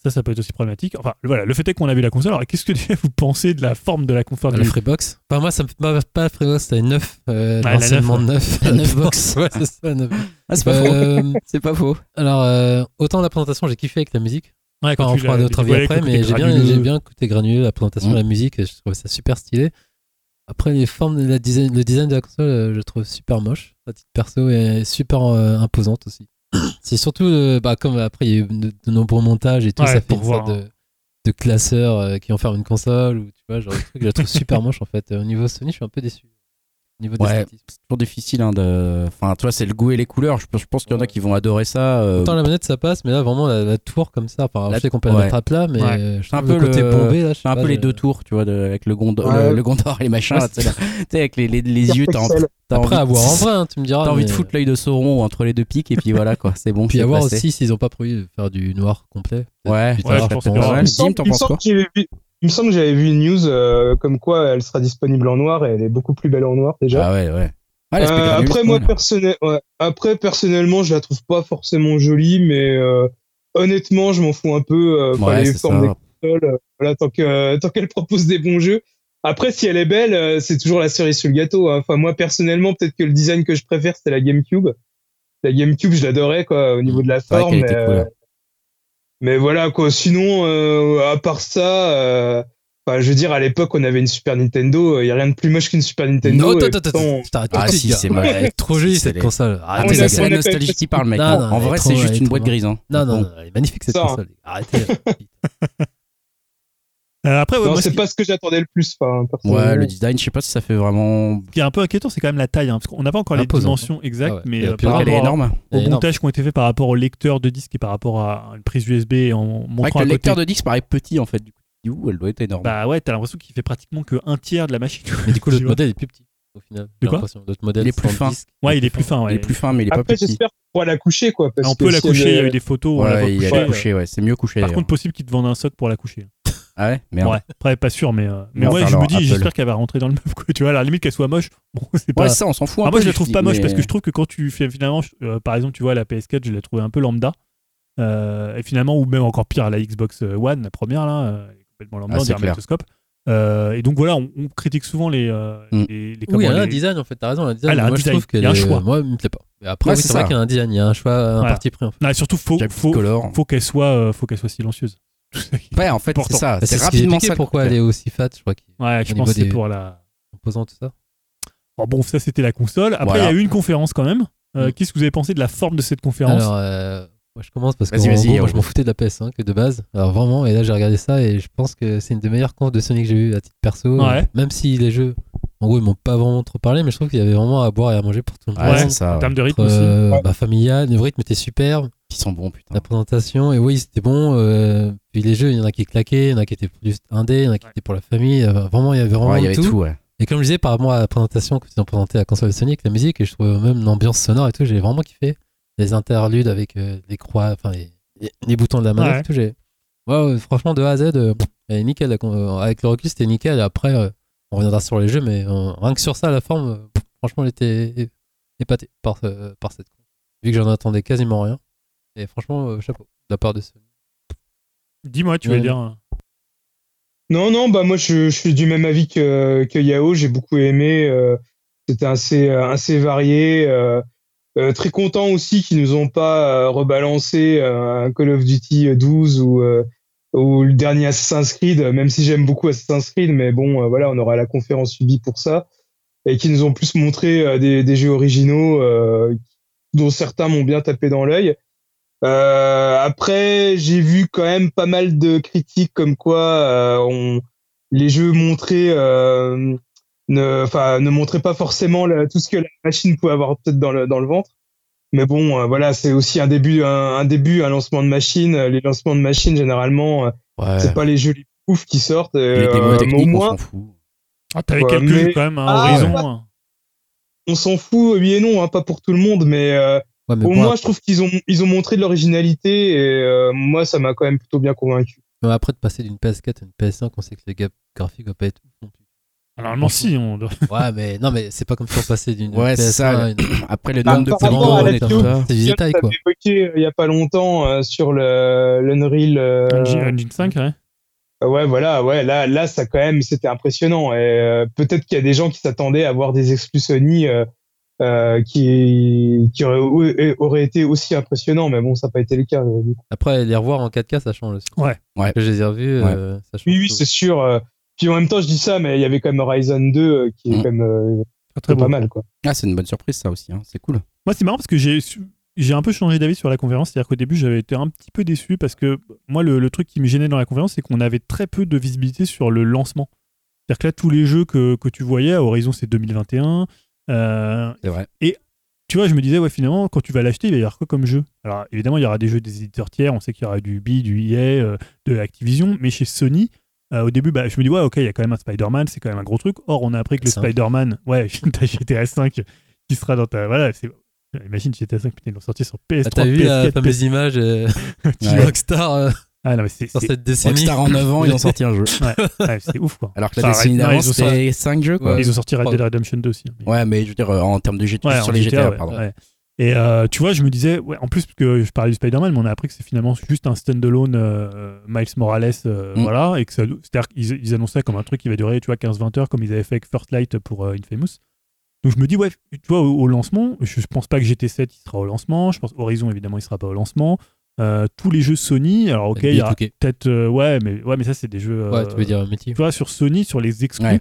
S2: Ça, ça peut être aussi problématique. Enfin, voilà, le fait est qu'on a vu la console. Alors, qu'est-ce que vous pensez de la forme de la console
S4: La Freebox Enfin, moi, ça me pas, pas la Freebox, c'était une 9. Euh,
S2: Ouais, la
S4: l'enseignement
S2: neuf,
S4: de 9.
S1: La neuf box.
S4: ouais, c'est ça, la neuf.
S1: Ah, c'est pas faux.
S4: Euh,
S1: C'est pas faux.
S4: alors, euh, autant la présentation, j'ai kiffé avec la musique.
S2: Ouais,
S4: Enfin, on fera notre avis après, mais j'ai bien, j'ai bien écouté granuleux, la présentation,
S1: Mm.
S4: la musique, et je trouvais ça super stylé. Après, les formes, la design, le design de la console, euh, je le trouve super moche. La petite perso est super euh, imposante aussi. C'est surtout, euh, bah, comme après, il y a eu de, de nombreux montages et tout,
S2: Ouais,
S4: ça fait
S2: pour
S4: une sorte de, de classeur euh, qui enferme une console, ou tu vois, genre, le truc, je la trouve super moche en fait. Euh, Au niveau Sony, je suis un peu déçu. Au niveau des
S1: Ouais.
S4: statistiques.
S1: C'est toujours difficile hein, de. Enfin, tu vois, c'est le goût et les couleurs. Je, pense- je pense qu'il y en a qui vont adorer ça. euh,
S4: Autant la manette ça passe, mais là vraiment la, la tour comme ça, enfin,
S1: La-
S4: je sais qu'on peut la
S1: ouais.
S4: mettre à plat, mais
S2: Ouais.
S4: je
S1: C'est un
S4: trouve
S1: peu
S4: le côté
S1: le-
S4: bombé là. je
S1: un
S4: pas,
S1: peu les deux tours, tu vois, de- avec le Gondor,
S3: Ouais.
S1: le, le Gondor et les machins.
S3: Ouais,
S1: tu sais, là. Tu sais, avec les, les, les yeux, t'as
S4: Après
S1: envie
S4: à
S1: de-
S4: voir en vrai, hein, tu me diras.
S1: T'as envie de foutre l'œil de Sauron entre les deux pics et puis voilà quoi, c'est bon.
S4: Puis à voir aussi s'ils ont pas prévu de faire du noir complet.
S1: Ouais,
S2: je pense que
S1: t'en penses quoi
S3: il me semble que j'avais vu une news euh, comme quoi elle sera disponible en noir et elle est beaucoup plus belle en noir déjà.
S1: Ah ouais, ouais. Ah,
S3: Euh, après
S1: c'est
S3: moi personnel, ouais. après personnellement je la trouve pas forcément jolie mais euh, honnêtement je m'en fous un peu. Euh,
S1: Ouais,
S3: les
S1: c'est
S3: formes des
S1: ça.
S3: consoles, euh, voilà tant que tant qu'elle propose des bons jeux. Après si elle est belle euh, c'est toujours la cerise sur le gâteau. hein. Enfin moi personnellement peut-être que le design que je préfère c'était la GameCube. La GameCube je l'adorais quoi au niveau de la
S1: C'est vrai
S3: forme.
S1: était cool.
S3: Euh, mais voilà quoi. Sinon euh, à part ça. euh, je veux dire, à l'époque, on avait une Super Nintendo. Il y a rien de plus moche qu'une Super Nintendo.
S4: Non, attends, je t'arrête
S1: Ah si, c'est
S4: gars.
S1: mal.
S4: Elle est trop jolie
S1: C'est
S4: cette
S1: les-
S4: console.
S1: Ah,
S4: Arrêtez
S3: on
S1: c'est
S3: on
S1: la nostalgie qui parle, mec.
S4: Non,
S1: En-
S4: non,
S1: vrai, c'est juste une boîte grise. Hein.
S4: Non, non, elle est magnifique cette console. Arrêtez.
S2: Euh, après, ouais,
S3: non,
S2: moi, ce
S3: c'est
S2: qui-
S3: pas ce que j'attendais le plus. Enfin,
S1: Ouais, le design, je sais pas si ça fait vraiment.
S2: ce qui est un peu inquiétant, c'est quand même la taille. hein, parce qu'on n'a pas encore les
S4: Imposant,
S2: dimensions exactes,
S4: Ah ouais.
S2: mais euh, par
S1: Elle est
S2: rapport
S1: énorme.
S2: au montage qui ont été faits par rapport au lecteur de disque et par rapport à une prise USB et en montrant
S1: que
S2: à
S1: le
S2: côté.
S1: lecteur de disque paraît petit en fait. Du coup, elle doit être énorme.
S2: Bah ouais, t'as l'impression qu'il fait pratiquement que un tiers de la machine.
S4: Mais du coup, l'autre modèle est plus petit au final.
S2: De quoi
S4: l'impression. L'autre modèle
S1: Il est plus fin.
S4: disque,
S2: Ouais, il est plus fin. Ouais.
S1: Il est plus fin, mais il est pas
S3: Après,
S1: petit.
S3: j'espère qu'on pourra la coucher, quoi. Parce
S2: on peut la coucher, il y a eu des photos,
S1: Ouais, il y a
S2: coucher.
S1: la coucher, ouais. C'est mieux couché.
S2: Par contre, possible qu'ils te vendent un soc pour la coucher.
S1: Ah ouais Merde.
S2: Ouais, après, pas sûr, mais, euh, mais
S1: Non,
S2: ouais,
S1: enfin,
S2: je me
S1: alors,
S2: dis,
S1: Apple.
S2: j'espère qu'elle va rentrer dans le. Quoi. Tu vois, à la limite qu'elle soit moche. Bon, c'est pas.
S1: Ouais, ça, on s'en fout un
S2: Ah,
S1: peu.
S2: moi, je la trouve pas moche
S1: mais-
S2: parce que je trouve que quand tu fais finalement, euh, par exemple, tu vois, la PS4, je l'ai trouvée un peu lambda. Euh, et finalement, ou même encore pire, la Xbox One, la première, là, euh, elle est complètement lambda,
S1: Ah,
S2: on
S1: c'est
S2: dirait un
S1: clair.
S2: magnétoscope. Euh, et donc voilà, on, on critique souvent les, euh,
S1: Mm.
S2: les, les,
S4: Oui,
S2: comment,
S4: elle a un
S2: les-
S4: design en fait, t'as raison. elle a un design,
S2: Elle a
S4: mais
S2: un
S4: moi, je
S2: design.
S4: trouve que
S2: Il y a un choix.
S4: Moi, il me plaît pas. Et après,
S1: Ouais,
S4: oui,
S1: c'est
S4: c'est vrai
S1: ça.
S4: qu'il y a un design, il y a un choix, un
S2: Voilà.
S4: parti pris en fait.
S2: Non, et surtout, faut,
S1: Jack
S2: faut,
S1: Color.
S2: faut qu'elle soit, euh, faut qu'elle soit silencieuse.
S1: Ouais, en fait, c'est ça.
S4: Bah,
S1: C'est rapidement
S4: expliqué
S1: ça.
S4: pourquoi elle est aussi fat, je crois, qu'il
S2: Ouais, je pense que c'est pour la.
S4: composant tout ça.
S2: Bon, bon, ça c'était la console. Après,
S1: Voilà.
S2: il y a eu une conférence quand même. Euh,
S4: Mm.
S2: Qu'est-ce que vous avez pensé de la forme de cette conférence?
S4: Alors, euh, moi, je commence parce que gros, moi, je m'en foutais de la PS5 de base. Alors vraiment, et là j'ai regardé ça et je pense que c'est une des meilleures confs de Sony que j'ai eu à titre perso.
S2: Ouais.
S4: Même si les jeux, en gros, ils m'ont pas vraiment trop parlé, mais je trouve qu'il y avait vraiment à boire et à manger pour tout le monde.
S1: Ouais,
S2: en termes de rythme
S4: Entre,
S2: aussi.
S4: euh, bah, familial, le rythme était super,
S1: Sont bons, putain.
S4: la présentation, et oui, c'était bon. euh, puis les jeux, il y en a qui claquaient, il y en a qui étaient plus indé, il y en a qui étaient pour la famille. euh, vraiment, il y avait vraiment
S1: Ouais, il y
S4: de
S1: avait tout, ouais.
S4: Et comme je disais, par rapport à la présentation que ils ont présenté à console avec la musique, et je trouve même l'ambiance sonore et tout, j'ai vraiment kiffé. Les interludes avec euh, les croix, enfin les, boutons de la manette
S2: Ouais.
S4: et tout, j'ai. Franchement, de A à Z, euh, nickel. avec le recul, c'était nickel. Et après, euh, on reviendra sur les jeux, mais euh, rien que sur ça, la forme, franchement, elle était épatée par, euh, par cette. Vu que j'en attendais quasiment rien. Et franchement, euh, chapeau, de la part de Sony.
S2: Dis-moi, tu
S4: Ouais.
S2: veux dire.
S3: Non, non, bah moi je, je suis du même avis que, que Yao. J'ai beaucoup aimé. euh, C'était assez, euh, assez varié. euh, euh, très content aussi qu'ils nous ont pas euh, rebalancé euh, un Call of Duty 12 ou, euh, ou le dernier Assassin's Creed, même si j'aime beaucoup Assassin's Creed, mais bon, euh, voilà, on aura la conférence Ubi pour ça. Et qui nous ont plus montré euh, des, des jeux originaux euh, dont certains m'ont bien tapé dans l'œil. Euh, après, j'ai vu quand même pas mal de critiques comme quoi euh, on, les jeux montrés euh, ne, enfin, ne montraient pas forcément la- tout ce que la machine pouvait avoir peut-être dans le, dans le ventre. Mais bon, euh, voilà, c'est aussi un début, un, un début, un lancement de machine. Les lancements de machine, généralement,
S1: Ouais.
S3: c'est pas les jeux les plus ouf qui sortent.
S1: Les
S3: euh, mais au
S1: on
S3: moins,
S1: fout.
S2: Ah, t'avais
S3: Ouais,
S2: quelques
S3: mais-
S2: jeux quand même, hein,
S3: Ah,
S2: Horizon.
S3: ouais.
S2: hein.
S3: on s'en fout, oui et non, hein, pas pour tout le monde, mais euh,
S4: Ouais, mais
S3: au
S4: bon,
S3: moins, je trouve qu'ils ont, ils ont montré de l'originalité et euh, moi, ça m'a quand même plutôt bien convaincu.
S4: mais après de passer d'une PS4 à une PS5, on sait que le gap graphique va pas être ouf non plus.
S2: Normalement, si. On doit...
S4: Ouais, mais non, mais c'est pas comme si on passait d'une
S1: Ouais, c'est
S4: PS1
S1: ça,
S4: à une-
S1: Après le
S3: Bah,
S1: nombre de
S3: à la
S1: polygones et tout
S3: vidéo,
S1: ça.
S4: C'est du détail, quoi.
S3: Évoqué euh, il y a pas longtemps euh, sur le l'Unreal. euh,
S2: Engine, Engine 5, ouais.
S3: Ouais, voilà, ouais, là, là, ça quand même, c'était impressionnant. Et euh, peut-être qu'il y a des gens qui s'attendaient à voir des exclus Sony euh, euh, qui, qui auraient, auraient été aussi impressionnants, mais bon, ça n'a pas été le cas. euh, du coup.
S4: Après, les revoir en 4K, ça change aussi.
S2: Ouais.
S1: Ouais.
S4: Que je les ai revus, euh, ça change.
S3: Oui, oui, c'est sûr. Puis en même temps, je dis ça, mais il y avait quand même Horizon 2 euh, qui est
S1: Mm.
S3: quand même euh,
S2: très
S3: pas mal, quoi.
S1: Ah, c'est une bonne surprise ça aussi, hein. c'est cool.
S2: Moi, c'est marrant parce que j'ai un peu changé d'avis sur la conférence. C'est-à-dire qu'au début, j'avais été un petit peu déçu parce que moi, le, le truc qui me gênait dans la conférence, c'est qu'on avait très peu de visibilité sur le lancement. C'est-à-dire que là, tous les jeux que, que tu voyais, à Horizon, c'est 2021. Euh,
S1: C'est vrai.
S2: tu vois, je me disais, ouais, finalement, quand tu vas l'acheter, il va y avoir quoi comme jeu? Alors, évidemment, il y aura des jeux des éditeurs tiers. On sait qu'il y aura du B, du EA, euh, de Activision. Mais chez Sony, euh, au début, bah, je me dis, ouais, ok, il y a quand même un Spider-Man, c'est quand même un gros truc. Or, on a appris que le. Spider-Man, ouais, t'as GTA 5 qui sera dans ta. Voilà, c'est. Imagine GTA 5, putain, ils l'ont sorti sur PS3,
S4: Ah, T'as vu la
S2: PS4,
S4: fameuse image euh,
S1: Ouais.
S4: Rockstar
S2: Ah non, mais c'est
S4: sur cette décennie
S1: Rockstar en 9 ans, ils ont sorti un jeu.
S2: ouais, c'est ouf quoi.
S1: Alors que la
S2: Enfin,
S1: décennie
S2: non,
S1: d'avant,
S2: ils ont sorti-
S1: c'était 5 jeux quoi.
S4: Ouais.
S2: Ils ont sorti Red. Dead Redemption 2 aussi. hein.
S1: Ouais, mais je veux dire, euh, en termes de GTA,
S2: Ouais,
S1: sur
S2: en
S1: les GTA,
S2: ouais,
S1: pardon.
S2: ouais. Et euh, tu vois, je me disais, ouais, en plus, parce que je parlais du Spider-Man, mais on a appris que c'est finalement juste un standalone euh, Miles Morales, euh,
S1: Mm.
S2: voilà, et que ça- c'est-à-dire qu'ils ils annonçaient comme un truc qui va durer, tu vois, 15-20 heures, comme ils avaient fait avec First Light pour euh, Infamous. Donc je me dis, ouais, tu vois, au, au lancement, je, je pense pas que GT7 il sera au lancement, je pense Horizon évidemment il sera pas au lancement. Euh, tous les jeux Sony, alors ok, il y a
S4: NBA 2K.
S2: peut-être, euh, ouais, mais ouais, mais ça c'est des jeux.
S4: Ouais,
S2: euh,
S4: tu veux dire métier.
S2: tu vois, sur Sony, sur les exclus,
S1: Ouais.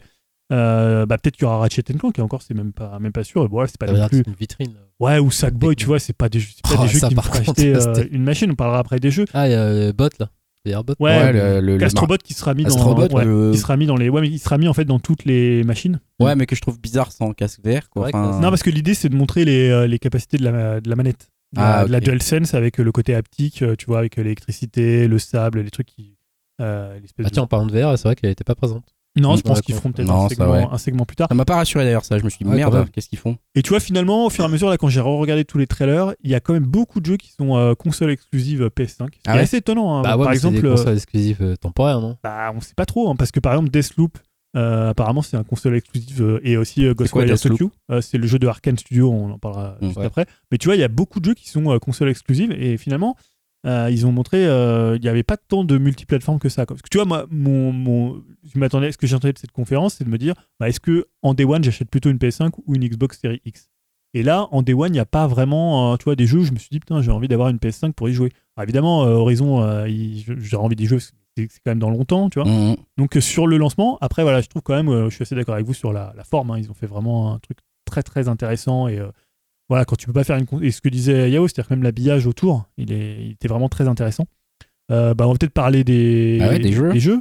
S2: euh, bah, peut-être qu'il y aura Ratchet Clank, et encore, c'est même pas, même pas sûr. Et bon, ouais, c'est pas non plus.
S4: une vitrine.
S2: Ouais, ou Sackboy, tu vois, c'est pas des, c'est pas
S4: Oh,
S2: des jeux
S4: ça,
S2: qui
S4: par contre,
S2: acheter euh, une machine. On parlera après des jeux.
S4: Ah, il y a bot là. Airbot.
S2: Ouais,
S1: Ouais, le, le- le
S2: Astrobot qui sera mis
S1: Astrobot,
S2: dans, ouais,
S1: le-
S2: qui sera mis dans les, ouais, mais il sera mis en fait dans toutes les machines.
S1: Ouais, mais que je trouve bizarre sans casque vert quoi.
S4: Ouais,
S1: Enfin,
S2: Non, parce que l'idée c'est de montrer les, euh, les capacités de la, de la manette.
S1: Ah,
S2: de la. DualSense avec le côté haptique, euh, tu vois, avec l'électricité, le sable, les trucs qui. euh,
S4: Ah,
S2: de-
S4: tiens, en parlant de VR, c'est vrai qu'elle était pas présente.
S2: Non, je
S4: la
S2: pense qu'ils feront peut-être un, segment,
S1: ouais.
S2: un segment plus tard.
S1: Ça m'a pas rassuré d'ailleurs ça. Je me suis dit
S4: Ouais,
S1: merde, qu'est-ce qu'ils font?
S2: Et tu vois, finalement, au fur et à mesure, là, quand j'ai regardé tous les trailers, il y a quand même beaucoup de jeux qui sont euh, consoles exclusives PS5. Ce qui
S1: Ah ouais?
S2: assez étonnant. hein.
S4: Bah ouais,
S2: par
S4: mais c'est
S2: exemple,
S4: des
S2: euh,
S4: consoles exclusives euh, temporaires, non?
S2: bah, on sait pas trop, hein, parce que par exemple, Deathloop, euh, apparemment, c'est un console exclusive euh, et aussi euh, Ghostwire Tokyo. Euh, c'est le jeu de Arkane Studio, on en parlera
S1: Mm.
S2: juste
S4: Ouais.
S2: après. Mais tu vois, il y a beaucoup de jeux qui sont consoles exclusives et finalement, ils ont montré il n'y avait pas tant de multiplateformes que ça. quoi. Parce que tu vois, moi, mon, mon, je m'attendais, ce que j'entendais de cette conférence, c'est de me dire, bah, est-ce que en Day One, j'achète plutôt une PS5 ou une Xbox Series X? Et là, en Day One, il n'y a pas vraiment, tu vois, des jeux. où Je me suis dit, putain, j'ai envie d'avoir une PS5 pour y jouer. Alors, évidemment, Horizon, j'ai envie d'y jouer. parce que C'est quand même dans longtemps, tu vois.
S1: Mhm.
S2: Donc euh, sur le lancement, après voilà, je trouve quand même, euh, je suis assez d'accord avec vous sur la, la forme. hein. ils ont fait vraiment un truc très très intéressant et euh, voilà, quand tu peux pas faire une et ce que disait Yao, c'est-à-dire que même l'habillage autour, il, est, il était vraiment très intéressant. Euh, bah, on va peut-être parler des,
S1: Ah ouais, des jeux.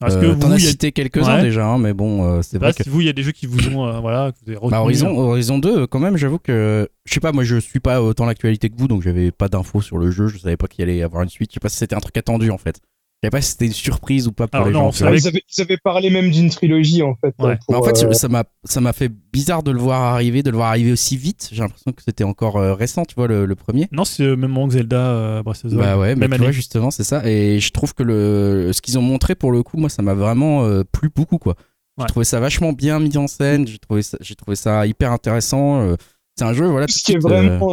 S2: Parce
S1: Euh,
S2: que vous,
S1: as
S2: il y a-
S1: cité quelques-uns
S2: Ouais.
S1: déjà, hein, mais bon, euh, c'est vrai que.
S2: si vous, il y a des jeux qui vous ont, voilà, que vous avez
S1: Bah. Horizon, Horizon 2, quand même, j'avoue que. Je sais pas, moi je suis pas autant l'actualité que vous, donc j'avais pas d'infos sur le jeu, je savais pas qu'il allait y avoir une suite, je sais pas si c'était un truc attendu en fait. Je savais pas si c'était une surprise ou pas pour
S2: Alors
S1: les
S2: non,
S1: gens.
S3: ils, avaient, ils avaient parlé même d'une trilogie, en fait.
S2: Ouais.
S3: pour,
S1: Mais en fait,
S3: euh,
S1: ça m'a ça m'a fait bizarre de le voir arriver, de le voir arriver aussi vite. J'ai l'impression que c'était encore euh, récent, tu vois, le, le premier.
S2: Non, c'est le même moment que Zelda euh, Breath of the Wild.
S1: Bah ouais, mais
S2: même
S1: tu
S2: année.
S1: vois, justement, c'est ça. Et je trouve que le, ce qu'ils ont montré, pour le coup, moi, ça m'a vraiment euh, plu beaucoup, quoi. J'ai
S2: Ouais.
S1: trouvé ça vachement bien mis en scène, j'ai trouvé, ça- j'ai trouvé ça hyper intéressant. euh, c'est un jeu, voilà.
S3: ce qui est
S1: euh,
S3: vraiment,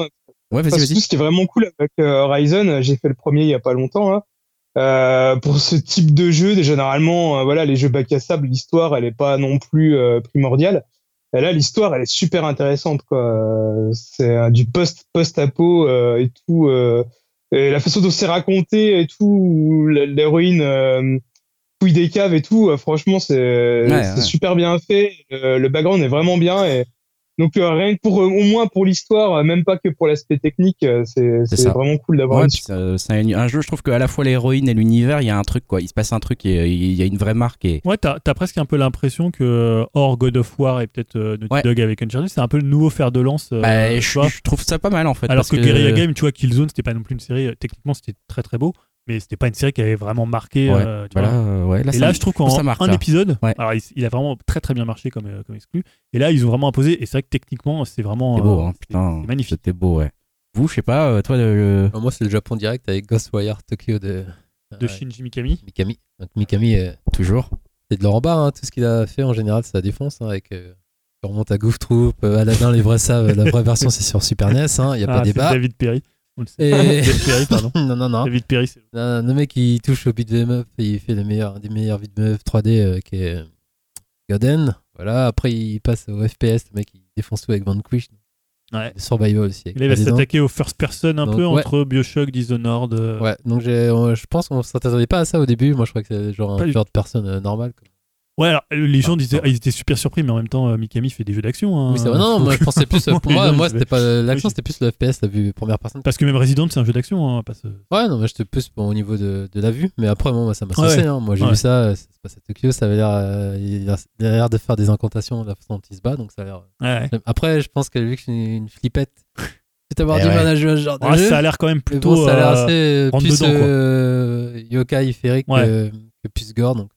S1: Ouais,
S3: Enfin,
S1: vas-y,
S3: tout
S1: vas-y.
S3: ce qui est vraiment cool avec euh, Horizon, euh, j'ai fait le premier il y a pas longtemps. Là. Euh, pour ce type de jeu, déjà, généralement, euh, voilà, les jeux bac à sable, l'histoire, elle est pas non plus euh, primordiale. Et là, l'histoire, elle est super intéressante, quoi. C'est euh, du post post apo euh, et tout. euh, et la façon dont c'est raconté et tout, l'héroïne euh, fouille des caves et tout. euh, franchement, c'est
S1: ouais.
S3: super bien fait. Le, le background est vraiment bien et donc euh, rien que pour euh, au moins pour l'histoire, euh, même pas que pour l'aspect technique, euh, c'est vraiment cool d'avoir
S1: Ouais,
S3: une
S1: c'est un, un jeu, je trouve qu'à la fois l'héroïne et l'univers, il y a un truc, quoi. Il se passe un truc et il y a une vraie marque. Et...
S2: Ouais, t'as as presque un peu l'impression que, hors God of War et peut-être euh, Naughty
S1: Ouais.
S2: Dog avec Uncharted, c'est un peu le nouveau fer de lance. euh,
S1: Bah, je, trouve ça pas mal, en fait.
S2: Alors
S1: parce
S2: que, Guerrilla Game, tu vois, Killzone, c'était pas non plus une série, techniquement, c'était très très beau, mais c'était pas une série qui avait vraiment marqué.
S1: Ouais,
S2: euh, tu
S1: Voilà,
S2: vois.
S1: euh, ouais, là,
S2: et là, je trouve qu'en
S1: marque,
S2: un
S1: là.
S2: épisode,
S1: Ouais.
S2: alors il, il a vraiment très très bien marché comme, euh, comme exclu. Et là, ils ont vraiment imposé, et c'est vrai que techniquement, c'est vraiment.
S1: C'est beau, hein,
S2: c'est-
S1: putain.
S2: c'est magnifique.
S1: C'était beau, ouais. Vous, je sais pas, toi, le-
S4: moi, c'est le Japon direct avec Ghostwire Tokyo de,
S2: De Shinji Mikami.
S4: Mikami. Donc, Mikami,
S1: toujours.
S4: C'est de l'or en bas, hein, tout ce qu'il a fait en général, ça défonce. hein, avec, euh, on remonte à Goof Troop, Aladdin, les vrais savent, la vraie version c'est sur Super NES, il n'y a
S2: Ah,
S4: pas
S2: c'est
S4: débat.
S2: David Perry. On le sait.
S4: Et-
S2: Perry, pardon.
S4: non, non, non.
S2: David Perry, c'est
S4: Non, Le mec il touche au beat'em up et il fait le meilleur, des meilleurs beat'em up 3D euh, qui est Godden. Voilà, après il passe au FPS, le mec il défonce tout avec Vanquish.
S2: Ouais.
S4: Survival aussi. avec
S2: Il va s'attaquer au first person un
S4: Donc,
S2: peu
S4: ouais.
S2: entre Bioshock, Dishonored. euh,
S4: Ouais, donc euh, je pense qu'on s'attendait pas à ça au début. Moi je crois que c'est genre
S2: Pas
S4: un de personne euh, normale. quoi.
S2: Ouais, alors les gens
S4: Ah,
S2: disaient,
S4: pardon.
S2: ils étaient super surpris, mais en même temps, euh, Mikami fait des jeux d'action. hein.
S4: Oui, c'est vrai. Non, non, moi je pensais plus. euh, Pour
S2: Les
S4: moi,
S2: gens,
S4: moi c'était pas l'action, c'était plus le FPS, la vue première personne.
S2: Parce que même Resident, c'est un jeu d'action. Hein, pas ce-
S4: Ouais, non, mais j'étais plus bon, au niveau de, de la vue. Mais après, moi, ça m'a
S2: Ouais.
S4: saucé. hein. Moi, j'ai
S2: Ouais.
S4: vu ça, euh, ça se passe à Tokyo. Ça avait l'air, euh, il a l'air de faire des incantations de la façon dont il se bat. Donc, ça a l'air.
S2: Ouais.
S4: Après, je pense que vu que je suis une flippette, peut avoir
S1: Eh
S4: du
S1: ouais.
S4: mal à jouer à ce genre de
S2: Ouais,
S4: jeu.
S2: ça a l'air quand même plutôt.
S4: bon, ça a l'air
S2: euh,
S4: assez euh, plus euh, yokai féerique
S2: Ouais.
S4: que, que plus gore. Donc,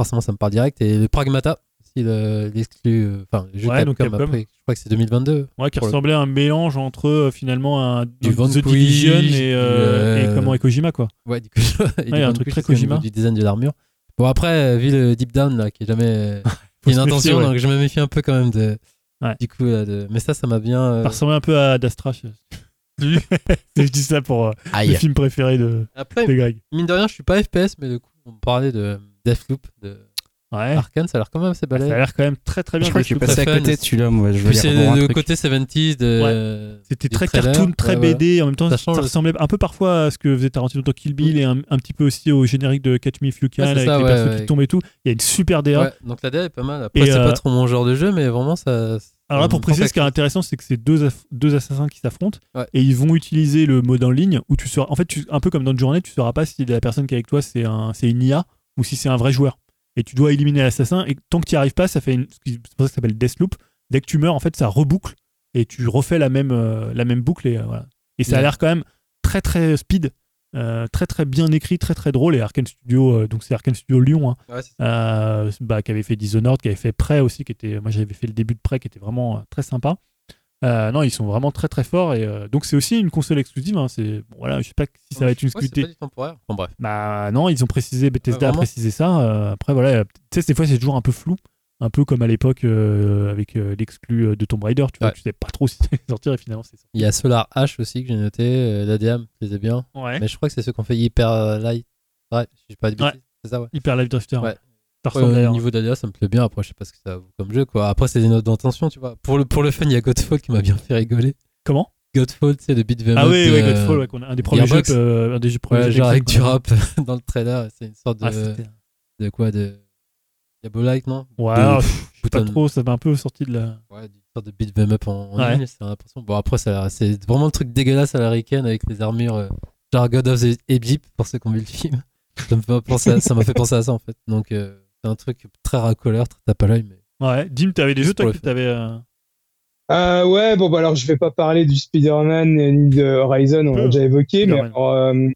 S4: forcément, ça me parle direct. Et le Pragmata, aussi, le- l'exclu. euh, Enfin, jeu
S2: Ouais, donc
S4: Capcom, après, je crois que c'est 2022.
S2: Ouais, qui
S4: le-
S2: ressemblait à un mélange entre euh, finalement un
S4: Du
S2: The
S4: Vanquish,
S2: Division et, euh,
S4: du,
S2: et
S4: euh,
S2: comment et Kojima quoi.
S4: Ouais, du coup, il
S2: Ouais,
S4: y a
S2: un truc très Kojima.
S4: Du design de l'armure. Bon, après, euh, vu le deep down, là, qui est jamais. Une intention,
S2: ouais.
S4: donc je me méfie un peu quand même de.
S2: Ouais.
S4: Du coup, là, de... mais ça, ça m'a bien. euh,
S2: Ça ressemblait un peu à Dastra. Je, je dis ça pour euh, le film préféré de,
S4: Après,
S2: de Greg.
S4: mine de rien, je suis pas FPS, mais du coup, on me parlait de Deathloop, de
S2: Ouais.
S4: Arkane, ça a l'air quand même assez
S2: Ça a l'air quand même très très bien.
S1: Je crois que je suis
S2: Deathloop.
S1: passé à côté de celui-là, moi. Je
S4: c'est le côté 70s de.
S2: C'était très
S4: trailer.
S2: cartoon, très
S4: Ouais.
S2: BD. En même temps,
S4: Ça
S2: ressemblait un peu parfois à ce que faisait Tarantino dans Kill Bill et un, un petit peu aussi au générique de Catch Me If You Can avec
S4: ça,
S2: les
S4: ouais,
S2: persos
S4: ouais.
S2: qui tombent et tout. Il y a une super DA.
S4: Ouais, donc la DA est pas mal. Après,
S2: Et,
S4: c'est
S2: euh,
S4: pas trop mon genre de jeu, mais vraiment, ça.
S2: Alors là, pour préciser, ce qui est intéressant, c'est que c'est deux, deux assassins qui s'affrontent
S4: Ouais.
S2: et ils vont utiliser le mode en ligne où tu seras. En fait, tu- un peu comme dans une journée, tu sauras pas si la personne qui est avec toi c'est un, c'est une IA ou si c'est un vrai joueur. Et tu dois éliminer l'assassin et tant que tu n'y arrives pas, ça fait une. C'est pour ça que ça s'appelle Deathloop. Dès que tu meurs, en fait, ça reboucle et tu refais la même, euh, la même boucle et euh, voilà. Et ça a l'air quand même très très speed, euh, très très bien écrit, très très drôle. Et Arkane Studio, donc c'est Arkane Studio Lyon, hein.
S4: Ouais,
S2: bah, qui avait fait Dishonored, qui avait fait Prey aussi, qui était, moi j'avais fait le début de Prey, qui était vraiment très sympa. Euh, non, ils sont vraiment très très forts et euh, donc c'est aussi une console exclusive. hein, c'est bon, voilà, je sais pas si ça va être une
S4: Ouais, c'est
S2: exclusivité.
S4: du temporaire. Enfin bref.
S2: Bah non, ils ont précisé, Bethesda
S4: Ouais,
S2: a précisé ça. euh, après voilà, tu sais, des fois c'est toujours un peu flou, un peu comme à l'époque euh, avec euh, l'exclu de Tomb Raider. Tu vois,
S4: Ouais.
S2: tu sais pas trop si ça va sortir et finalement c'est
S4: Il y a Solar H aussi que j'ai noté, euh, l'ADM, les ai bien.
S2: ça. Ouais.
S4: Mais je crois que c'est ceux qui ont fait Hyper Light. Ouais, je sais pas de
S2: Ouais.
S4: bêtises. C'est ça, ouais.
S2: Hyper Live Drifter.
S4: Ouais.
S2: Ressemble
S4: au niveau d'ADA, ça me plaît bien. Après, je sais pas ce que ça vaut comme jeu, quoi. Après, c'est des notes d'intention, tu vois. Pour le, pour le fun, il y a Godfall qui m'a bien fait rigoler.
S2: Comment?
S4: Godfall, c'est le beat
S2: Ah oui, oui, Godfall, ouais, a- un des premiers jeux, euh, un des jeux premiers
S4: Ouais,
S2: jeux
S4: genre avec du rap dans le trailer. C'est une sorte de,
S2: Ah,
S4: de quoi De Diabolite, non?
S2: Ouais,
S4: De-
S2: alors, pff, je sais pas trop, ça m'a un peu sorti de la.
S4: Ouais, une sorte de beat them up en, en
S2: Ouais.
S4: ligne, c'est l'impression. Bon, après, c'est vraiment le truc dégueulasse à la Riken avec les armures, euh, genre God of the Egypt, pour ceux qui ont vu le film. Ça m'a fait penser à ça, en fait. Donc, euh, c'est un truc très racoleur, très tape à l'œil, mais.
S2: Ouais, Dim, t'avais des jeux toi que t'avais. euh,
S3: Euh, ouais, bon, bah alors je vais pas parler du Spider-Man ni de Horizon, on l'a déjà évoqué, mais alors, euh,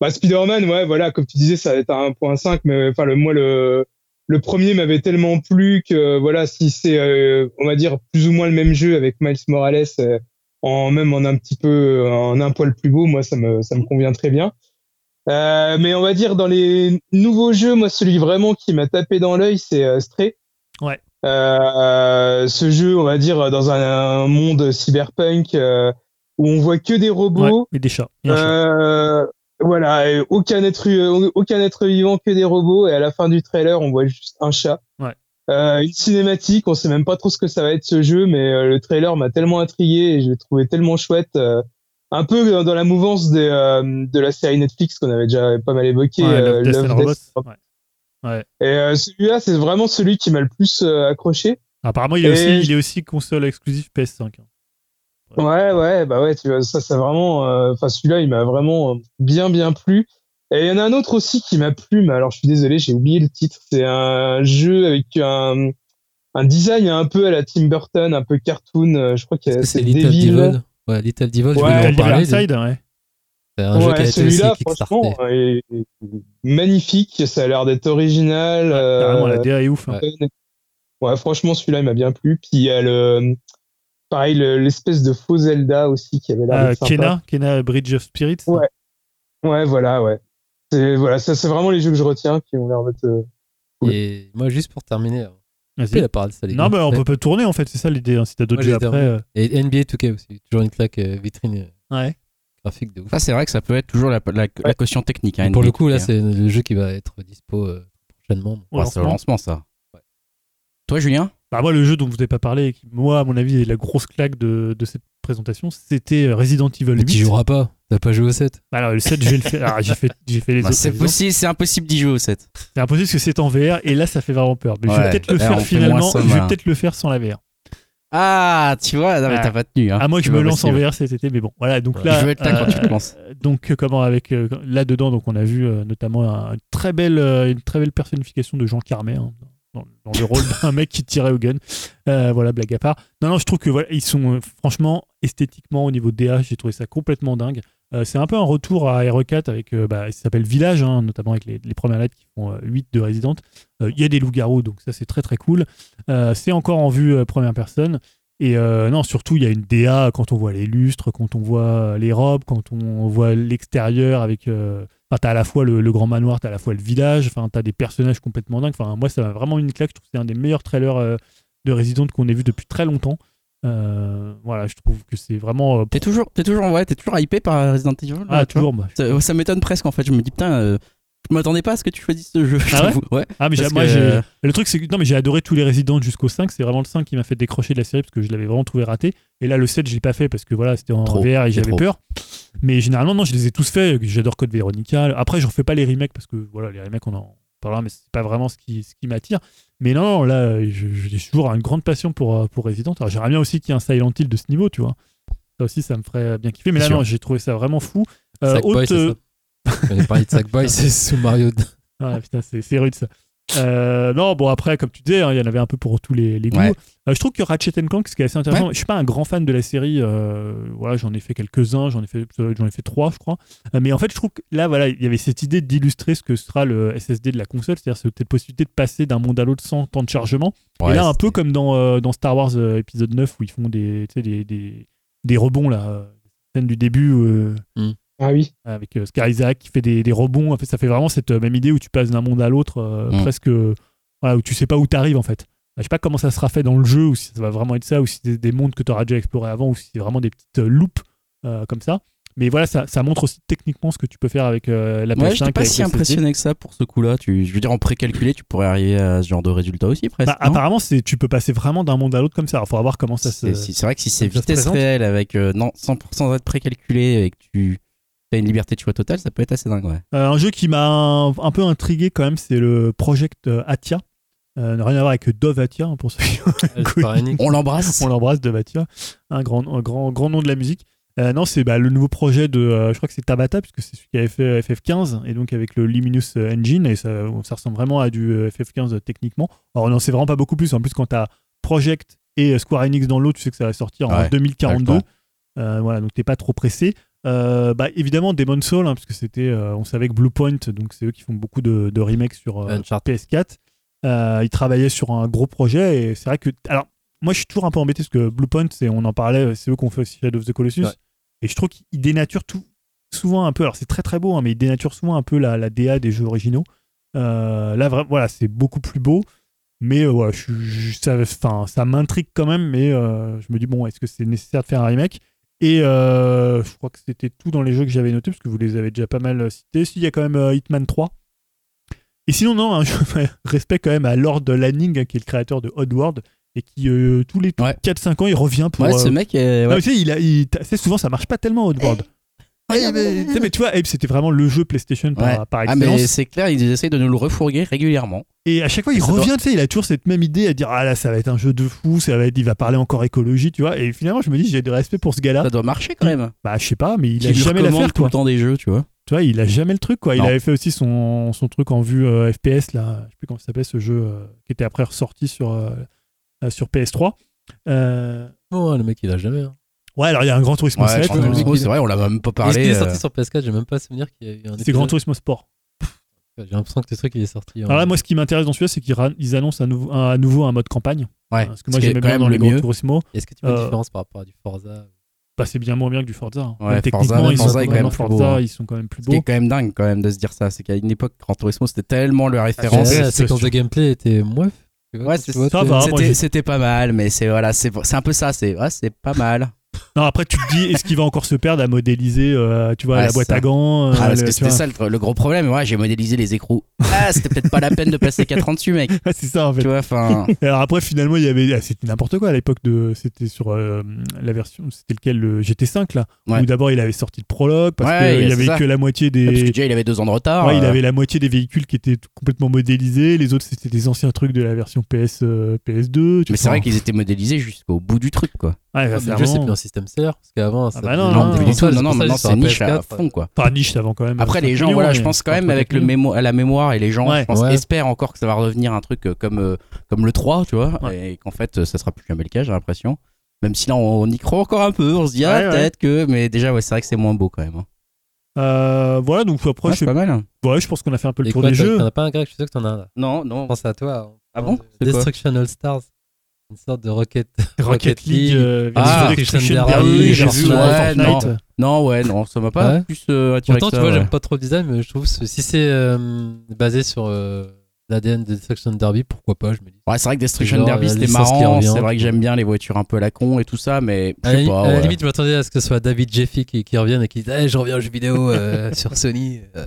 S3: bah, Spider-Man, ouais, voilà, comme tu disais, ça va être à 1.5, mais enfin, le, moi, le, le premier m'avait tellement plu que, voilà, si c'est, euh, on va dire, plus ou moins le même jeu avec Miles Morales, euh, en même en un petit peu, en un poil plus beau, moi, ça me, ça me convient très bien. Euh, mais on va dire, dans les nouveaux jeux, moi, celui vraiment qui m'a tapé dans l'œil, c'est euh, Stray.
S2: Ouais.
S3: Euh, ce jeu, on va dire, dans un, un monde cyberpunk euh, où on voit que des
S2: Ouais,
S3: robots.
S2: et des chats. Et chat.
S3: Euh, voilà, et aucun être, aucun être vivant que des robots. Et à la fin du trailer, on voit juste un chat.
S2: Ouais.
S3: Euh, une cinématique, on sait même pas trop ce que ça va être ce jeu, mais euh, le trailer m'a tellement intrigué et je l'ai trouvé tellement chouette. Un peu dans- dans la mouvance des, euh, de la série Netflix qu'on avait déjà pas mal évoqué.
S2: Ouais,
S3: euh,
S2: Love, Death. Ouais.
S3: Et euh, celui-là, c'est vraiment celui qui m'a le plus euh, accroché.
S2: Apparemment, il est,
S3: Et
S2: aussi,
S3: je-
S2: il est aussi console exclusive PS5. hein.
S3: Ouais, ouais, bah ouais, tu vois, ça, c'est vraiment, euh, enfin, celui-là, il m'a vraiment euh, bien, bien plu. Et il y en a un autre aussi qui m'a plu, mais alors, je suis désolé, j'ai oublié le titre. C'est un jeu avec un, un design un peu à la Tim Burton, un peu cartoon. Je crois que c'est
S4: Little
S3: Devil?
S4: Ouais, Little Devil, je
S3: Ouais,
S4: voulais en
S2: Little
S4: parler.
S2: Inside, ouais.
S4: C'est un jeu qui a
S3: Ouais,
S4: été aussi
S3: celui-là, franchement, est est magnifique. Ça a l'air d'être original. euh,
S2: Carrément, la DA est ouf. hein.
S4: ouais.
S3: Ouais, franchement, celui-là, il m'a bien plu. Puis il y a le, pareil, le- l'espèce de faux Zelda aussi qui avait l'air
S2: Ah,
S3: sympa.
S2: Kena, Kena Bridge of Spirits.
S3: Ouais. Ouais, voilà, ouais. C'est, voilà, ça, c'est vraiment les jeux que je retiens qui ont l'air d'être, euh, Cool.
S4: Et moi, juste pour terminer, euh,
S2: Vas-y.
S4: la parole, ça, les
S2: Non,
S4: gars.
S2: mais on peut pas tourner en fait, c'est ça l'idée. hein, Si t'as d'autres
S4: Moi, j'ai
S2: jeux après. euh,
S4: Et NBA 2K aussi, toujours une claque euh, vitrine euh,
S2: Ouais.
S4: graphique de ouf.
S1: Ça, c'est vrai que ça peut être toujours la, la, la caution technique. hein,
S4: pour le
S1: NBA,
S4: coup, là,
S1: hein.
S4: c'est le jeu qui va être dispo euh, prochainement.
S2: au
S1: c'est au
S2: lancement.
S1: lancement, ça.
S4: Ouais.
S1: Toi, Julien?
S2: Bah, moi, le jeu dont vous n'avez pas parlé, et qui, moi, à mon avis, est la grosse claque de, de cette présentation, c'était Resident Evil 8.
S4: Mais tu joueras pas, t'as pas joué au 7.
S2: Bah, alors, le 7, je vais le faire. Alors, j'ai fait, j'ai fait les
S1: Bah,
S2: autres.
S1: C'est
S2: évidemment.
S1: possible, c'est impossible d'y jouer au 7.
S2: C'est impossible parce que c'est en VR et là, ça fait vraiment peur. Mais je vais peut-être le
S1: Là,
S2: faire finalement. Je vais
S1: bah.
S2: peut-être le faire sans la VR.
S1: Ah, tu vois, non, mais
S2: Ah.
S1: t'as pas tenu. Hein.
S2: À moi que je me lance en. VR cet été, mais bon, voilà. Donc
S4: Ouais.
S2: là,
S1: Je veux être là quand tu te lances.
S2: donc euh, comment avec euh, là-dedans, donc on a vu euh, notamment un- une très belle, euh, une très belle personnification de Jean Carmet hein, dans, le rôle d'un mec qui tirait au gun. Euh, voilà, blague à part. Non, non, je trouve que voilà, ils sont euh, franchement esthétiquement au niveau DA, j'ai trouvé ça complètement dingue. Euh, c'est un peu un retour à RE4 avec, euh, bah, s'appelle Village, hein, notamment avec les, premières lettres qui font euh, 8 de Resident. Il y a des loups-garous, donc ça c'est très très cool. C'est encore en vue première personne. Et non, surtout, il y a une DA quand on voit les lustres, quand on voit les robes, quand on voit l'extérieur avec. Enfin, t'as à la fois le, le grand manoir, t'as à la fois le village, enfin, t'as des personnages complètement dingues. Enfin, moi, ça m'a vraiment une claque. Je trouve que c'est un des meilleurs trailers euh, de Resident qu'on ait vu depuis très longtemps. Euh, voilà, je trouve que c'est vraiment. euh,
S1: T'es toujours, t'es toujours, ouais, t'es toujours hypé par Resident Evil
S2: ah, toujours. moi.
S1: Ça, ça m'étonne presque en fait. Je me dis putain, je m'attendais pas à ce que tu choisisses ce jeu. je
S2: Ah ouais. Ah, mais moi,
S1: que-.
S2: Le truc, c'est que non, mais j'ai adoré tous les Resident jusqu'au 5. C'est vraiment le 5 qui m'a fait décrocher de la série parce que je l'avais vraiment trouvé raté. Et là, le 7, je l'ai pas fait parce que voilà, c'était en
S1: Trop,
S2: VR et j'avais peur. Mais généralement, non, je les ai tous faits. J'adore Code Veronica. Après, je refais pas les remakes parce que voilà, les remakes, on en parlera, mais c'est pas vraiment ce qui, ce qui m'attire. Mais non, là, j'ai toujours une grande passion pour, euh, pour Resident. Alors, j'aimerais bien aussi qu'il y ait un Silent Hill de ce niveau, tu vois. Ça aussi, ça me ferait bien kiffer. Mais là, non, j'ai trouvé ça vraiment fou. Euh, autre,
S4: a parlé de Sackboy, c'est sous Mario.
S2: Ah putain, c'est rude ça. Euh, non, bon après, comme tu disais, hein, il y en avait un peu pour tous les, les goûts.
S1: Ouais.
S2: Euh, je trouve que Ratchet Clank, ce qui est assez intéressant, je suis pas un grand fan de la série. euh, voilà, j'en ai fait quelques-uns, j'en ai fait, j'en ai fait trois, je crois. Mais en fait, je trouve que là, voilà, il y avait cette idée d'illustrer ce que sera le SSD de la console, c'est-à-dire cette possibilité de passer d'un monde à l'autre sans temps de chargement.
S1: Ouais,
S2: Et là, un peu comme dans, dans Star Wars épisode 9 où ils font des, des, des, des rebonds là, scène du début. euh,
S3: Ah oui.
S2: avec euh, Scar Isaac qui fait des, des rebonds. En fait, ça fait vraiment cette euh, même idée où tu passes d'un monde à l'autre, euh,
S1: Mm.
S2: presque voilà, où tu sais pas où t'arrives en fait. Je sais pas comment ça sera fait dans le jeu, ou si ça va vraiment être ça, ou si c'est des mondes que tu auras déjà explorés avant, ou si c'est vraiment des petites loupes euh, comme ça. Mais voilà, ça, ça montre aussi techniquement ce que tu peux faire avec euh, la PS5.
S1: Ouais, j'étais pas si impressionné que ça pour ce coup-là. Tu, je veux dire, en précalculé, tu pourrais arriver à ce genre de résultat aussi presque.
S2: Bah, apparemment, c'est, tu peux passer vraiment d'un monde à l'autre comme ça. Il faut voir comment ça se.
S1: C'est vrai que si c'est vitesse réelle avec euh, non 100% d'être précalculé et que tu as une liberté de choix totale, ça peut être assez dingue. Ouais.
S2: Euh, un jeu qui m'a un, un peu intrigué quand même, c'est le Project euh, Atia. Euh, n'a rien à voir avec Dove Atia, hein, pour ceux qui
S4: Square Enix.
S1: On l'embrasse.
S2: on l'embrasse de Batia, un grand, un grand, grand nom de la musique. Euh, non, c'est bah, le nouveau projet de, euh, je crois que c'est Tabata, puisque c'est celui qui avait fait FF15, et donc avec le Luminous Engine, et ça, ça ressemble vraiment à du euh, FF15 euh, techniquement. Alors, on n'en sait vraiment pas beaucoup plus. En plus, quand tu as Project et Square Enix dans l'eau, tu sais que ça va sortir en
S1: Ouais,
S2: 2042.
S1: t'as le temps.
S2: Euh, voilà, donc t'es pas trop pressé. Euh, bah, évidemment, Demon Soul, hein, parce que c'était, euh, on savait que Bluepoint, donc c'est eux qui font beaucoup de, de remakes sur euh,
S4: Uncharted.
S2: PS4. Euh, ils travaillaient sur un gros projet et c'est vrai que. Alors, moi je suis toujours un peu embêté parce que Bluepoint, c'est, on en parlait, c'est eux qui ont fait aussi Shadow of the Colossus.
S4: Ouais.
S2: Et je trouve qu'ils dénaturent tout, souvent un peu. Alors, c'est très très beau, hein, mais ils dénaturent souvent un peu la, la DA des jeux originaux. Euh, là, vraiment, voilà, c'est beaucoup plus beau. Mais voilà, je, je- ça, ça m'intrigue quand même, mais je me dis, bon, est-ce que c'est nécessaire de faire un remake? Et euh, je crois que c'était tout dans les jeux que j'avais notés, parce que vous les avez déjà pas mal cités. S'il y a quand même euh, Hitman 3. Et sinon, non, hein, je respect quand même à Lord Lanning, hein, qui est le créateur de Oddworld, et qui, euh, tous les
S1: Ouais.
S2: 4-5 ans, il revient pour.
S1: Ouais,
S2: euh,
S1: ce mec est.
S2: non,
S1: ouais.
S2: mais tu sais, il a, il- tu sais, souvent ça marche pas tellement Oddworld. Mais, tu sais, mais tu vois, Abe, c'était vraiment le jeu PlayStation par,
S1: Ouais.
S2: par
S1: Ah,
S2: excellence.
S1: mais c'est clair, ils essayent de nous le refourguer régulièrement.
S2: Et à chaque fois, il
S1: Ça doit-
S2: revient, tu sais, il a toujours cette même idée à dire Ah là, ça va être un jeu de fou, ça va être, il va parler encore écologie, tu vois. Et finalement, je me dis, j'ai du respect pour ce gars-là.
S1: Ça doit marcher quand même.
S2: Bah, je sais pas, mais il
S1: Qui
S2: a jamais l'affaire,
S1: tout le temps des jeux, tu vois.
S2: Tu vois, il a jamais le truc, quoi. Il avait fait aussi son, son truc en vue euh, FPS, là. Je sais plus comment ça s'appelait ce jeu euh, qui était après ressorti sur, euh, sur PS3. Euh,
S4: Oh, le mec, il a jamais. hein.
S2: Ouais, alors il y a un Grand Turismo
S1: Ouais,
S2: 7.
S1: Gran
S2: euh,
S1: c'est vrai, on l'a même pas
S4: Est-ce qu'il
S1: parlé.
S4: est
S1: euh,
S4: sorti sur PS4 J'ai même pas souvenir qu'il y a eu un
S2: C'est Grand. Turismo Sport.
S4: J'ai l'impression que ce truc il est sorti. en-
S2: Alors là, moi, ce qui m'intéresse dans celui-là, c'est qu'ils annoncent à nouveau, un- à nouveau un mode campagne.
S1: Ouais,
S2: Parce que moi,
S1: est
S2: j'aimais
S1: quand
S2: bien
S1: même
S2: dans les
S1: le
S2: Gran
S1: mieux.
S2: Turismo.
S4: Est-ce que tu vois une
S2: Euh,
S4: différence par rapport à du Forza
S2: Bah, c'est bien moins bien que du Forza. hein.
S1: Ouais,
S2: Même
S1: Forza,
S2: techniquement, ils,
S1: Forza
S2: sont
S1: est quand même plus
S2: Forza,
S1: beau, hein.
S2: ils sont quand même plus
S1: Ce qui est
S2: beaux.
S1: quand même dingue quand même de se dire ça, c'est qu'à une époque, Gran Turismo c'était tellement le
S4: Ah,
S1: référence.
S4: la
S2: c'est
S4: séquence de gameplay était moins.
S1: Ouais, C'était pas mal, mais c'est voilà, c'est c'est un peu ça, c'est ouais, c'est pas mal.
S2: Non, après, tu te dis, est-ce qu'il va encore se perdre à modéliser, euh, tu vois,
S1: Ouais,
S2: la boîte
S1: ça.
S2: à gants euh,
S1: Ah, parce
S2: le-
S1: que c'était ça le, le gros problème. Ouais, j'ai modélisé les écrous. Ah, c'était peut-être pas la peine de passer 4 ans dessus, mec.
S2: Ouais, c'est ça, en fait.
S1: Tu vois.
S2: Et Alors après, finalement, il y avait, ah, c'était n'importe quoi à l'époque de, c'était sur euh, la version, c'était lequel, le GT5 là,
S1: Ouais.
S2: où d'abord il avait sorti le prologue parce
S1: Ouais,
S2: qu'il y avait
S1: ça.
S2: que la moitié
S1: Parce que
S2: des,
S1: déjà, il avait deux ans de retard.
S2: ouais, il avait la moitié des véhicules qui étaient complètement modélisés, les autres c'était des anciens trucs de la version PS, euh, PS2. tu
S1: Mais c'est vrai qu'ils étaient modélisés jusqu'au bout du truc, quoi.
S2: Ouais,
S4: Ah, système seller. Parce qu'avant, ça
S2: bah non, non,
S1: Non, non, maintenant c'est niche à
S4: PS4,
S1: fond, quoi.
S2: Enfin, niche, ça vend quand même.
S1: Après,
S2: 5
S1: les gens, voilà, je pense quand même avec le
S2: 4 millions.
S1: mémo à la mémoire et les gens,
S2: Ouais.
S1: je pense,
S4: Ouais.
S1: espèrent encore que ça va redevenir un truc euh, comme, euh, comme le 3, tu vois,
S2: Ouais.
S1: et qu'en fait, ça sera plus jamais le cas, j'ai l'impression. Même si là, on y croit encore un peu, on se dit, ah, peut-être que, mais déjà, ouais, c'est vrai que c'est moins beau quand même. hein.
S2: Euh, voilà, donc après,
S1: Ouais,
S2: je,
S1: c'est pas mal. hein.
S2: ouais, je pense qu'on a fait un peu le
S4: Et
S2: tour
S4: quoi,
S2: des jeux.
S4: T'en as pas un grec, je suis sûr que t'en as un là.
S1: Non,
S4: Je
S1: non.
S4: pense à toi.
S1: Ah bon? quoi?
S4: Destruction All Stars. Une sorte de Rocket,
S2: Rocket League, euh,
S1: Ah, oui, j'ai vu, ouais,
S2: Fortnite.
S1: non. Non, ouais, non, ça m'a pas
S4: Ouais.
S1: plus euh, attiré
S4: Pourtant,
S1: que
S4: tu vois,
S1: ouais.
S4: j'aime pas trop le design, mais je trouve que si c'est euh, basé sur euh, l'ADN de Destruction Derby, pourquoi pas, je me dis.
S1: Ouais, c'est vrai que Destruction
S4: Genre,
S1: Derby
S4: la
S1: c'était marrant. C'est vrai que j'aime bien les voitures un peu à la con et tout ça, mais je
S4: À la,
S1: sais pas.
S4: à la limite, je m'attendais à ce que ce soit David Jeffy qui, qui revienne et qui dise hey, Je reviens aux jeux vidéo euh, sur Sony. euh.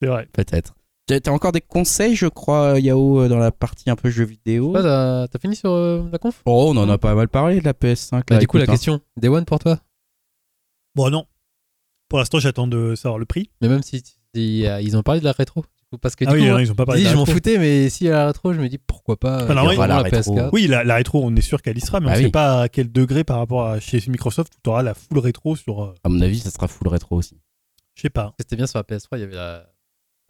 S2: C'est vrai.
S1: Peut-être. T'as encore des conseils, je crois, Yao, euh, dans la partie un peu jeux vidéo
S4: t'as t'as fini sur euh, la conf?
S1: Oh, on en a pas mal parlé de la PS5.
S4: Bah,
S1: là,
S4: Du coup, la
S1: hein.
S4: question Day One pour toi?
S2: Bon, non. Pour l'instant, j'attends de savoir le prix.
S4: Mais même si, si, euh, ils ont parlé de la rétro. Parce que du
S2: Ah oui,
S4: coup,
S2: non,
S4: moi,
S2: ils ont pas
S4: je
S2: parlé
S4: dis,
S2: de
S4: je
S2: la
S4: m'en
S2: rétro.
S4: foutais, mais si à la rétro, je me dis pourquoi pas.
S2: Enfin, non,
S4: euh,
S1: la
S4: la
S1: rétro.
S4: PS4.
S2: Oui, la, la rétro, on est sûr qu'elle y sera, mais
S1: Bah
S2: on
S1: oui.
S2: sait pas à quel degré par rapport à chez Microsoft où tu auras la full rétro sur. euh,
S1: À mon avis, ça sera full rétro aussi.
S2: je sais pas.
S4: C'était bien sur la PS3, il y avait la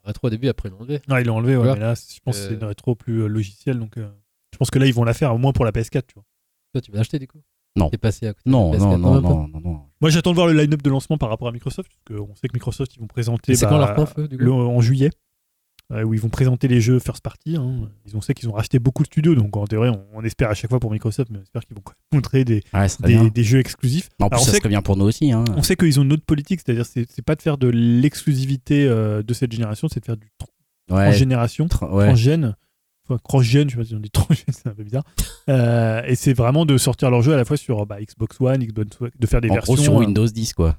S4: rétro au début, après ils l'ont enlevé.
S2: Non, ils l'ont enlevé, ouais,
S4: Voilà.
S2: mais là, je pense que c'est
S4: Euh,
S2: une rétro plus euh, logicielle, donc euh, je pense que là, ils vont la faire au moins pour la PS4, tu vois.
S4: Toi, tu vas l'acheter du coup?
S1: Non.
S4: T'es passé à côté
S1: Non,
S4: de la PS4,
S1: non, non, non, non, non.
S2: Moi, j'attends de voir le line-up de lancement par rapport à Microsoft, parce qu'on sait que Microsoft, ils vont présenter.
S4: C'est
S2: bah,
S4: quand leur conf, eux, du coup?
S2: le- En juillet, euh, où ils vont présenter les jeux first party. hein. Ils ont sait qu'ils ont racheté beaucoup de studios, donc en théorie, on, on espère à chaque fois pour Microsoft, mais on espère qu'ils vont montrer des,
S1: Ouais,
S2: des, jeux exclusifs.
S1: En plus,
S2: Alors,
S1: ça serait bien pour nous aussi. Hein.
S2: On sait qu'ils ont une autre politique, c'est-à-dire c'est c'est pas de faire de l'exclusivité euh, de cette génération, c'est de faire du tr-
S1: Ouais.
S2: transgénération,
S1: Tra- ouais.
S2: transgène, enfin cross-gène, je sais pas si on dit transgène, c'est un peu bizarre. Euh, et c'est vraiment de sortir leur jeu à la fois sur bah, Xbox One, Xbox One, de faire des
S1: En
S2: versions.
S1: gros, sur
S2: euh,
S1: Windows 10, quoi.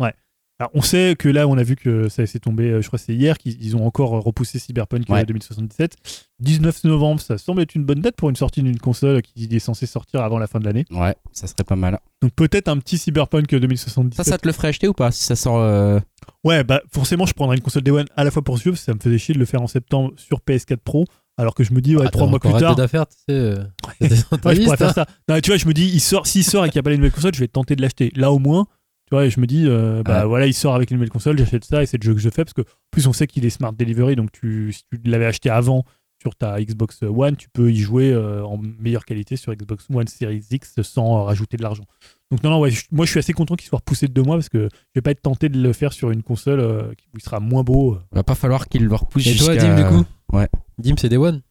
S2: Alors, on sait que là, on a vu que ça s'est tombé, euh, je crois que c'est hier, qu'ils ils ont encore repoussé Cyberpunk euh,
S1: Ouais.
S2: 2077. 19 novembre, ça semble être une bonne date pour une sortie d'une console qui est censée sortir avant la fin de l'année.
S1: Ouais, ça serait pas mal.
S2: Donc peut-être un petit Cyberpunk 2077.
S1: Ça, ça te le ferait acheter ou pas Si ça sort. euh,
S2: Ouais, bah forcément, je prendrais une console Day One à la fois pour ce jeu, parce que ça me faisait chier de le faire en septembre sur PS4 Pro, alors que je me dis, ouais,
S4: Ah,
S2: trois mois plus tard.
S4: d'affaires, tu sais. euh,
S2: Ouais, je pourrais faire
S4: hein.
S2: ça. Non, tu vois, je me dis, il sort, s'il sort et qu'il n'y a pas les nouvelles consoles, je vais tenter de l'acheter. Là, au moins, vois, et je me dis, euh, bah
S1: Ouais.
S2: voilà, il sort avec les nouvelles consoles, j'achète ça et c'est le jeu que je fais parce que, en plus, on sait qu'il est Smart Delivery, donc tu, si tu l'avais acheté avant sur ta Xbox One, tu peux y jouer euh, en meilleure qualité sur Xbox One Series X sans euh, rajouter de l'argent. Donc, non, non, ouais, je- moi, je suis assez content qu'il soit repoussé de deux mois parce que je vais pas être tenté de le faire sur une console euh, où il sera moins beau.
S1: Va pas falloir qu'il le repousse
S4: Et toi, Dim, du coup
S1: Ouais.
S4: Dim, c'est Day One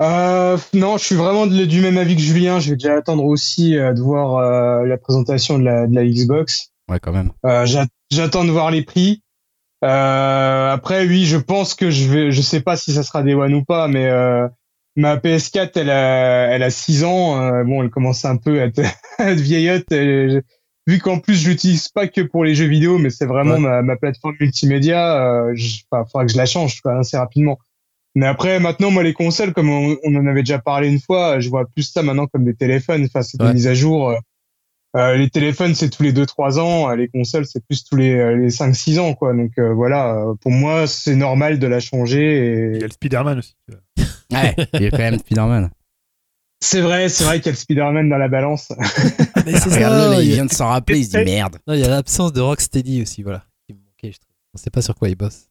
S3: Euh, non, je suis vraiment du même avis que Julien. Je vais déjà attendre aussi euh, de voir euh, la présentation de la, de la Xbox.
S1: Ouais, quand même.
S3: Euh, j'a- J'attends de voir les prix. Euh, après, oui, je pense que je vais. Je sais pas si ça sera des One ou pas, mais euh, ma PS4, elle a, elle a 6 ans. Bon, elle commence un peu à être, à être vieillotte. Et vu qu'en plus, je l'utilise pas que pour les jeux vidéo, mais c'est vraiment
S4: Ouais.
S3: ma, ma plateforme multimédia. Euh, je- enfin, faudra que je la change quoi, assez rapidement. Mais après, maintenant, moi, les consoles, comme on, on en avait déjà parlé une fois, je vois plus ça maintenant comme des téléphones. Enfin, c'est des
S4: Ouais.
S3: mises à jour. Euh, les téléphones, c'est tous les 2-3 ans. Euh, Les consoles, c'est plus tous les, euh, les 5-6 ans, quoi. Donc euh, voilà, euh, pour moi, c'est normal de la changer.
S2: Il y
S3: Et...
S2: a le Spider-Man aussi. tu vois.
S1: Ouais, il est quand même Spider-Man.
S3: C'est vrai, c'est vrai qu'il y a le Spider-Man dans la balance.
S4: Mais c'est
S1: Regarde-le, là, il
S4: il y a-
S1: vient de s'en rappeler, il se dit merde.
S4: Non, il y a l'absence de Rocksteady aussi, voilà. Qui me manquait, je trouve. On sait pas sur quoi il bosse.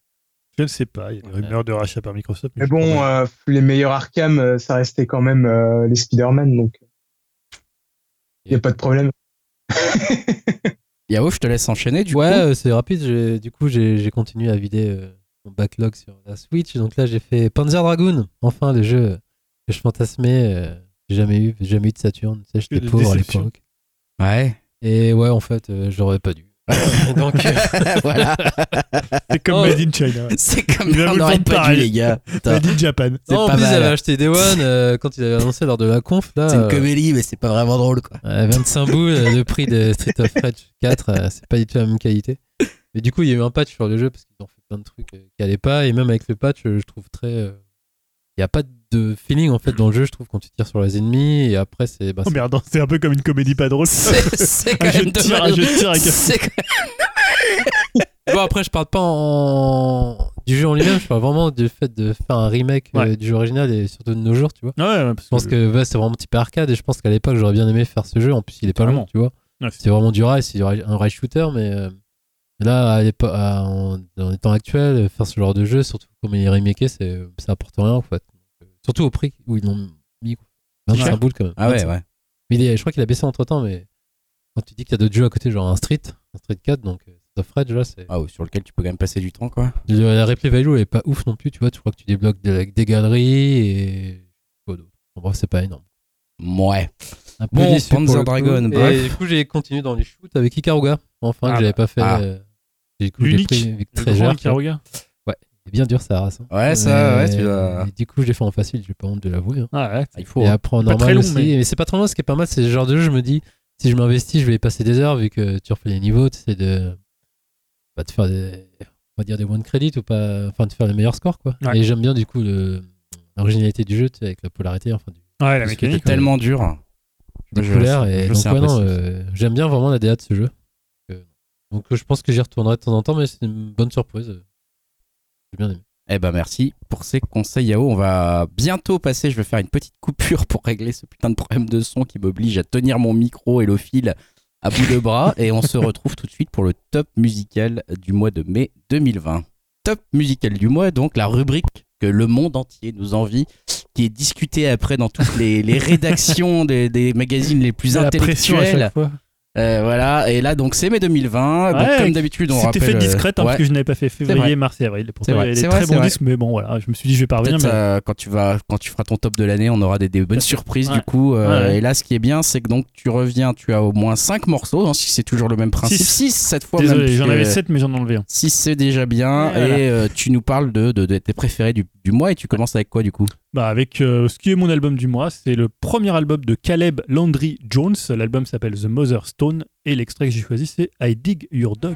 S2: Je ne sais pas, il y a des
S4: Ouais.
S2: rumeurs de rachat par Microsoft.
S3: Mais bon, euh, les meilleurs Arkham, euh, ça restait quand même euh, les Spider-Man, donc il n'y a pas de problème.
S1: Yao, je te laisse enchaîner du
S4: ouais,
S1: coup.
S4: euh, c'est rapide. j'ai- Du coup, j'ai j'ai continué à vider euh, mon backlog sur la Switch. Donc là, j'ai fait Panzer Dragoon. Enfin, le jeu que je fantasmais. euh, j'ai jamais eu, j'ai jamais eu de Saturn. Tu sais, j'étais pauvre à l'époque.
S1: Ouais.
S4: Et ouais, en fait, euh, j'aurais pas dû. Donc, euh,
S1: voilà,
S2: C'est comme
S4: Oh.
S2: Made in China.
S1: c'est comme on pas dû, les gars.
S2: Made in Japan.
S4: Non, en
S1: pas
S4: plus,
S1: mal.
S4: j'avais acheté Day One euh, quand il avait annoncé lors de la conf.
S1: C'est une
S4: euh,
S1: comédie, mais c'est pas vraiment drôle, quoi.
S4: euh, 25 boules, le prix de Street of Rage 4, euh, c'est pas du tout la même qualité. Mais du coup, il y a eu un patch sur le jeu parce qu'ils ont fait plein de trucs qui allaient pas. Et même avec le patch, je trouve très. euh, Il n'y a pas de feeling en fait dans le jeu, je trouve, quand tu tires sur les ennemis. Et après, c'est. bah,
S2: Oh
S4: c'est-
S2: merde, c'est un peu comme une comédie pas drôle.
S1: C'est quand
S2: Un
S1: même
S2: de un de un-
S4: Bon, après, je parle pas en... du jeu en lui-même, je parle vraiment du fait de faire un remake euh, du jeu original et surtout de nos jours, tu vois.
S2: Ouais, ouais, parce
S4: Je pense que c'est vraiment type arcade et je pense qu'à l'époque, j'aurais bien aimé faire ce jeu. En plus, il est pas long, tu vois.
S2: C'est-
S4: vraiment du rail, c'est un rail shooter, mais euh, là, à en, dans les temps actuels, faire ce genre de jeu, surtout comme il est remaké, c'est, ça apporte rien en fait. Surtout au prix où ils l'ont mis. Quoi. 25
S2: cher.
S4: boules quand même.
S1: Ah ouais,
S4: 25.
S1: ouais.
S4: Mais il est- je crois qu'il a baissé entre temps, mais quand tu dis qu'il y a d'autres jeux à côté, genre un Street, un Street 4, donc of Rage, là, c'est.
S1: Ah, ouais, sur lequel tu peux quand même passer du temps, quoi.
S4: Le- la replay value elle est pas ouf non plus, tu vois. Tu crois que tu débloques des, des galeries et. quoi d'autre. En bref, c'est pas énorme.
S1: Ouais.
S4: Un peu
S1: Bon,
S4: déçu pour coup.
S1: Dragon,
S4: Et du coup, j'ai continué dans les shoots avec Ikaruga, enfin,
S2: Ah
S4: que j'avais pas fait.
S1: Ah.
S4: euh, du coup, j'ai pris avec cher.
S2: Ikaruga.
S4: C'est bien dur, ça race. hein.
S1: Ouais, ça, ouais, tu
S4: Du coup, j'ai fait en facile, j'ai pas honte de l'avouer. hein.
S2: Ah ouais.
S1: Il faut.
S4: Et
S1: hein.
S4: après en
S2: Pas
S4: normal
S2: très long,
S4: aussi.
S2: mais-
S4: Mais, c'est pas trop long, ce qui est pas mal, c'est ce genre de jeu, je me dis, si je m'investis, je vais y passer des heures, vu que tu refais les niveaux, tu essaies de. Bah, de faire des. On va dire des one credit ou pas. Enfin, de faire les meilleurs scores, quoi.
S2: Ouais.
S4: Et j'aime bien, du coup, le- l'originalité du jeu, tu sais, avec la polarité, enfin, du
S2: Ouais, la mécanique.
S1: C'est tellement dur.
S4: des
S1: Je-
S4: couleurs.
S1: je-
S4: Et
S1: je
S4: donc,
S1: sais
S4: ouais, euh, j'aime bien vraiment la DA de ce jeu. Euh, Donc, euh, je pense que j'y retournerai de temps en temps, mais c'est une bonne surprise. J'ai bien aimé.
S1: Eh ben merci pour ces conseils Yao. On va bientôt passer, je vais faire une petite coupure pour régler ce putain de problème de son qui m'oblige à tenir mon micro et le fil à bout de bras et on se retrouve tout de suite pour le top musical du mois de mai 2020. Top musical du mois, donc la rubrique que le monde entier nous envie, qui est discutée après dans toutes les, les rédactions des, des magazines les plus
S2: La pression à
S1: intellectuels.
S2: chaque fois.
S1: Euh, voilà, et là donc c'est mai 2020. Donc,
S2: Ouais,
S1: comme d'habitude, on
S2: C'était
S1: rappelle.
S2: fait
S1: euh,
S2: discrète hein, parce que je n'avais pas fait
S1: vrai.
S2: février, mars et avril. Pourtant,
S1: C'est vrai,
S2: il y a
S1: c'est
S2: des
S1: vrai,
S2: très
S1: c'est
S2: bons
S1: vrai.
S2: disques, mais bon, voilà, je me suis dit, je vais pas revenir.
S1: Peut-être
S2: Mais...
S1: euh, quand tu vas quand tu feras ton top de l'année, on aura des, des bonnes surprises du coup. euh,
S2: Ouais, ouais.
S1: Et là, ce qui est bien, c'est que donc tu reviens, tu as au moins 5 morceaux, hein, si c'est toujours le même principe.
S2: Six.
S1: 6 cette fois.
S2: Désolé,
S1: même,
S2: j'en
S1: puisque
S2: avais 7, mais j'en ai enlevé un.
S1: 6 c'est déjà bien.
S2: Ouais, voilà.
S1: Et euh, tu nous parles de, de, de tes préférés du, du mois et tu commences avec quoi du coup?
S2: Bah, avec euh, ce qui est mon album du mois, c'est le premier album de Caleb Landry Jones. L'album s'appelle The Mother Stone et l'extrait que j'ai choisi c'est I Dig Your Dog.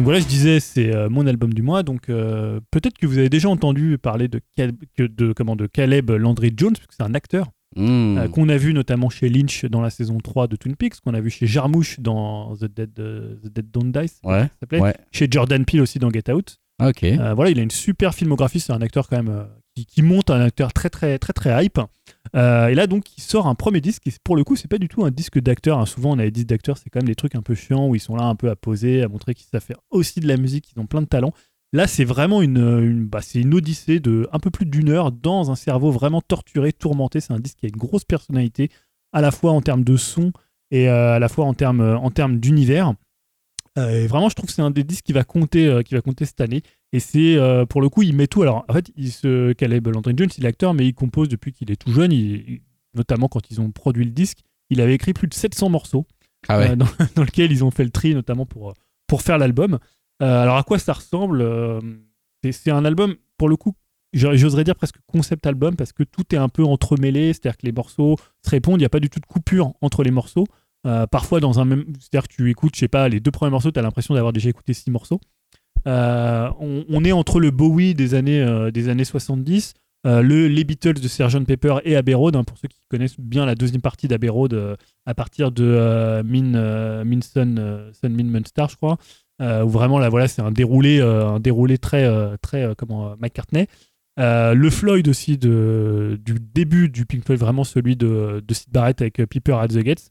S2: Donc voilà, je disais, c'est euh, mon album du mois. Donc euh, peut-être que vous avez déjà entendu parler de, Cal- que de, comment, de Caleb Landry Jones, parce que c'est un acteur
S1: Hmm.
S2: euh, qu'on a vu notamment chez Lynch dans la saison 3 de Twin Peaks, qu'on a vu chez Jarmusch dans The Dead, The Dead Don't
S1: Ouais, ouais.
S2: chez Jordan Peele aussi dans Get Out.
S1: Ah, Ok.
S2: Voilà, il a une super filmographie, c'est un acteur quand même qui, qui monte, un acteur très très très très hype. Euh, et là donc il sort un premier disque et pour le coup c'est pas du tout un disque d'acteur. hein. Souvent on a des disques d'acteurs, c'est quand même des trucs un peu chiants où ils sont là un peu à poser, à montrer qu'ils savent faire aussi de la musique, qu'ils ont plein de talent. Là c'est vraiment bah, une odyssée de un peu plus d'une heure dans un cerveau vraiment torturé, tourmenté. C'est un disque qui a une grosse personnalité à la fois en termes de son et euh, à la fois en termes d'univers. Euh, et vraiment, je trouve que c'est un des disques qui va compter, qui va compter cette année. Et c'est euh, pour le coup, il met tout. Alors, en fait, il se Caleb Landry Jones, il est acteur, mais il compose depuis qu'il est tout jeune. Il- il- notamment quand ils ont produit le disque, il avait écrit plus de 700 morceaux
S1: Ah ouais.
S2: euh, dans, dans lequel ils ont fait le tri, notamment pour pour faire l'album. Euh, alors, à quoi ça ressemble Euh, c'est- un album, pour le coup, j'o- j'oserais dire presque concept album parce que tout est un peu entremêlé, c'est-à-dire que les morceaux se répondent. Il n'y a pas du tout de coupure entre les morceaux. Euh, parfois dans un même c'est-à-dire que tu écoutes je sais pas les deux premiers morceaux tu as l'impression d'avoir déjà écouté six morceaux Euh, on, on est entre le Bowie des années euh, des années 70 euh, le, les Beatles de Sgt Pepper et Abbey Road hein, pour ceux qui connaissent bien la deuxième partie d'Abbey Road euh, à partir de euh, Min, euh, Min Sun, euh, Sun Min Munster je crois euh, où vraiment là voilà c'est un déroulé euh, un déroulé très euh, très euh, comment euh, McCartney Euh, le Floyd aussi de, du début du Pink Floyd, vraiment celui de, de Sid Barrett avec euh, Piper at the Gates.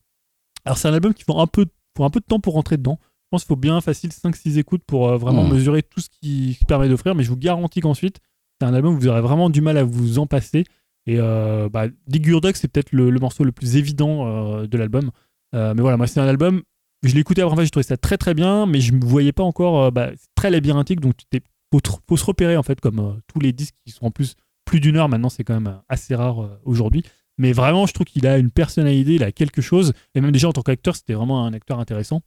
S2: Alors c'est un album qui faut un peu, un peu de temps pour rentrer dedans. Je pense qu'il faut bien facile 5-6 écoutes pour euh, vraiment
S1: Mm.
S2: mesurer tout ce qui permet d'offrir, mais je vous garantis qu'ensuite, c'est un album où vous aurez vraiment du mal à vous en passer. Et euh, bah, c'est peut-être le, le morceau le plus évident euh, de l'album. Euh, mais voilà, moi c'est un album, je l'ai écouté avant, j'ai trouvé ça très très bien, mais je ne me voyais pas encore, euh, bah, c'est très labyrinthique, donc il faut, faut se repérer en fait, comme tous les disques qui sont en plus plus d'une heure maintenant, c'est quand même assez rare aujourd'hui. Mais vraiment, je trouve qu'il a une personnalité, il a quelque chose, et même déjà en tant qu'acteur, c'était vraiment un acteur intéressant.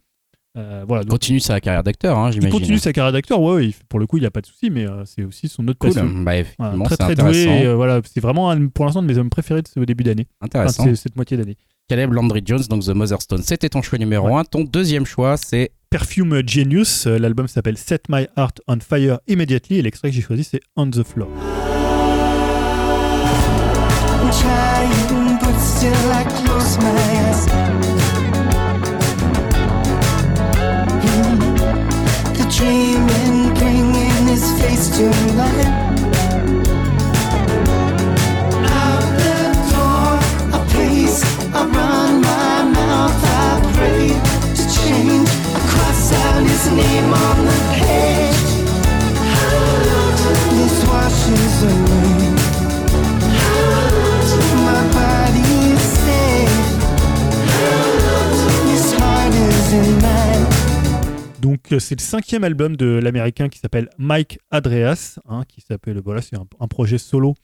S2: Euh, voilà,
S1: Il
S2: donc
S1: continue sa carrière d'acteur, hein,
S2: il
S1: j'imagine.
S2: continue sa carrière d'acteur, ouais, ouais, il- pour le coup, il n'y a pas de souci, mais euh, c'est aussi son autre
S1: Cool.
S2: passion.
S1: Bah,
S2: Voilà, très
S1: c'est
S2: très doué, et euh, voilà, c'est vraiment un, pour l'instant un de mes hommes préférés de ce début d'année,
S1: intéressant.
S2: cette moitié d'année.
S1: Caleb Landry Jones, donc The Mother Stone. C'était ton choix numéro 1. Ton deuxième choix, c'est
S2: Perfume Genius, l'album s'appelle Set My Heart on Fire Immediately, et l'extrait que j'ai choisi c'est On the Floor.
S5: I'm dreaming, bringing his face to life. Run my mouth, I pray to change. I cross out his name on the page. This washes away. My body is safe. His heart is in mine.
S2: Donc euh, c'est le cinquième album de l'américain qui s'appelle Mike Adreas, hein, qui s'appelle voilà c'est un, un projet solo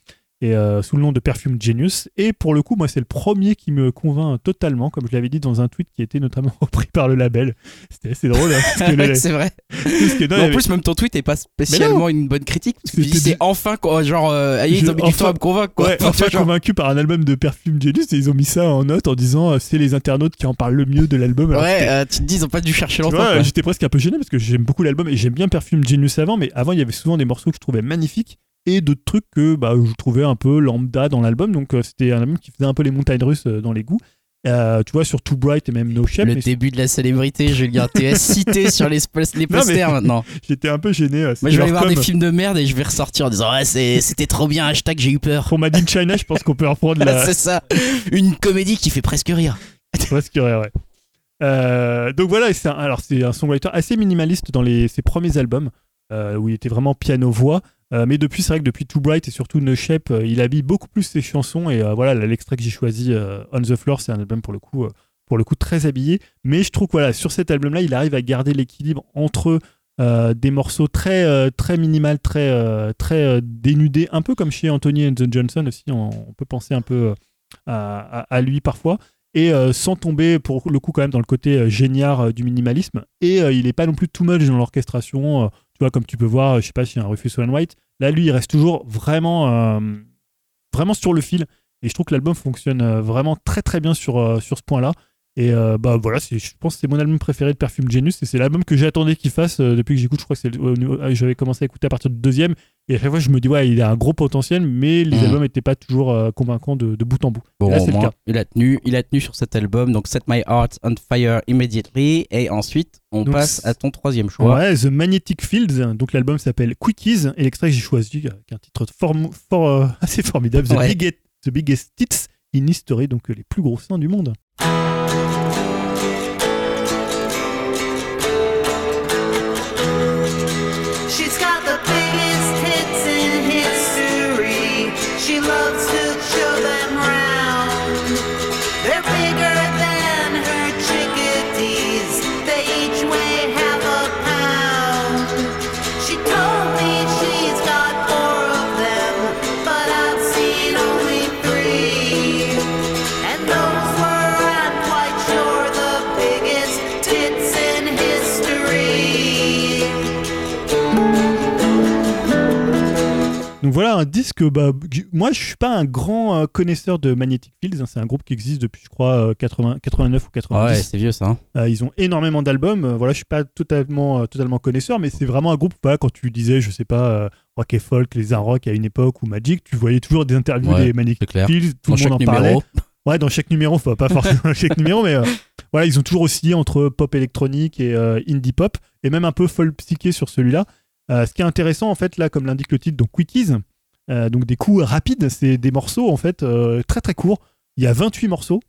S2: et euh, sous le nom de Perfume Genius. Et pour le coup moi c'est le premier qui me convainc totalement, comme je l'avais dit dans un tweet qui était notamment repris par le label. C'était assez drôle. hein,
S1: Ouais, c'est vrai.
S2: que, non,
S1: en
S2: avait-
S1: plus, même ton tweet est pas spécialement une bonne critique. C'est enfin, quoi, genre, euh, ah, ils ont mis du temps
S2: enfin-
S1: à me convaincre, quoi.
S2: Ouais,
S1: Enfin,
S2: enfin
S1: genre-
S2: convaincu par un album de Perfume Genius et ils ont mis ça en note en disant euh, c'est les internautes qui en parlent le mieux de l'album.
S1: Ouais, euh, tu te dis, ils ont pas dû chercher longtemps.
S2: j'étais presque un peu gêné parce que j'aime beaucoup l'album et j'aime bien Perfume Genius avant, mais avant il y avait souvent des morceaux que je trouvais magnifiques et d'autres trucs que bah, je trouvais un peu lambda dans l'album. Donc euh, c'était un album qui faisait un peu les montagnes russes euh, dans les goûts. Euh, tu vois, sur Too Bright et même No Shape.
S1: Le début de la célébrité, Julien. Tu es cité sur les, les
S2: Non,
S1: posters maintenant.
S2: J'étais un peu gêné.
S1: Moi, je vais aller voir des films de merde et je vais ressortir en disant, ouais, c'était trop bien, hashtag j'ai eu peur.
S2: Pour Made in China, je pense qu'on peut reprendre la.
S1: c'est ça. Une comédie qui fait presque rire.
S2: Presque, ouais, ouais. Euh, donc voilà, c'est un, alors c'est un songwriter assez minimaliste dans les, ses premiers albums, euh, où il était vraiment piano-voix. Euh, mais depuis, c'est vrai que depuis Too Bright et surtout No Shape, euh, il habille beaucoup plus ses chansons. Et euh, voilà, là, l'extrait que j'ai choisi, On the Floor, c'est un album pour le coup, pour le coup très habillé. Mais je trouve que voilà, sur cet album-là, il arrive à garder l'équilibre entre des morceaux très, très minimal, très, très dénudés, un peu comme chez Anthony and Johnson aussi. On, peut penser un peu à, à- lui parfois et sans tomber pour le coup quand même dans le côté euh, du minimalisme et il est pas non plus too much dans l'orchestration tu vois comme tu peux voir je sais pas si un Rufus Wainwright là lui il reste toujours vraiment euh, vraiment sur le fil. Et je trouve que l'album fonctionne euh, vraiment très très bien sur, euh, sur ce point là et euh, bah voilà je pense que c'est mon album préféré de Perfume Genius et c'est l'album que j'attendais qu'il fasse euh, depuis que j'écoute je crois que euh, j'avais commencé à écouter à partir du deuxième et à chaque fois je me dis ouais il a un gros potentiel mais les
S1: Mhm.
S2: albums n'étaient pas toujours euh, convaincants de, de bout en bout
S1: Bon,
S2: Et là c'est le cas
S1: il a tenu, il a tenu sur cet album, donc Set My Heart on Fire Immediately, et ensuite on
S2: Donc,
S1: passe à ton troisième choix.
S2: Ouais, The Magnetic Fields. Donc l'album s'appelle Quickies et l'extrait que j'ai choisi, qui est un titre assez formidable, The,
S1: Ouais.
S2: Biggest, The Biggest Tits in History, donc les plus gros seins du monde. Voilà un disque, bah, moi je suis pas un grand euh, connaisseur de Magnetic Fields, hein, c'est un groupe qui existe depuis je crois euh, 80, 89 ou 90.
S1: Ouais, c'est vieux ça. hein.
S2: Euh, ils ont énormément d'albums. Euh, voilà, je suis pas totalement, euh, totalement connaisseur, mais c'est vraiment un groupe. Voilà, quand tu disais, je sais pas, euh, rock et folk, les un rock à une époque ou Magic, tu voyais toujours des interviews
S1: Ouais,
S2: des Magnetic. Fields, tout
S1: Dans
S2: le monde en parlait.
S1: numéro.
S2: Ouais, dans chaque numéro, enfin, pas forcément dans chaque numéro, mais euh, voilà, ils ont toujours oscillé entre pop électronique et euh, indie pop, et même un peu folk psyché sur celui-là. Euh, ce qui est intéressant, en fait, là, comme l'indique le titre, donc Quickies, Euh, donc des coups rapides, c'est des morceaux en fait euh, très très courts. Il y a 28 morceaux,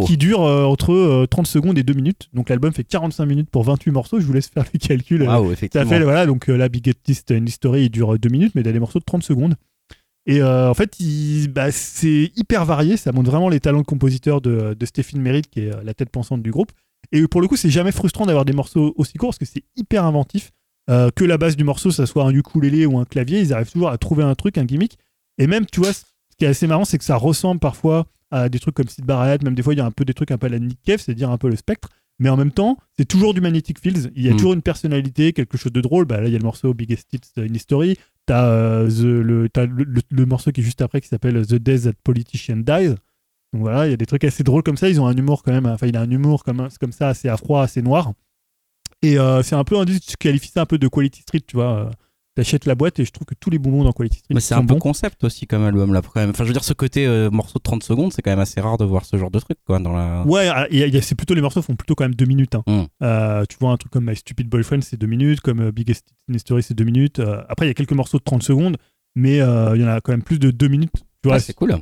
S2: mais qui durent euh, entre euh, 30 secondes et 2 minutes. Donc l'album fait 45 minutes pour 28 morceaux. Je vous laisse faire le calcul. euh,
S1: Waouh,
S2: ça
S1: effectivement.
S2: fait voilà donc la Biggest History il dure 2 minutes, mais il y a des morceaux de 30 secondes. Et euh, en fait, bah, c'est hyper varié. Ça montre vraiment les talents de compositeur de, de Stéphane Merritt, qui est la tête pensante du groupe. Et pour le coup, c'est jamais frustrant d'avoir des morceaux aussi courts parce que c'est hyper inventif. Euh, que la base du morceau, ça soit un ukulélé ou un clavier, ils arrivent toujours à trouver un truc, un gimmick. Et même, tu vois, ce qui est assez marrant, c'est que ça ressemble parfois à des trucs comme Sid Barrett, même des fois, il y a un peu des trucs un peu à la Nick Cave, c'est-à-dire un peu le spectre. Mais en même temps, c'est toujours du Magnetic Fields. Il y a
S1: Mm.
S2: toujours une personnalité, quelque chose de drôle. Bah, là, il y a le morceau Biggest Hits in History. T'as euh, le, le, le- le morceau qui est juste après qui s'appelle The Day That Politician Dies. Donc voilà, il y a des trucs assez drôles comme ça. Ils ont un humour quand même. Enfin, il a un humour comme, comme ça, assez à froid, assez noir. Et euh, c'est un peu un disque, je qualifie ça un peu de Quality Street, tu vois. euh, T'achètes la boîte et je trouve que tous les bonbons dans Quality Street
S1: Mais c'est un peu
S2: bons.
S1: concept aussi comme album là quand même. Enfin je veux dire ce côté euh, morceau de 30 secondes c'est quand même assez rare de voir ce genre de truc quoi dans la.
S2: Ouais, ah, c'est plutôt les morceaux font plutôt quand même deux minutes. hein.
S1: Mm.
S2: Euh, tu vois un truc comme My Stupid Boyfriend, c'est deux minutes, comme Biggest in History, c'est deux minutes. Après, il y a quelques morceaux de 30 secondes, mais il y en a quand même plus de deux minutes. Tu vois,
S1: Ouais, c'est cool.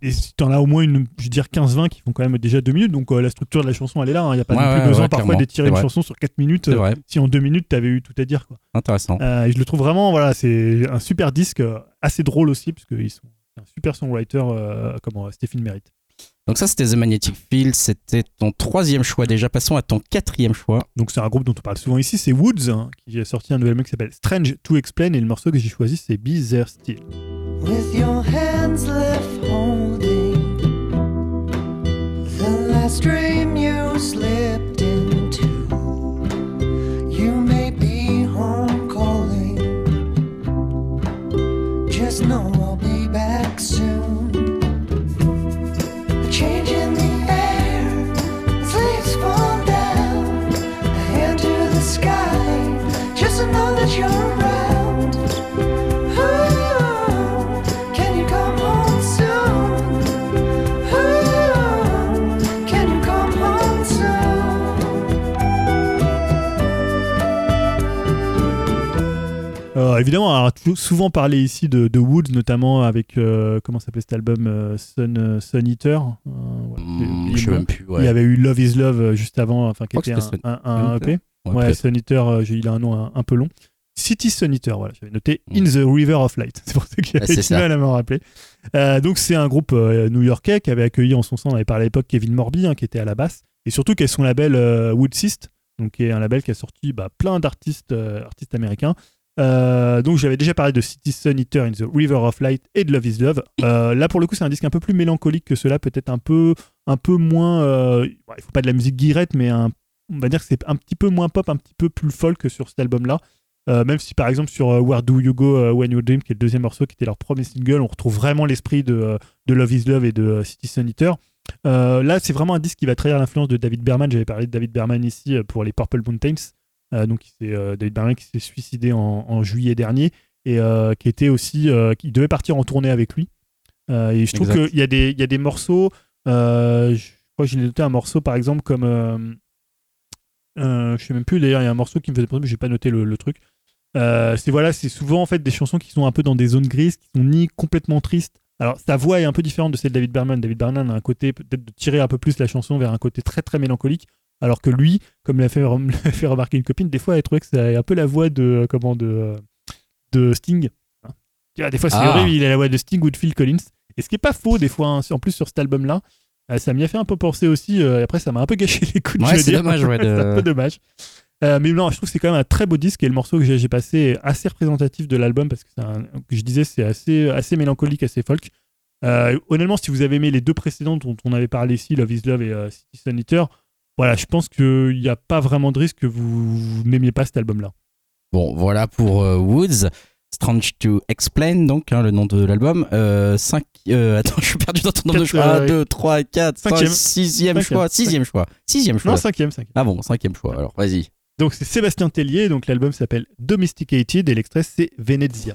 S2: Et si t'en as au moins une, je veux dire 15-20 qui font quand même déjà deux minutes, donc euh, la structure de la chanson elle est là. Il n'y a pas
S1: Ouais,
S2: non plus
S1: ouais,
S2: besoin
S1: ouais,
S2: parfois d'étirer une
S1: vrai.
S2: chanson sur 4 minutes. Euh, si en deux minutes t'avais eu tout à dire. Quoi.
S1: Intéressant.
S2: Euh, et je le trouve vraiment, voilà, c'est un super disque, assez drôle aussi, parce qu'ils sont un super songwriter comme euh, Stéphane Merritt.
S1: Donc ça c'était The Magnetic Field, c'était ton troisième choix déjà. Passons à ton quatrième choix.
S2: Donc c'est un groupe dont on parle souvent ici, c'est Woods, hein, qui a sorti un nouvel album qui s'appelle Strange to Explain, et le morceau que j'ai choisi c'est Be There Still.
S5: With your hands left holding the last dream you slipped
S2: Évidemment, on a souvent parlé ici de, de Woods, notamment avec, euh, comment s'appelait cet album euh, Sun, euh, Sun Eater. Euh, voilà,
S1: Hmm, je sais même plus. Ouais.
S2: Il y avait eu Love is Love euh, juste avant, enfin, qui était un, un- EP.
S1: Ouais,
S2: Ouais,
S1: peut-être.
S2: Sun Eater, euh, il a un nom un, un peu long. City Sun Eater, voilà, j'avais noté
S1: Mm.
S2: In the River of Light. C'est pour ça que j'avais du mal à me rappeler. Euh, donc, c'est un groupe euh, new-yorkais qui avait accueilli en son sein, on avait parlé à l'époque, Kevin Morby, hein, qui était à la basse, et surtout qui est son label euh, Woodsist, donc qui est un label qui a sorti bah, plein d'artistes euh, artistes américains. Euh, donc j'avais déjà parlé de City Sun Eater in the River of Light et de Love is Love. Euh, là pour le coup c'est un disque un peu plus mélancolique que cela, peut-être un peu, un peu moins... euh, il faut pas de la musique guirette mais on va dire que c'est un petit peu moins pop, un petit peu plus folk que sur cet album-là. Euh, même si par exemple sur Where Do You Go When You Dream, qui est le deuxième morceau, qui était leur premier single, on retrouve vraiment l'esprit de, Love is Love et de City Eater. Là, c'est vraiment un disque qui va trahir l'influence de David Berman. J'avais parlé de David Berman ici pour les Purple Mountains. Euh, donc, c'est euh, David Berman qui s'est suicidé en, en juillet dernier et euh, qui était aussi, qui devait partir en tournée avec lui. Et je trouve qu'il y, a des- il y a des morceaux. je crois que j'ai noté un morceau par exemple comme. Euh, euh, je sais même plus d'ailleurs, il y a un morceau qui me faisait penser, mais j'ai pas noté le, le truc. Euh, c'est voilà, c'est souvent en fait des chansons qui sont un peu dans des zones grises, qui sont ni complètement tristes. Alors sa voix est un peu différente de celle de David Berman. David Berman a un côté peut-être de tirer un peu plus la chanson vers un côté très très mélancolique, alors que lui, comme l'a fait, remarquer une copine, des fois elle trouvait que c'est un peu la voix de euh, comment de euh, de Sting. Hein. Des fois c'est
S1: Ah.
S2: horrible, il a la voix de Sting ou de Phil Collins. Et ce qui est pas faux des fois, hein, en plus sur cet album-là, euh, ça m'y a fait un peu penser aussi. euh, après, ça m'a un peu gâché l'écoute.
S1: Ouais,
S2: je veux
S1: c'est dommage, ouais, de-
S2: c'est un peu dommage. Euh, mais non, je trouve que c'est quand même un très beau disque et le morceau que j'ai passé est assez représentatif de l'album parce que un- je disais c'est assez assez mélancolique, assez folk. Euh, honnêtement, si vous avez aimé les deux précédents dont on avait parlé ici, Love is Love et Sun Eater, voilà, je pense qu'il n'y a pas vraiment de risque que vous, n'aimiez pas cet album-là.
S1: Bon, voilà pour euh, Woods. Strange to Explain, donc, hein, le nom de l'album. Euh, cinq, euh, attends, je suis perdu dans ton nombre de
S2: Quatre,
S1: choix. 1,
S2: euh,
S1: 2, 3, 4, 5,
S2: cinquième.
S1: 6e
S2: Cinquième.
S1: choix. Sixième choix. Sixième choix.
S2: Non, cinquième, cinquième.
S1: Ah bon, cinquième choix. Alors, vas-y.
S2: Donc c'est Sébastien Tellier, donc l'album s'appelle Domesticated et l'extrait c'est Venezia.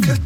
S6: Got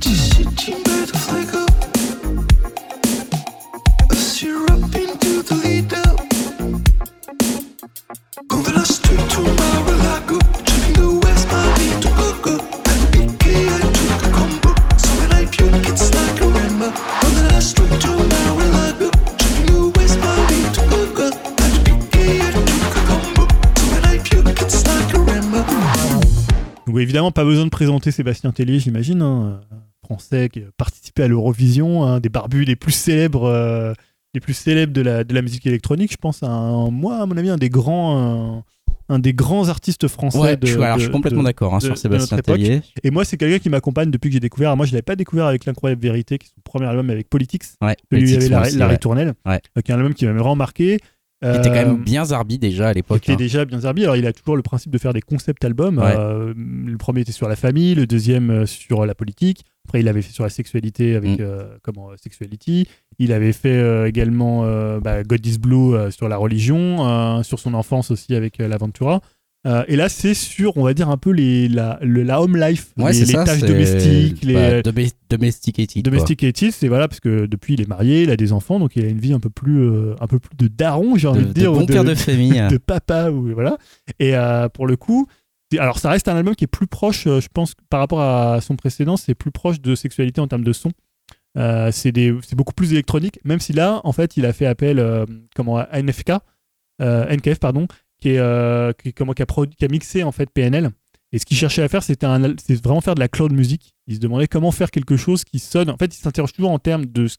S2: évidemment, pas besoin de présenter Sébastien Tellier, j'imagine, hein, français qui a participé à l'Eurovision, un des barbus les plus célèbres euh, les plus célèbres de la, de la musique électronique. Je pense à un, moi, à mon avis, un des grands, un, un des grands artistes français.
S1: Ouais,
S2: de,
S1: je, alors,
S2: de-
S1: je suis complètement d'accord hein, sur Sébastien. Tellier.
S2: Et moi, c'est quelqu'un qui m'accompagne depuis que j'ai découvert. Moi, je l'avais pas découvert avec l'incroyable vérité, qui est son premier album avec Politics.
S1: Ouais,
S2: Celui où il y
S1: Politics,
S2: avait
S1: moi
S2: la,
S1: aussi,
S2: la
S1: ouais.
S2: ritournelle,
S1: Ouais.
S2: euh, qui est un album qui m'a vraiment marqué.
S1: Il était quand
S2: Euh,
S1: même bien zarbi déjà à
S2: il
S1: l'époque.
S2: était
S1: hein.
S2: déjà bien zarbi. Alors, il a toujours le principe de faire des concept albums.
S1: Ouais.
S2: Euh, le premier était sur la famille, le deuxième euh, sur la politique. Après, il avait fait sur la sexualité avec
S1: Mm.
S2: euh, comment euh, Sexuality. Il avait fait euh, également euh, bah, God is Blue euh, sur la religion, euh, sur son enfance aussi avec euh, l'Aventura. Euh, et là, c'est sur, on va dire, un peu les, la, le- la home life,
S1: Ouais,
S2: les, les
S1: ça.
S2: tâches
S1: c'est-
S2: domestiques, les,
S1: bah, domesticated.
S2: Domesticated, c'est voilà, parce que depuis il est marié, il a des enfants, donc il a une vie un peu plus, euh, un peu plus de daron, j'ai envie
S1: De,
S2: de,
S1: de
S2: dire, ou
S1: bon père de famille.
S2: de papa, ou voilà. Et euh, pour le coup, alors ça reste un album qui est plus proche, je pense, par rapport à son précédent, c'est plus proche de sexualité en termes de son. Euh, c'est beaucoup plus électronique, même si là, en fait, il a fait appel euh, comment, à NFK, euh, NKF, pardon, qui, est, euh, qui, comment, qui, a produ- qui a mixé en fait PNL. Et ce qu'il cherchait à faire, c'était vraiment faire de la cloud music. Il se demandait comment faire quelque chose qui sonne. En fait, il s'interroge toujours en termes de, ce-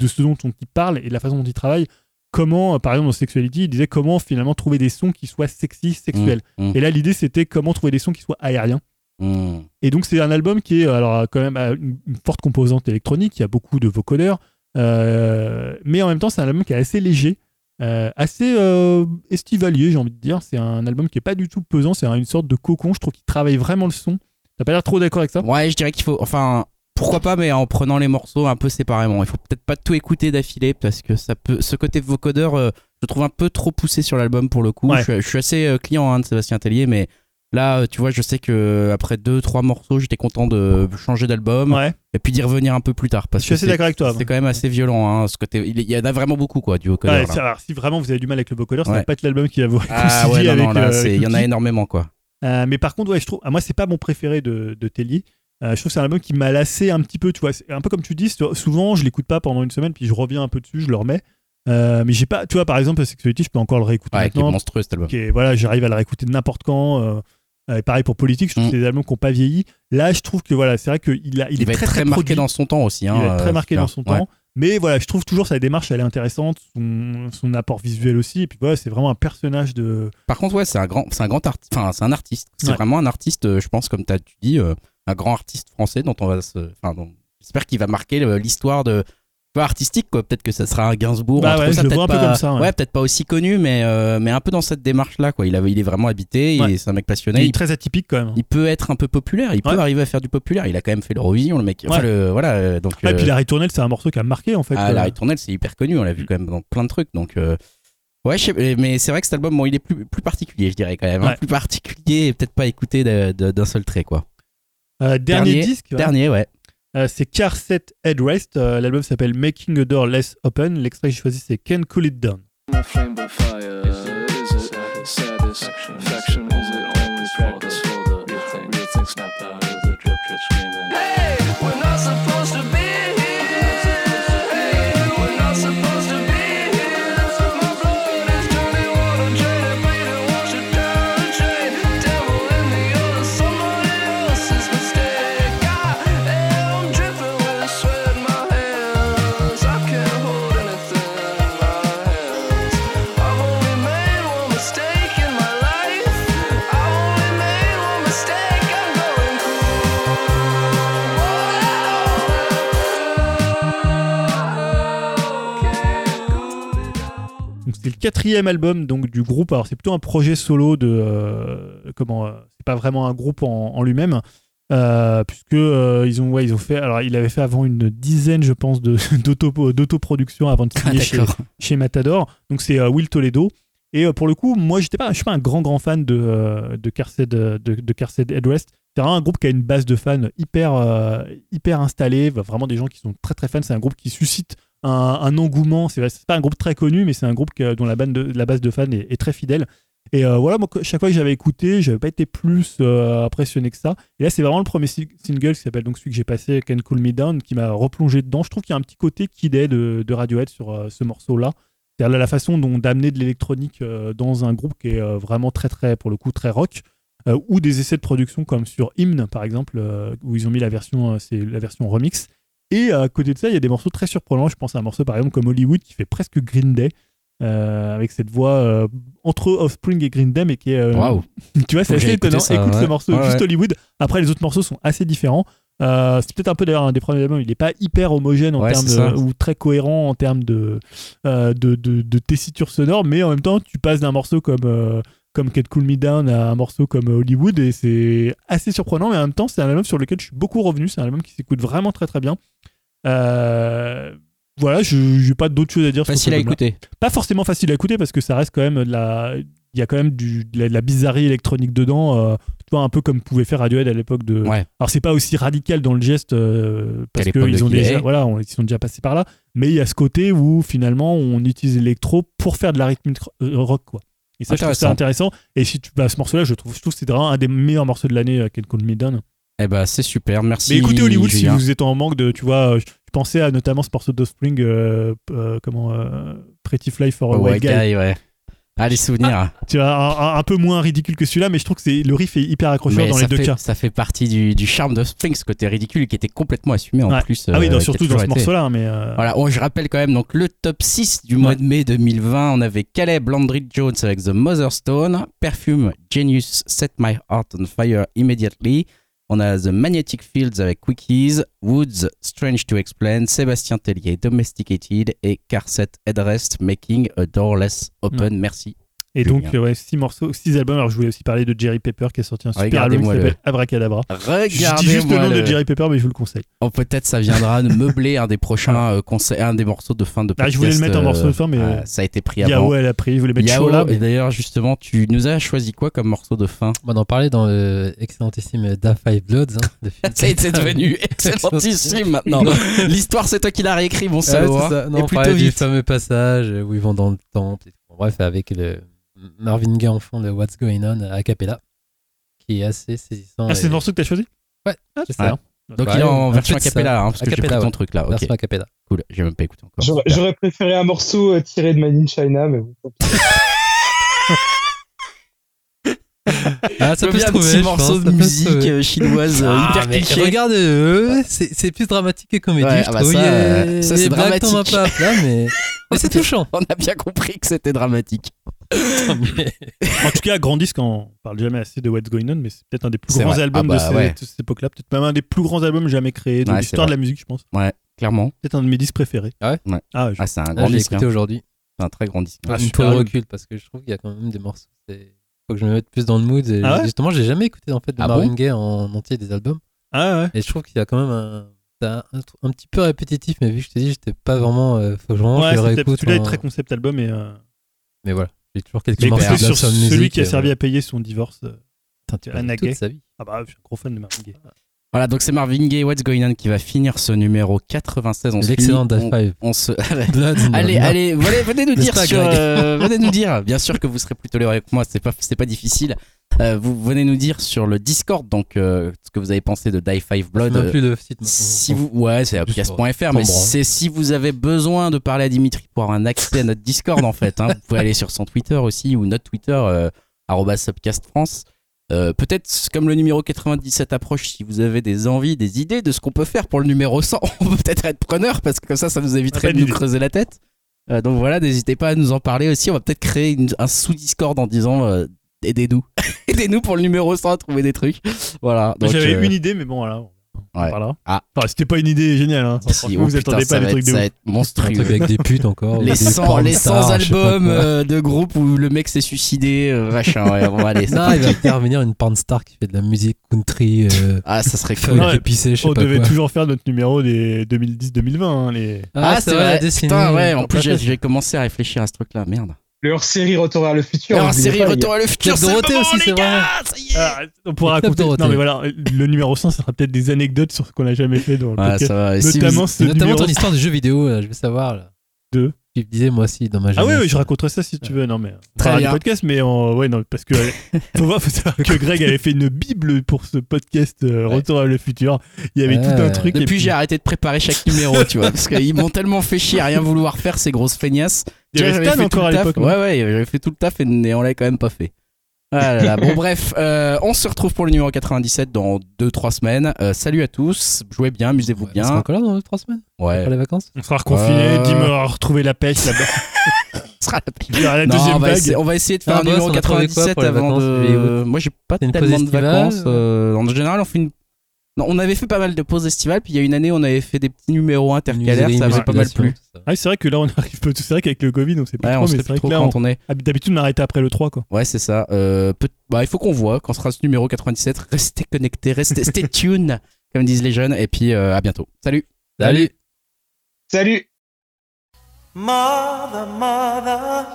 S2: de ce dont on il parle et de la façon dont il travaille. Comment, euh, par exemple, dans Sexuality, il disait comment finalement trouver des sons qui soient sexy, sexuels.
S1: Mm, mm,
S2: Et là, l'idée, c'était comment trouver des sons qui soient aériens.
S1: mm.
S2: Et donc, c'est un album qui est alors euh, quand même à une, une forte composante électronique. Il y a beaucoup de vocodeurs. Euh, mais en même temps, c'est un album qui est assez léger, euh, assez euh, estivalier, j'ai envie de dire. C'est un album qui est pas du tout pesant. C'est une sorte de cocon. Je trouve qu'il travaille vraiment le son. T'as pas l'air trop d'accord avec ça?
S1: Ouais, je dirais qu'il faut. Enfin, pourquoi pas, mais en prenant les morceaux un peu séparément. Il faut peut-être pas tout écouter d'affilée parce que ça peut. Ce côté vocodeur, euh, je trouve un peu trop poussé sur l'album pour le coup.
S2: Ouais.
S1: Je, suis- je suis assez euh, client hein, de Sébastien Tellier, mais là, euh, tu vois, je sais que après deux, trois morceaux, j'étais content de changer d'album
S2: Ouais,
S1: et puis d'y revenir un peu plus tard parce
S2: je suis assez d'accord avec toi.
S1: c'est quand même assez violent. Hein, ce côté, il y en a vraiment beaucoup quoi du vocodeur.
S2: Ouais, alors, si vraiment vous avez du mal avec le vocodeur, ça
S1: Ouais.
S2: va pas être l'album qui va vous
S1: Ah ouais, non,
S2: avec,
S1: non, là,
S2: euh,
S1: il y en a énormément quoi.
S2: Euh, mais par contre, ouais, je trouve, ah, moi, c'est pas mon préféré de, de Telly. Euh, je trouve que c'est un album qui m'a lassé un petit peu, tu vois. Un peu comme tu dis, so- souvent, je l'écoute pas pendant une semaine, puis je reviens un peu dessus, je le remets. Euh, mais j'ai pas, tu vois, par exemple, Sexuality, je peux encore le réécouter
S1: Ouais, qui est
S2: maintenant.
S1: monstrueux cet album.
S2: qui est- voilà, j'arrive à le réécouter n'importe quand. euh, euh, et pareil pour Politique, je trouve
S1: Mm.
S2: que c'est des albums qui n'ont pas vieilli. Là, je trouve que voilà, c'est vrai qu'il a, il,
S1: Il,
S2: est
S1: va
S2: très,
S1: être très, marqué
S2: produit.
S1: dans son temps aussi. Hein,
S2: il est très
S1: euh,
S2: marqué dans son
S1: Ouais.
S2: temps. Mais voilà, je trouve toujours sa démarche, elle est intéressante, son, son apport visuel aussi. Et puis voilà, c'est vraiment un personnage de.
S1: Par contre, ouais, c'est un grand, c'est un grand artiste. Enfin, c'est un artiste. C'est
S2: Ouais.
S1: vraiment un artiste, euh, je pense, comme tu dis, euh, un grand artiste français dont on va se. Enfin, dont- j'espère qu'il va marquer l'histoire de. Artistique, quoi. Peut-être que ça sera un Gainsbourg.
S2: Bah ouais,
S1: comme
S2: je
S1: ça,
S2: le
S1: peut-être
S2: vois un peu
S1: pas-
S2: comme ça, ouais.
S1: peut-être pas aussi connu, mais, euh, mais un peu dans cette démarche-là, quoi. Il, a, il est vraiment habité,
S2: Ouais.
S1: c'est un mec passionné.
S2: Il
S1: Il,
S2: est très atypique quand même.
S1: il peut être un peu populaire, il peut arriver à faire du populaire. Il a quand même fait l'Eurovision, le mec. Enfin, le, voilà. euh, Donc,
S2: et
S1: euh,
S2: puis la ritournelle, c'est un morceau qui a marqué en fait.
S1: ah,
S2: euh,
S1: la ritournelle, c'est hyper connu, on l'a vu quand même dans plein de trucs. Donc, euh, ouais, mais c'est vrai que cet album, bon, il est plus, plus particulier, je dirais quand même. hein. Plus particulier et peut-être pas écouté d'un seul trait, quoi.
S2: euh, dernier,
S1: Dernier-
S2: disque.
S1: Dernier, ouais.
S2: Euh, c'est Car Set Headrest. Euh, L'album s'appelle Making a Door Less Open. L'extrait que j'ai choisi, c'est Can Cool It Down. C'est le quatrième album donc du groupe. Alors c'est plutôt un projet solo de euh, comment euh, c'est pas vraiment un groupe en, en lui-même euh, puisque ils ont ouais ils ont fait alors il avait fait avant une dizaine je pense de d'auto d'autoproduction avant de
S1: Ah,
S2: signer chez, chez Matador. Donc c'est Will Toledo. Et pour le coup, moi, j'étais pas, je suis pas un grand grand fan de de Carced de, de Carced Headrest. C'est vraiment un groupe qui a une base de fans hyper hyper installée, vraiment des gens qui sont très très fans. C'est un groupe qui suscite un, un engouement. C'est pas un groupe très connu, mais c'est un groupe dont la, base de fans est, est très fidèle. Et euh, voilà, moi, que- chaque fois que j'avais écouté, j'avais pas été plus euh, impressionné que ça. Et là, c'est vraiment le premier si- single qui s'appelle donc celui que j'ai passé, Can Cool Me Down, qui m'a replongé dedans. Je trouve qu'il y a un petit côté Kid A de, de Radiohead sur euh, ce morceau-là. C'est-à-dire la- façon dont d'amener de l'électronique euh, dans un groupe qui est euh, vraiment très très, pour le coup, très rock. euh, ou des essais de production comme sur Hymn par exemple, euh, où ils ont mis la version, euh, c'est la version remix. Et à côté de ça, il y a des morceaux très surprenants. Je pense à un morceau par exemple comme Hollywood qui fait presque Green Day. euh, avec cette voix euh, entre Offspring et Green Day, mais qui est. euh,
S1: Waouh.
S2: Tu vois, c'est assez étonnant.
S1: ça,
S2: Écoute
S1: ouais.
S2: ce morceau,
S1: Ouais,
S2: juste
S1: ouais.
S2: Hollywood. Après, les autres morceaux sont assez différents. C'est peut-être un peu d'ailleurs un des premiers albums. Il n'est pas hyper homogène en termes de, ou très cohérent en termes de, de, de, de tessiture sonore, mais en même temps, tu passes d'un morceau comme. Comme Can't Cool Me Down à un morceau comme Hollywood et c'est assez surprenant mais en même temps c'est un album sur lequel je suis beaucoup revenu. C'est un album qui s'écoute vraiment très très bien. Euh, voilà je n'ai pas d'autres choses à dire
S1: Facile à écouter.
S2: pas forcément facile à écouter parce que ça reste quand même de la il y a quand même du, de, la, de la bizarrerie électronique dedans euh, tu vois un peu comme pouvait faire Radiohead à l'époque de
S1: Ouais.
S2: alors c'est pas aussi radical dans le geste euh, parce qu'ils ont déjà voilà on- ils sont déjà passés par là. Mais il y a ce côté où finalement on utilise l'électro pour faire de la rythmique euh, rock quoi et ça je trouve ça intéressant et si tu bah, ce morceau là je trouve je trouve que c'est vraiment un des meilleurs morceaux de l'année euh, Can't Call Me Down
S1: Eh ben, c'est super. Merci.
S2: mais écoutez Hollywood si vous êtes en manque de tu vois euh, je pensais à notamment ce morceau d'Offspring euh, euh, comment euh, Pretty Fly for a White guy,
S1: ouais. Ah, les souvenirs.
S2: tu vois, un, peu moins ridicule que celui-là, mais je trouve que le riff est hyper accrocheur
S1: Mais
S2: dans les deux
S1: fait,
S2: cas.
S1: ça fait partie du, du charme de Spring, ce côté ridicule qui était complètement assumé en
S2: Ouais.
S1: plus.
S2: ah oui,
S1: euh, qui a
S2: surtout dans ce morceau-là, hein, mais euh,
S1: Voilà, oh, je rappelle quand même donc le top 6 du mois de mai 2020. On avait Caleb Landry Jones avec The Mother Stone, Perfume Genius Set My Heart on Fire Immediately. On a The Magnetic Fields avec Quickies, Woods Strange to Explain, Sébastien Tellier Domesticated et Carset Headrest Making a Doorless Open. Merci.
S2: Et
S1: Julien.
S2: donc euh, ouais, six morceaux, six albums. Alors je voulais aussi parler de Jerry Pepper qui a sorti un super album qui
S1: Regardez-moi le-
S2: s'appelle Abracadabra. Je dis
S1: Regardez
S2: juste le nom de Jerry Pepper, mais je vous le conseille.
S1: Oh, peut-être ça viendra de meubler un des prochains euh, conseils, un des morceaux de fin de
S2: Ah,
S1: podcast.
S2: je voulais le mettre en
S1: euh,
S2: morceau de fin, mais
S1: ah, ça a été pris avant.
S2: Yahoo elle a pris, je voulais mettre
S1: Yao,
S2: Chola,
S1: et
S2: mais
S1: d'ailleurs justement, tu nous as choisi quoi comme morceau de fin?
S4: On en parlait dans le excellentissime Da Five Bloods. Hein, de Phil
S1: Ça c'est devenu excellentissime maintenant. L'histoire c'est toi qui l'as réécrit, mon
S4: c'est
S1: hein. et plutôt vite.
S4: fameux passage où ils vont dans le temple. et bref, avec le Marvin Gaye en fond de What's Going On a cappella, qui est assez saisissant.
S2: ah, c'est
S4: et-
S2: le morceau que t'as choisi?
S4: Ouais.
S2: Ah, c'est
S1: Ouais.
S2: ça.
S1: Donc
S4: Ouais,
S1: il est en version a cappella, hein, parce
S4: A
S1: que j'ai pris
S4: cappella,
S1: ton truc là.
S4: Version a cappella.
S1: cool. J'ai même pas écouté encore.
S3: J'aurais préféré un morceau euh, tiré de Made in China, mais bon.
S4: Ah, ça peut se
S1: bien un
S4: trouver.
S1: petit morceau
S4: pense,
S1: de musique
S4: trouver.
S1: euh, chinoise euh,
S4: Ah,
S1: hyper cliché.
S4: regarde, euh, c'est plus dramatique que comédie.
S1: Ouais,
S4: je
S1: ah bah
S4: trouve.
S1: ça, euh, ça,
S4: les
S1: c'est
S4: blagues tombent un
S1: dramatique.
S4: peu à plat, mais, mais c'est touchant.
S1: On a bien compris que c'était dramatique.
S2: En tout cas, grand disque, on parle jamais assez de What's Going On, mais c'est peut-être un des plus grands
S1: vrai.
S2: albums
S1: Ah
S2: de
S1: bah,
S2: cette,
S1: ouais.
S2: cette époque-là. Peut-être même un des plus grands albums jamais créés de
S1: Ouais,
S2: l'histoire de la musique, je pense.
S1: Clairement.
S2: Peut-être un de mes disques préférés.
S4: Ah ouais
S1: Ouais.
S2: Ah, je-
S1: Ah, c'est un
S4: Là,
S1: grand
S4: je l'ai
S1: disque.
S4: écouté
S1: hein.
S4: aujourd'hui.
S1: C'est un très grand disque.
S2: Ah,
S4: faut le
S2: album.
S4: recul parce que je trouve qu'il y a quand même des morceaux. Faut que je me mette plus dans le mood. Et
S2: Ah ouais
S4: justement, j'ai jamais écouté en fait de
S1: Ah
S4: Marvin
S1: bon
S4: Gaye en entier des albums.
S2: Ah ouais.
S4: Et je trouve qu'il y a quand même un, c'est un, un petit peu répétitif, mais vu que je t'ai dit, j'étais pas vraiment. euh, faut que vraiment
S2: Ouais,
S4: que je
S2: peut-être-
S4: réécoute.
S2: celui-là est
S4: en-
S2: très concept album et euh,
S4: Mais voilà, j'ai toujours
S2: écoutez,
S4: de
S2: sur celui qui a
S4: euh,
S2: servi à payer son divorce. euh,
S4: Putain, tu parles toute sa vie.
S2: Ah bah, je suis un gros fan de Marvin Gaye.
S1: Voilà, donc c'est Marvin Gaye, What's Going On qui va finir ce numéro 96. On
S4: L'excellent
S1: on, on se...
S4: In the
S1: allez,
S4: Mouth.
S1: allez, venez, venez nous dire
S4: pas,
S1: sur, euh, venez nous dire. Bien sûr que vous serez plus toléré que moi, c'est pas, c'est pas difficile. Euh, vous venez nous dire sur le Discord donc euh, ce que vous avez pensé de Die Five Blood. Euh,
S4: plus le site.
S1: si vous, ouais, c'est upcast.fr, mais c'est si vous avez besoin de parler à Dimitri pour avoir un accès à notre Discord en fait. hein. Vous pouvez aller sur son Twitter aussi ou notre Twitter euh, arobase @upcast France. Euh, Peut-être comme le numéro 97 approche, si vous avez des envies, des idées de ce qu'on peut faire pour le numéro 100, on peut peut-être être preneur parce que comme ça, ça nous éviterait de nous creuser la tête. Euh, donc voilà, n'hésitez pas à nous en parler aussi. On va peut-être créer une- un sous-Discord en disant euh, aidez-nous, aidez-nous pour le numéro 100 à trouver des trucs. Voilà.
S2: J'avais
S1: euh,
S2: une idée, mais bon, voilà.
S1: Ouais. Ah.
S2: Enfin, c'était pas une idée géniale. Hein.
S1: si, oh
S2: vous
S1: putain,
S2: attendez pas des trucs
S1: être-
S2: de
S1: ça va être
S4: Un
S1: monstrueux.
S4: truc avec des putes encore.
S1: les
S4: des
S1: 100,
S4: porn
S1: les 100
S4: stars, je sais pas
S1: albums euh, de groupe où le mec s'est suicidé, euh, machin, ouais, on va aller. c'est
S4: Non, il va faire venir une porn star qui fait de la musique country, euh,
S1: Ah, ça serait cool.
S4: Épicé,
S2: On
S4: pas
S2: devait
S4: quoi.
S2: toujours faire notre numéro des 2010-2020. hein, les...
S1: Ah, c'est vrai, putain, ouais, en plus j'ai commencé à réfléchir à ce truc-là, merde.
S3: Leur série Retour vers le futur. N'oubliez
S1: série Retour à le futur, c'est le
S4: Dorothée aussi, c'est vrai.
S2: Ah, on pourra raconter.
S4: Dorothée.
S2: Non, mais voilà, le numéro 100, ça sera peut-être des anecdotes sur ce qu'on a jamais fait dans le
S1: Ouais,
S2: podcast.
S1: ça va. Et si
S2: Notamment
S1: vous-
S2: ce
S4: Et notamment
S2: numéro
S4: ton histoire de jeux vidéo, là, je veux savoir. Là.
S2: Deux.
S4: Tu me disais moi aussi dans ma
S2: Ah
S4: jeunesse.
S2: oui, oui, je raconterai ça si tu veux. Non, mais on
S1: Très bien.
S2: du podcast, mais en- ouais, non, parce que faut voir, faut savoir que Greg avait fait une bible pour ce podcast euh, Retour à le futur. Il y avait
S4: Ouais.
S2: tout un truc. et
S1: Depuis,
S2: puis,
S1: j'ai arrêté de préparer chaque numéro, tu vois, parce qu'ils m'ont tellement fait chier à rien vouloir faire ces grosses feignasses.
S2: Il y avait
S1: J'avais
S2: Stan
S1: fait
S2: encore
S1: tout
S2: à
S1: le taf.
S2: l'époque,
S1: Ouais, ouais, j'avais fait tout le taf et et on l'avait quand même pas fait. Ah là là. Bon, bref, euh, on se retrouve pour le numéro 97 dans 2-3 semaines. Euh, salut à tous, jouez bien, amusez-vous
S4: Ouais, on sera
S1: bien.
S4: encore là dans 2-3 semaines?
S1: Ouais,
S4: Après les vacances?
S2: On sera reconfiné,
S1: Euh.
S2: Dim aura retrouvé la pêche là-bas.
S1: sera la
S2: Il y aura la
S1: Non,
S2: deuxième
S1: on, va essayer, on va essayer de faire
S4: Ah,
S1: un
S4: boss,
S1: numéro
S4: on a trouvé quoi
S1: 97
S4: pour les
S1: avant de. Moi, j'ai pas tellement de vacances. euh, en général, on fait une. Non, on avait fait pas mal de pauses estivales, puis il y a une année, on avait fait des petits numéros intercalaires, ça avait pas mal plu.
S4: Ah,
S2: c'est vrai que là, on arrive peu. C'est vrai qu'avec le Covid, on sait pas
S1: Ouais,
S2: trop,
S1: on
S2: mais
S1: sait
S2: c'est
S1: plus
S2: vrai
S1: trop
S2: que là, on-
S1: quand on est.
S2: d'habitude, on arrêtait après le 3, quoi.
S1: Ouais, c'est ça. Euh, peut- bah, il faut qu'on voit quand sera ce numéro 97. Restez connectés, restez stay tuned, comme disent les jeunes, et puis euh, à bientôt. Salut.
S4: Salut
S3: Salut
S7: Mother, mother,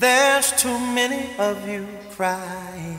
S7: there's too many of you crying.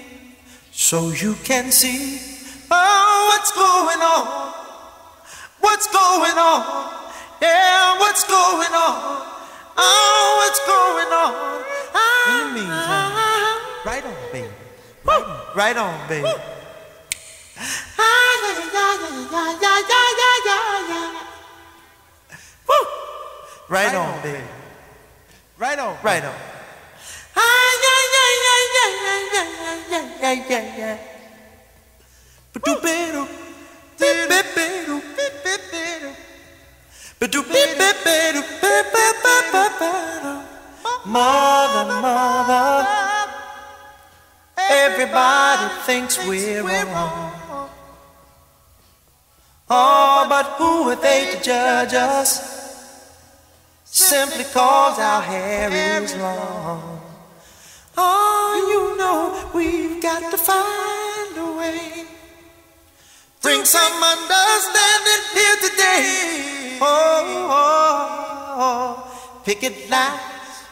S7: so you can see oh, what's going on. What's going on? Yeah, what's going on? Oh, what's going on? In the meantime, ah. right on, baby. Right, on, right on, baby. Right on, baby. Right on, right on. Mother, mother, everybody thinks we're wrong. Oh, but who are they to judge us? Simply cause our hair is long. Oh, you know we've got to find a way. Bring some understanding here today. Oh, oh, oh. picket lines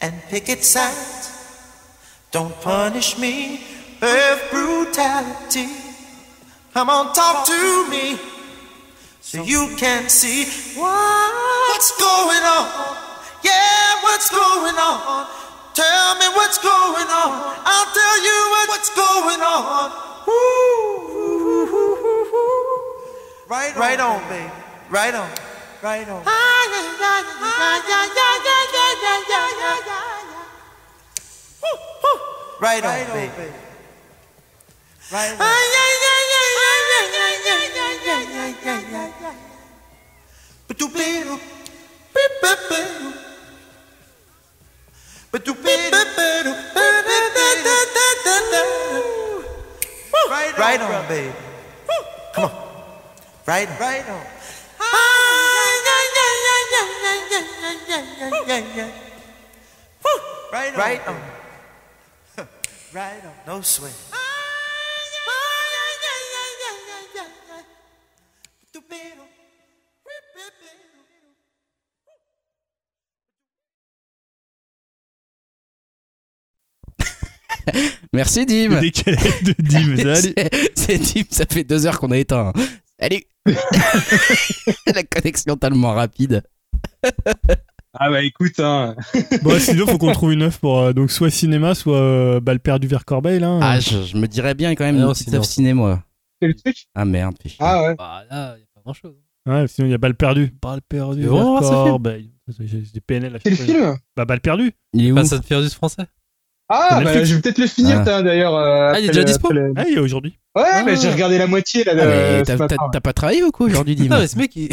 S7: and picket signs. Don't punish me with brutality. Come on, talk to me so you can see what's going on. Yeah, what's going on? Tell me what's going on. I'll tell you what's going on. Ooh, Right on, right on, baby. Right on, right on. Right on, baby. Right on. Ba-do-ba-do, ba-ba-ba-do. Ba-do-ba-ba-ba-do, ba-ba-ba-da-da-da-da. Right on, baby. Come on. Right on. Right on. Right on. Right on. Right on. No swing.
S1: Merci Dim.
S2: Le décalage de Dim. Salut.
S1: C'est- C'est Dim, ça fait deux heures qu'on a éteint. Salut. La connexion tellement rapide.
S3: Ah bah écoute, hein.
S2: Bon, sinon, faut qu'on trouve une œuvre pour euh, donc soit cinéma, soit euh, balle perdue vers Corbeil. Là.
S1: Ah, je, je me dirais bien quand même
S4: Ah
S1: une
S4: non,
S1: petite
S4: sinon.
S1: œuvre ciné, moi.
S3: c'est le truc?
S1: Ah merde, fais chier.
S3: Ah ouais.
S4: Bah là, y a pas grand chose.
S2: Ouais, sinon, il y a balle perdue. Balle perdue
S4: film?
S2: Corbeil. J'ai des PNL à
S3: C'est le
S2: chaque fois.
S3: film
S2: Bah, balle perdue.
S1: Il est où?
S4: Pas ça de français
S3: Ah bah je vais peut-être le finir
S1: Ah.
S3: t'as, d'ailleurs. euh,
S4: Ah, il est déjà
S3: le-
S4: dispo
S3: le-
S2: Ah, il y a aujourd'hui.
S3: Ouais,
S1: Ah.
S3: mais j'ai regardé la moitié là.
S1: Ah, mais T'as pas travaillé ou quoi aujourd'hui, Dim
S4: Non, mais ce mec, il...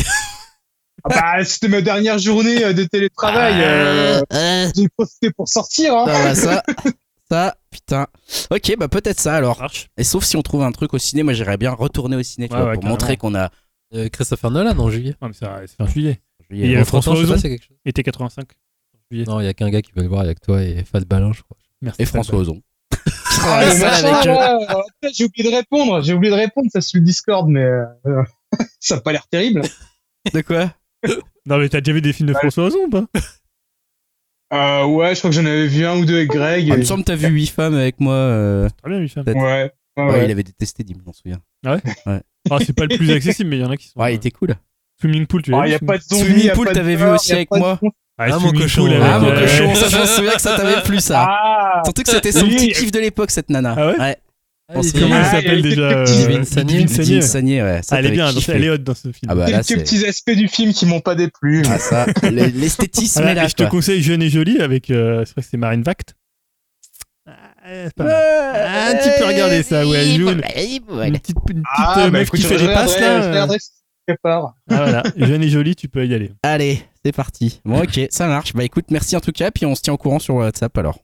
S3: Ah bah, c'était ma dernière journée euh, de télétravail. euh,
S1: Euh,
S3: J'ai profité pour sortir. Hein.
S1: ça, va, ça, ça, putain. Ok, bah peut-être ça alors. Et sauf si on trouve un truc au ciné, moi j'irais bien retourner au ciné vois,
S2: ouais,
S1: pour
S2: carrément.
S1: montrer qu'on a.
S4: Euh, Christopher Nolan en juillet.
S2: Ouais, mais ça, c'est un juillet.
S1: juillet.
S2: Et, euh,
S4: Bon,
S2: François
S4: François, je sais pas
S2: Ozon
S4: quelque chose.
S2: Été 85. Juillet.
S4: Non, il y a qu'un gars qui veut le voir avec toi et Fat Balin, je crois.
S2: Merci.
S1: Et François Ozon.
S3: Ah,
S1: Ouais, avec, euh,
S3: J'ai oublié de répondre. J'ai oublié de répondre. Ça sur le Discord, mais euh, ça a pas l'air terrible.
S1: De quoi?
S2: Non, mais t'as déjà vu des films de François Ozon ou pas?
S3: Euh, ouais, je crois que j'en avais vu un ou deux avec Greg.
S1: Ah, Il
S3: et-
S1: me semble que t'as vu 8 femmes avec moi. euh,
S2: Très bien, Michel.
S1: peut-être.
S3: Ouais. ouais,
S1: Ouais,
S3: ouais.
S1: il avait détesté, Dim, je m'en souviens.
S2: Ah, c'est pas le plus accessible, mais il y en a qui sont.
S1: Ouais, il était cool.
S2: Swimming Pool, tu
S3: Ah,
S2: l'as
S3: y
S2: vu,
S3: a pas de zombies.
S1: Swimming
S3: y
S1: Pool, t'avais vu aussi
S3: y
S1: avec moi.
S3: Con-
S2: Ah,
S4: Ah, mon
S2: Swimming
S4: cochon.
S2: Pool
S1: Ah, mon
S2: euh,
S1: cochon, ça, je m'en souviens que ça t'avait plu, ça.
S3: Ah,
S1: Surtout que c'était son
S2: Oui.
S1: petit kiff de l'époque, cette nana.
S2: Ah ouais
S4: Ah,
S1: se
S4: était-
S2: Comment
S3: Ah,
S2: elle s'appelle déjà
S3: quelques
S2: euh,
S4: Divine Sagné.
S2: Divine
S1: ouais. Ça,
S2: Ah, elle est bien,
S1: kiffé.
S2: elle est hot dans ce film.
S1: Ah bah là,
S3: quelques
S1: c'est.
S3: petits aspects du film qui m'ont pas déplu.
S1: Ah, ça. L'esthétisme est là.
S2: je te conseille Jeune et Jolie avec, euh, je crois que c'est Marine Vact. Ah, c'est. Ah, tu peux regarder ça, ouais, Jules. Une petite, une petite
S3: Ah,
S2: euh,
S3: bah
S2: meuf qui
S3: je
S2: fait des passes là. euh. Ah, voilà, Jeune et Jolie, tu peux y aller.
S1: Allez, c'est parti. Bon, ok, ça marche. Bah écoute, merci en tout cas, puis on se tient au courant sur WhatsApp alors.